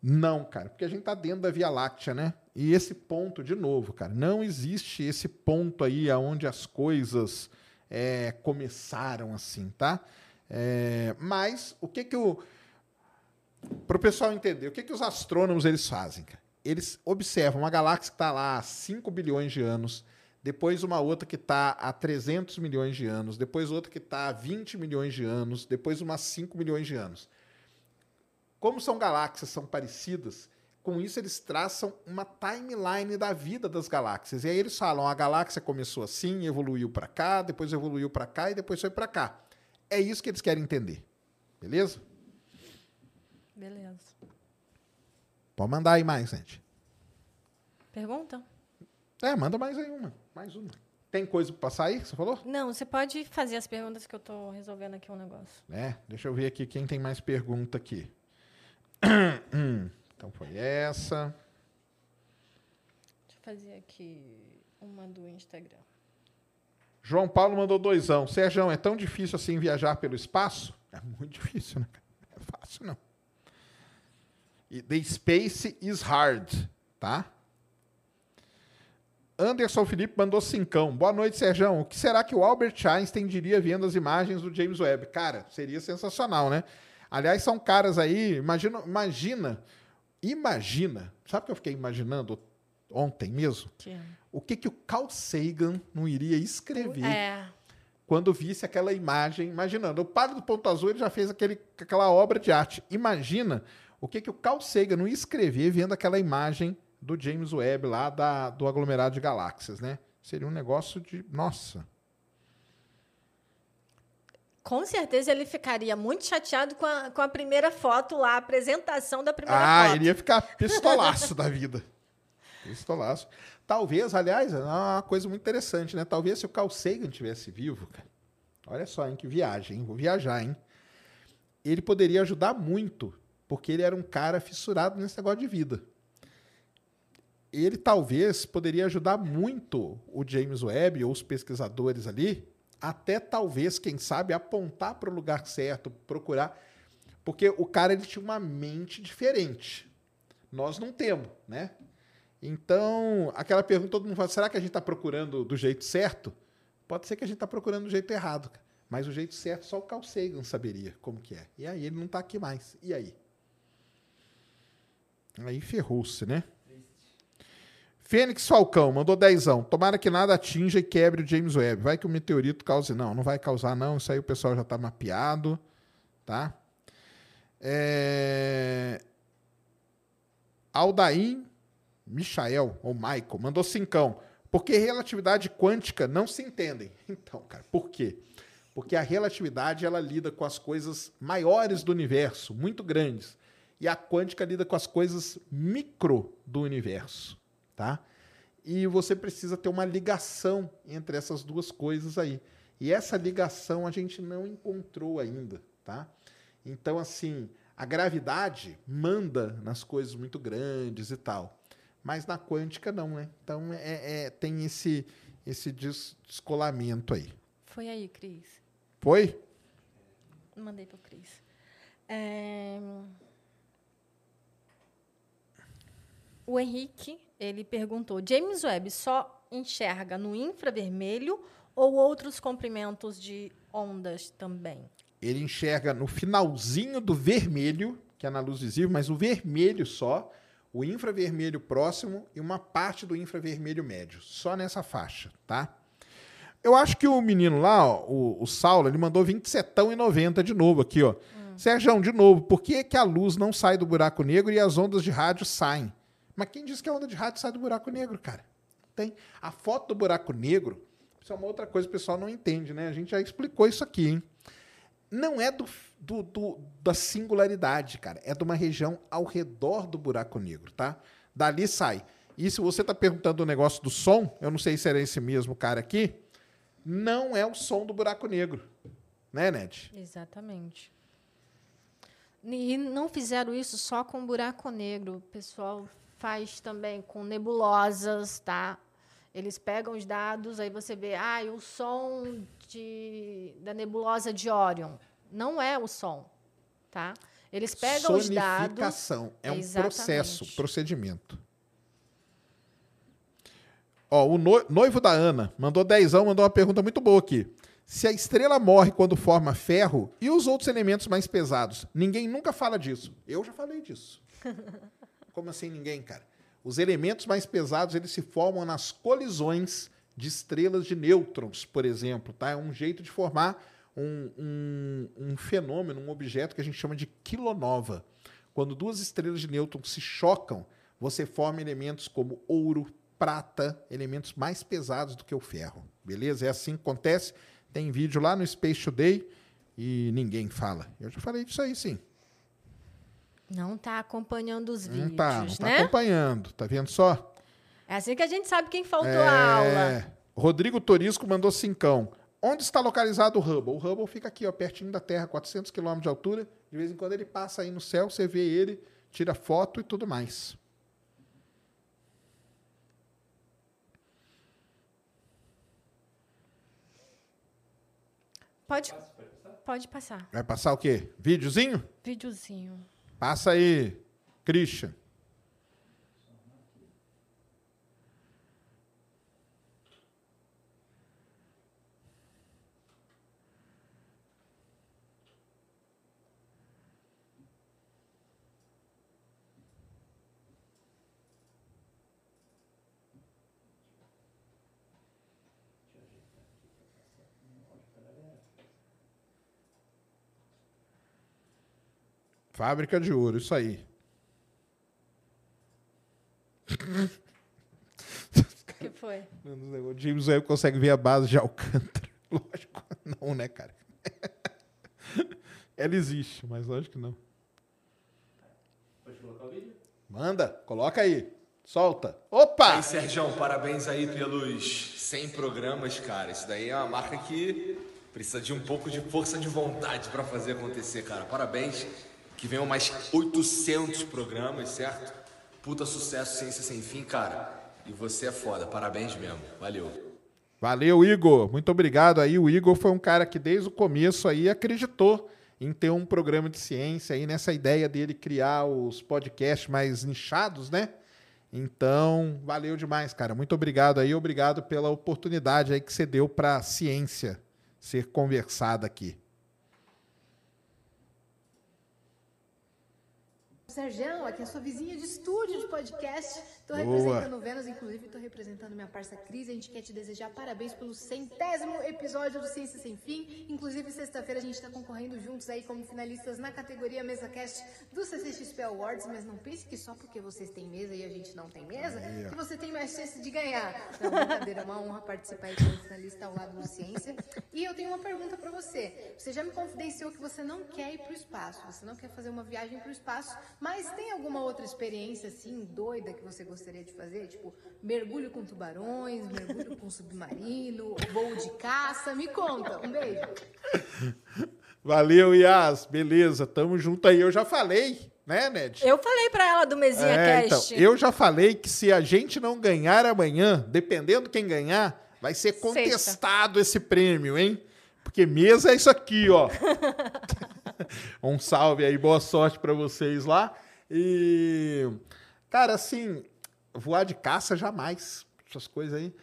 S1: Não, cara, porque a gente tá dentro da Via Láctea, né? E esse ponto, de novo, cara, não existe esse ponto aí aonde as coisas é, começaram assim, tá? É, mas o que que o para o pessoal entender, o que que os astrônomos eles fazem? Eles observam uma galáxia que está lá há 5 bilhões de anos, depois uma outra que está há 300 milhões de anos, depois outra que está há 20 milhões de anos, depois umas 5 milhões de anos. Como são galáxias, são parecidas, com isso eles traçam uma timeline da vida das galáxias. E aí eles falam, a galáxia começou assim, evoluiu para cá, depois evoluiu para cá e depois foi para cá. É isso que eles querem entender. Beleza?
S2: Beleza.
S1: Pode mandar aí mais, gente.
S2: Pergunta?
S1: É, manda mais aí uma. Mais uma. Tem coisa aí, que você falou?
S2: Não, você pode fazer as perguntas que eu tô resolvendo aqui um negócio.
S1: É, deixa eu ver aqui quem tem mais pergunta aqui. Então foi essa.
S2: Deixa eu fazer aqui uma do Instagram.
S1: João Paulo mandou doisão. Sérgio, é tão difícil assim viajar pelo espaço? É muito difícil, né? Não é fácil, não. The space is hard, tá? Anderson Felipe mandou cincão. Boa noite, Sérgio. O que será que o Albert Einstein diria vendo as imagens do James Webb? Cara, seria sensacional, né? Aliás, são caras aí, imagina, imagina, imagina. Sabe o que eu fiquei imaginando ontem mesmo? O que, que o Carl Sagan não iria escrever
S2: É.
S1: quando visse aquela imagem, imaginando, o padre do Ponto Azul ele já fez aquele, aquela obra de arte. Imagina o que, que o Carl Sagan não ia escrever vendo aquela imagem do James Webb lá da, do aglomerado de galáxias, né? Seria um negócio de. Nossa.
S2: Com certeza ele ficaria muito chateado com a, com a primeira foto lá, a apresentação da primeira
S1: Ah,
S2: foto.
S1: ele ia ficar pistolaço da vida. Pistolaço. Talvez, aliás, é uma coisa muito interessante, né? Talvez se o Carl Sagan tivesse vivo, cara. Olha só, hein? Que viagem, hein? Vou viajar, hein? Ele poderia ajudar muito, porque ele era um cara fissurado nesse negócio de vida. Ele talvez poderia ajudar muito o James Webb ou os pesquisadores ali, até talvez, quem sabe, apontar para o lugar certo, procurar. Porque o cara ele tinha uma mente diferente. Nós não temos, né? Então, aquela pergunta todo mundo fala, será que a gente está procurando do jeito certo? Pode ser que a gente está procurando do jeito errado, mas o jeito certo só o Carl Sagan saberia como que é. E aí ele não está aqui mais. E aí? Aí ferrou-se, né? Fênix Falcão mandou dezão. Tomara que nada atinja e quebre o James Webb. Vai que o meteorito cause. Não, não vai causar, não. Isso aí o pessoal já está mapeado. Tá? É... Aldaim Michael, ou Michael, mandou cincão. Porque relatividade quântica não se entendem. Então, cara, por quê? Porque a relatividade ela lida com as coisas maiores do universo, muito grandes. E a quântica lida com as coisas micro do universo, tá? E você precisa ter uma ligação entre essas duas coisas aí. E essa ligação a gente não encontrou ainda, tá? Então, assim, a gravidade manda nas coisas muito grandes e tal. Mas na quântica não, né? Então é, é- tem esse, esse des- descolamento aí.
S2: Foi aí, Cris.
S1: Foi?
S2: Mandei pro Cris. É, O Henrique, ele perguntou: James Webb só enxerga no infravermelho ou outros comprimentos de ondas também?
S1: Ele enxerga no finalzinho do vermelho, que é na luz visível, mas o vermelho só, o infravermelho próximo e uma parte do infravermelho médio, só nessa faixa, tá? Eu acho que o menino lá, ó, o, o Saulo, ele mandou 27,90 de novo aqui, ó. Sérgio, de novo, por que, que a luz não sai do buraco negro e as ondas de rádio saem? Mas quem disse que a onda de rádio sai do buraco negro, cara? Tem. A foto do buraco negro, isso é uma outra coisa que o pessoal não entende, né? A gente já explicou isso aqui, hein? Não é do, do- do- da singularidade, cara. É de uma região ao redor do buraco negro, tá? Dali sai. E se você tá perguntando o negócio do som, eu não sei se era esse mesmo cara aqui, não é o som do buraco negro. Né, Ned?
S2: Exatamente. E não fizeram isso só com buraco negro. O pessoal faz também com nebulosas, tá? Eles pegam os dados, aí você vê, ah, o som de, da nebulosa de Orion. Não é o som, tá? Eles pegam os dados.
S1: É um
S2: Exatamente.
S1: processo, procedimento. Ó, o no- noivo da Ana mandou dezão, mandou uma pergunta muito boa aqui. Se a estrela morre quando forma ferro e os outros elementos mais pesados? Ninguém nunca fala disso. Eu já falei disso. Como assim ninguém, cara? Os elementos mais pesados, eles se formam nas colisões de estrelas de nêutrons, por exemplo, tá? É um jeito de formar um, um- um fenômeno, um objeto que a gente chama de quilonova. Quando duas estrelas de nêutrons se chocam, você forma elementos como ouro, prata, elementos mais pesados do que o ferro. Beleza? É assim que acontece. Tem vídeo lá no Space Today e ninguém fala. Eu já falei disso aí, sim.
S2: Não está acompanhando os
S1: Não
S2: vídeos,
S1: tá, não tá
S2: né?
S1: acompanhando. Tá vendo só?
S2: É assim que a gente sabe quem faltou
S1: É,
S2: a aula.
S1: Rodrigo Torisco mandou cincão. Onde está localizado o Hubble? O Hubble fica aqui, ó, pertinho da Terra, 400 quilômetros de altura. De vez em quando ele passa aí no céu, você vê ele, tira foto e tudo mais.
S2: Pode, pode passar.
S1: Vai passar o quê? Videozinho?
S2: Videozinho.
S1: Passa aí, Christian. Fábrica de ouro, isso aí.
S2: O que foi?
S1: O James Webb consegue ver a base de Alcântara. Lógico, não, né, cara? Ela existe, mas lógico que não.
S6: Pode colocar o vídeo?
S1: Manda, coloca aí. Solta. Opa!
S7: Aí, Sérgio, parabéns aí pelos 100 programas, cara. Isso daí é uma marca que precisa de um pouco de força de vontade pra fazer acontecer, cara. Parabéns. Que venham mais 800 programas, certo? Puta sucesso, ciência sem fim, cara. E você é foda. Parabéns mesmo. Valeu.
S1: Valeu, Igor. Muito obrigado aí. O Igor foi um cara que desde o começo aí acreditou em ter um programa de ciência aí nessa ideia dele criar os podcasts mais nichados, né? Então, valeu demais, cara. Muito obrigado aí. Obrigado pela oportunidade aí que você deu para a ciência ser conversada aqui.
S8: Sergião, aqui é a sua vizinha de estúdio de podcast. Tô
S1: Boa.
S8: representando o Vênus, inclusive tô representando minha parça Cris. A gente quer te desejar parabéns pelo centésimo episódio do Ciência Sem Fim. Inclusive, sexta-feira a gente tá concorrendo juntos aí como finalistas na categoria Mesa Cast do CCXP Awards. Mas não pense que só porque vocês têm mesa e a gente não tem mesa, que você tem mais chance de ganhar. Não, brincadeira, é uma honra participar aí como finalista ao lado do Ciência. E eu tenho uma pergunta pra você. Você já me confidenciou que você não quer ir pro espaço, você não quer fazer uma viagem pro espaço, mas tem alguma outra experiência assim doida que você gostaria de fazer? Tipo, mergulho com tubarões, mergulho com submarino, voo de caça? Me conta. Um beijo.
S1: Valeu, Yas. Beleza, tamo junto aí. Eu já falei, né, Ned?
S2: Eu falei pra ela do Mesinha
S1: É, então,
S2: Cast.
S1: eu já falei que se a gente não ganhar amanhã, dependendo quem ganhar, vai ser
S2: Sexta.
S1: contestado esse prêmio, hein? Porque mesa é isso aqui, ó. um salve aí, boa sorte pra vocês lá. E, cara, assim, voar de caça jamais. Essas coisas aí.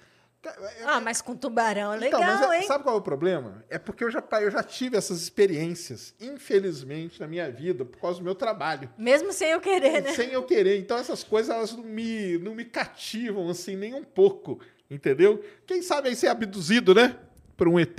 S2: Ah, mas com tubarão é legal,
S1: Então, mas é-
S2: hein?
S1: sabe qual é o problema? É porque eu já, eu já tive essas experiências, infelizmente, na minha vida, por causa do meu trabalho.
S2: Mesmo sem eu querer, né?
S1: Sem eu querer. Então, essas coisas, elas não me, não me cativam, assim, nem um pouco. Entendeu? Quem sabe aí ser abduzido, né? Por um ET.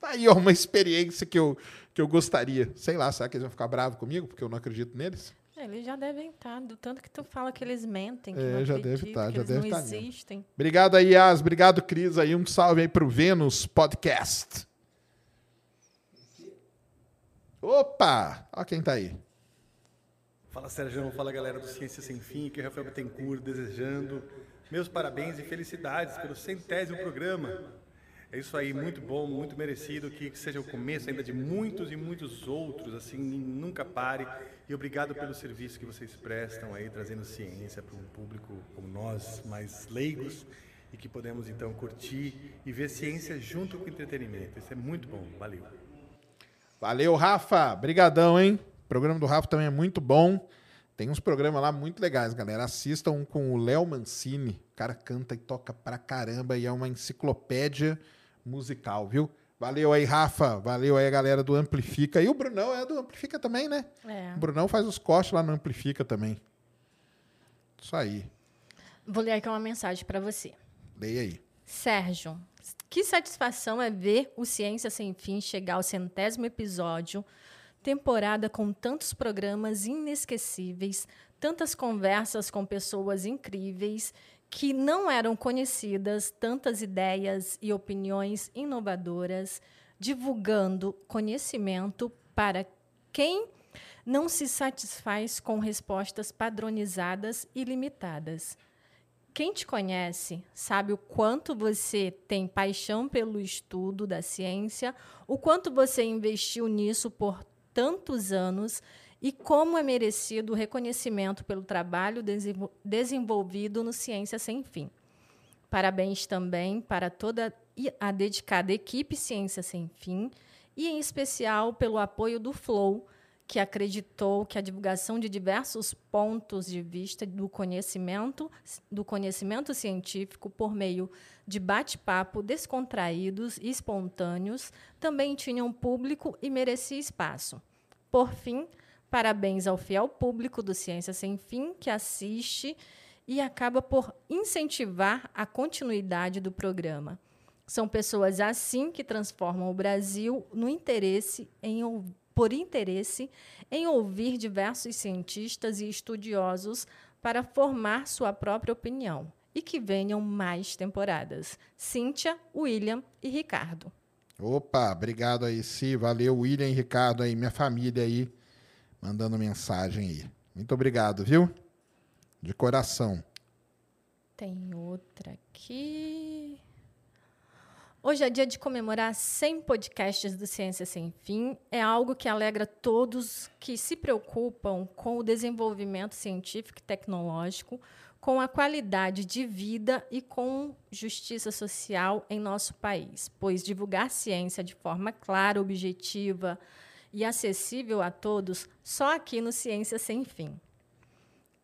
S1: Tá aí, ó, uma experiência que eu, que eu gostaria. Sei lá, será que eles vão ficar bravos comigo? Porque eu não acredito neles?
S2: Eles já devem estar, do tanto que tu fala que eles mentem, que
S1: É,
S2: não
S1: já deve
S2: acreditam,
S1: tá,
S2: que
S1: já
S2: eles
S1: deve
S2: não
S1: tá mesmo.
S2: existem.
S1: Obrigado aí, Yas. Obrigado, Cris. Aí um salve aí pro Vênus Podcast. Opa! Ó quem tá aí.
S9: Fala Sérgio, fala galera do Ciência Sem Fim, que é Rafael Bittencourt desejando meus parabéns e felicidades pelo centésimo programa. É isso aí, muito bom, muito merecido, que seja o começo ainda de muitos e muitos outros, assim, nunca pare. E obrigado pelo serviço que vocês prestam aí, trazendo ciência para um público como nós, mais leigos, e que podemos então curtir e ver ciência junto com entretenimento. Isso é muito bom, valeu.
S1: Valeu, Rafa. Brigadão, hein? O programa do Rafa também é muito bom. Tem uns programas lá muito legais, galera. Assistam um com o Léo Mancini. O cara canta e toca pra caramba e é uma enciclopédia musical, viu? Valeu aí, Rafa. Valeu aí a galera do Amplifica. E o Brunão é do Amplifica também, né?
S2: É.
S1: O Brunão faz os cortes lá no Amplifica também. Isso aí.
S2: Vou ler aqui uma mensagem para você.
S1: Leia aí.
S2: Sérgio, que satisfação é ver o Ciência Sem Fim chegar ao centésimo episódio, temporada com tantos programas inesquecíveis, tantas conversas com pessoas incríveis que não eram conhecidas, tantas ideias e opiniões inovadoras, divulgando conhecimento para quem não se satisfaz com respostas padronizadas e limitadas. Quem te conhece sabe o quanto você tem paixão pelo estudo da ciência, o quanto você investiu nisso por tantos anos e como é merecido o reconhecimento pelo trabalho desenvol- desenvolvido no Ciência Sem Fim. Parabéns também para toda a dedicada equipe Ciência Sem Fim e, em especial, pelo apoio do Flow, que acreditou que a divulgação de diversos pontos de vista do conhecimento, do conhecimento científico por meio de bate-papo descontraídos e espontâneos também tinha um público e merecia espaço. Por fim, parabéns ao fiel público do Ciência Sem Fim que assiste e acaba por incentivar a continuidade do programa. São pessoas assim que transformam o Brasil no interesse em por interesse em ouvir diversos cientistas e estudiosos para formar sua própria opinião e que venham mais temporadas. Cíntia, William e Ricardo.
S1: Opa, obrigado aí, Si. Valeu, William e Ricardo aí, minha família aí, mandando mensagem aí. Muito obrigado, viu? De coração.
S2: Tem outra aqui. Hoje é dia de comemorar 100 podcasts do Ciência Sem Fim. É algo que alegra todos que se preocupam com o desenvolvimento científico e tecnológico, com a qualidade de vida e com justiça social em nosso país, pois divulgar ciência de forma clara, objetiva e acessível a todos só aqui no Ciência Sem Fim.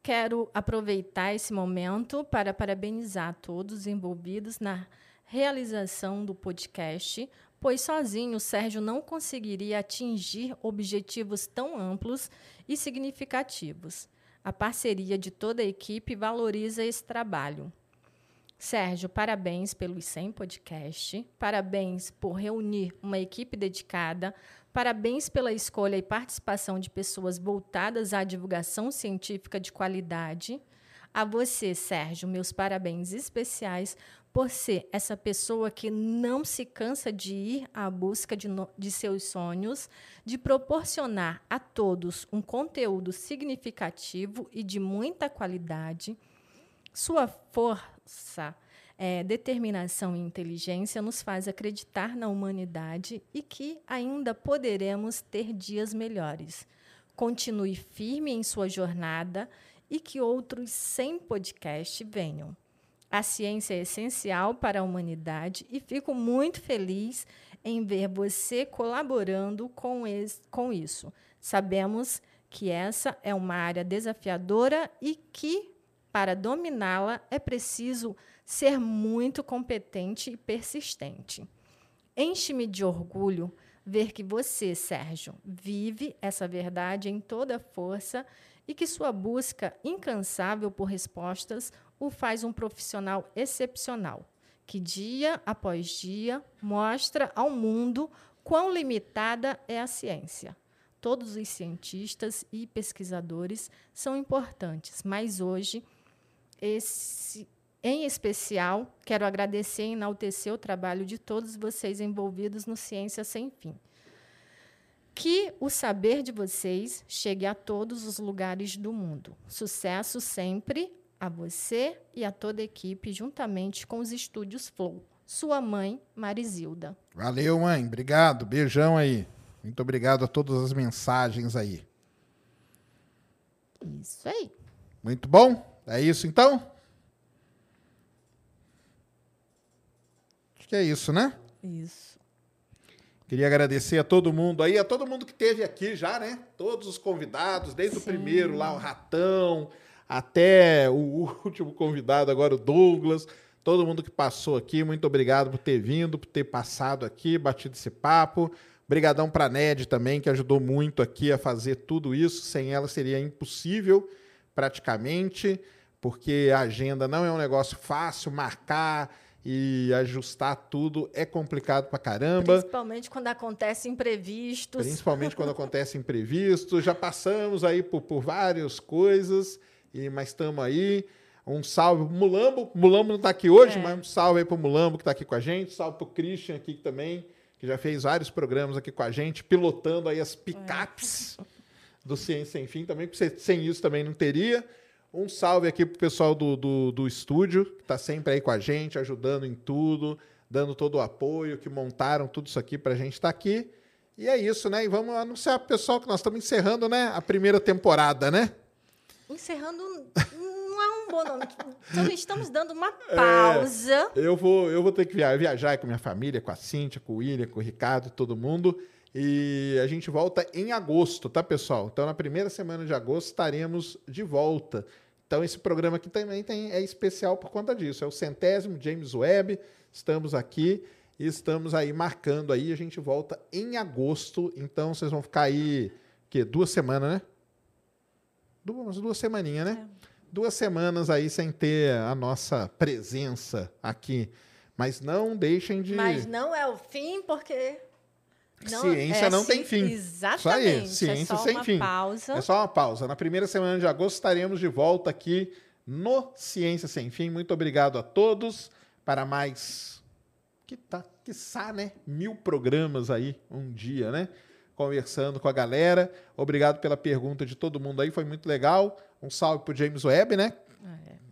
S2: Quero aproveitar esse momento para parabenizar todos os envolvidos na realização do podcast, pois sozinho o Sérgio não conseguiria atingir objetivos tão amplos e significativos. A parceria de toda a equipe valoriza esse trabalho. Sérgio, parabéns pelos 100 podcasts, parabéns por reunir uma equipe dedicada, parabéns pela escolha e participação de pessoas voltadas à divulgação científica de qualidade. A você, Sérgio, meus parabéns especiais por ser essa pessoa que não se cansa de ir à busca de, no- de seus sonhos, de proporcionar a todos um conteúdo significativo e de muita qualidade. Sua força, eh, determinação e inteligência nos faz acreditar na humanidade e que ainda poderemos ter dias melhores. Continue firme em sua jornada e que outros 100 podcasts venham. A ciência é essencial para a humanidade e fico muito feliz em ver você colaborando com, es- com isso. Sabemos que essa é uma área desafiadora e que, para dominá-la, é preciso ser muito competente e persistente. Enche-me de orgulho ver que você, Sérgio, vive essa verdade em toda força e que sua busca incansável por respostas o faz um profissional excepcional, que dia após dia mostra ao mundo quão limitada é a ciência. Todos os cientistas e pesquisadores são importantes, mas hoje, esse, em especial, quero agradecer e enaltecer o trabalho de todos vocês envolvidos no Ciência Sem Fim. Que o saber de vocês chegue a todos os lugares do mundo. Sucesso sempre a você e a toda a equipe, juntamente com os estúdios Flow. Sua mãe, Marizilda.
S1: Valeu, mãe. Obrigado. Beijão aí. Muito obrigado a todas as mensagens aí.
S2: Isso aí.
S1: Muito bom? É isso então? Que é isso, né?
S2: Isso.
S1: Queria agradecer a todo mundo aí, a todo mundo que teve aqui já, né? Todos os convidados, desde o primeiro lá, o Ratão, até o último convidado agora, o Douglas. Todo mundo que passou aqui, muito obrigado por ter vindo, por ter passado aqui, batido esse papo. Obrigadão para a Ned também, que ajudou muito aqui a fazer tudo isso. Sem ela seria impossível, praticamente, porque a agenda não é um negócio fácil, marcar e ajustar tudo é complicado pra caramba.
S2: Principalmente quando acontece imprevistos.
S1: Principalmente quando acontece imprevisto. Já passamos aí por, por várias coisas, e, mas estamos aí. Um salve pro Mulambo. Mulambo não está aqui hoje,
S2: É.
S1: mas um salve aí pro Mulambo que está aqui com a gente. Salve pro Christian aqui também, que já fez vários programas aqui com a gente, pilotando aí as picapes do Ciência Sem Fim também, porque sem isso também não teria. Um salve aqui pro pessoal do, do, do estúdio, que está sempre aí com a gente, ajudando em tudo, dando todo o apoio, que montaram tudo isso aqui pra gente estar aqui. E é isso, né? E vamos anunciar pro pessoal que nós estamos encerrando, né? A primeira temporada, né?
S2: Encerrando, não é um bom nome. Então, estamos dando uma
S1: É.
S2: pausa.
S1: Eu vou, eu vou ter que via- viajar com minha família, com a Cíntia, com o William, com o Ricardo, todo mundo. E a gente volta em agosto, tá, pessoal? Então, na primeira semana de agosto, estaremos de volta. Então, esse programa aqui também tem, é especial por conta disso. É o centésimo James Webb. Estamos aqui e estamos aí marcando aí. A gente volta em agosto. Então, vocês vão ficar aí, o quê? Duas semanas, né? Duas, duas semaninhas, né? Duas semanas aí sem ter a nossa presença aqui. Mas não deixem de.
S2: Mas não é o fim, porque. Não,
S1: Ciência
S2: é
S1: não tem fim.
S2: Exatamente.
S1: Isso aí, ciência
S2: é só
S1: sem
S2: uma
S1: fim.
S2: pausa.
S1: É só uma pausa. Na primeira semana de agosto estaremos de volta aqui no Ciência Sem Fim. Muito obrigado a todos para mais que tá, quiçá, né? Mil programas aí um dia, né? Conversando com a galera. Obrigado pela pergunta de todo mundo aí, foi muito legal. Um salve pro James Webb, né?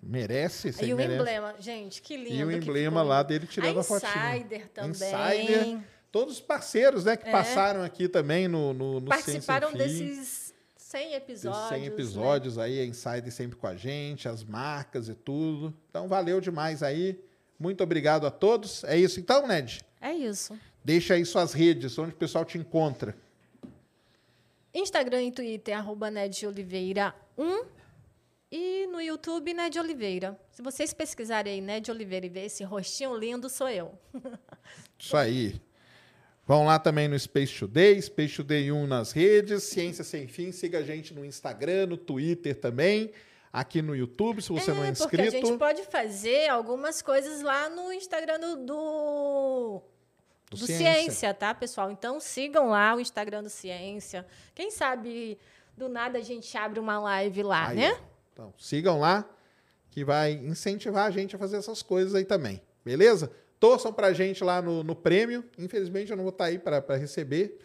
S1: Merece, sim,
S2: E o
S1: merece.
S2: emblema, gente, que lindo.
S1: E o emblema lá dele tirando a, fotinha.
S2: Insider também.
S1: Insider. Todos os parceiros, né, que
S2: É.
S1: passaram aqui também no, no, no
S2: Participaram desses 100
S1: Desses
S2: episódios.
S1: 100
S2: né?
S1: episódios aí, a Insider sempre com a gente, as marcas e tudo. Então, valeu demais aí. Muito obrigado a todos. É isso então, Ned?
S2: É isso.
S1: Deixa aí suas redes, onde o pessoal te encontra.
S2: Instagram e Twitter, arroba Ned Oliveira 1. E no YouTube, Ned Oliveira. Se vocês pesquisarem aí Ned Oliveira e ver esse rostinho lindo, sou eu.
S1: Isso aí. Vão lá também no Space Today, Space Today 1 nas redes, Ciência Sem Fim, siga a gente no Instagram, no Twitter também, aqui no YouTube, se você não é
S2: porque a
S1: inscrito.
S2: gente pode fazer algumas coisas lá no Instagram do, do,
S1: Do Ciência.
S2: Ciência. tá, pessoal? Então sigam lá o Instagram do Ciência. Quem sabe do nada a gente abre uma live lá,
S1: Aí,
S2: né?
S1: Então, sigam lá, que vai incentivar a gente a fazer essas coisas aí também. Beleza? Torçam pra gente lá no, no prêmio. Infelizmente, eu não vou estar aí para receber,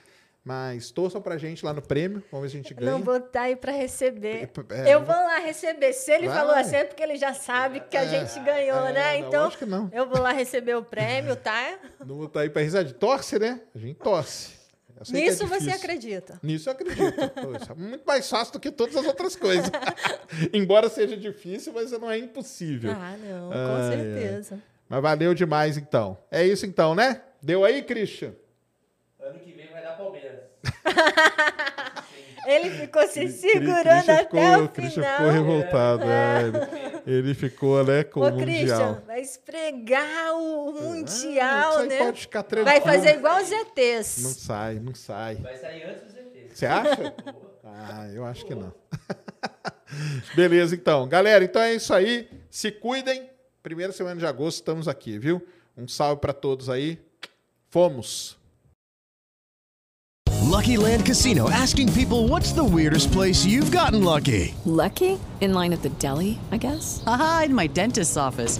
S1: mas torçam pra gente lá no prêmio. Vamos ver se a gente ganha.
S2: Não vou estar aí para receber.
S1: É,
S2: eu
S1: não
S2: vou lá receber. Se ele
S1: Vai.
S2: falou assim, é porque ele já sabe que a
S1: É,
S2: gente ganhou,
S1: é,
S2: né?
S1: não,
S2: Então,
S1: lógico que não.
S2: eu vou lá receber o prêmio, tá?
S1: Não vou estar aí para receber. Torce, né? A gente torce. Eu é
S2: Nisso você acredita.
S1: Nisso eu acredito. Isso é muito mais fácil do que todas as outras coisas. Embora seja difícil, mas não é impossível.
S2: Ah, não, com
S1: ai.
S2: certeza.
S1: Mas valeu demais, então. É isso, então, né? Deu aí, Christian?
S6: Ano que vem vai dar Palmeiras.
S2: Ele ficou se
S1: Cri-
S2: segurando
S1: Christian
S2: até
S1: ficou,
S2: o
S1: Christian
S2: final.
S1: ficou revoltado. é, ele, ele ficou, né, com
S2: Ô,
S1: o
S2: Christian,
S1: Mundial.
S2: vai esfregar o
S1: Ah,
S2: Mundial,
S1: aí
S2: né?
S1: pode ficar tranquilo.
S2: Vai fazer igual os ETs.
S1: Não sai, não sai.
S6: Vai sair antes dos ETs.
S1: Você acha? Ah, eu acho que não. Beleza, então. Galera, então é isso aí. Se cuidem. Primeira semana de agosto estamos aqui, viu? Um salve para todos aí. Fomos.
S10: Lucky Land Casino asking people what's the weirdest place you've gotten lucky?
S11: Lucky? In line at the deli, I guess?
S12: Aha, in my dentist's office.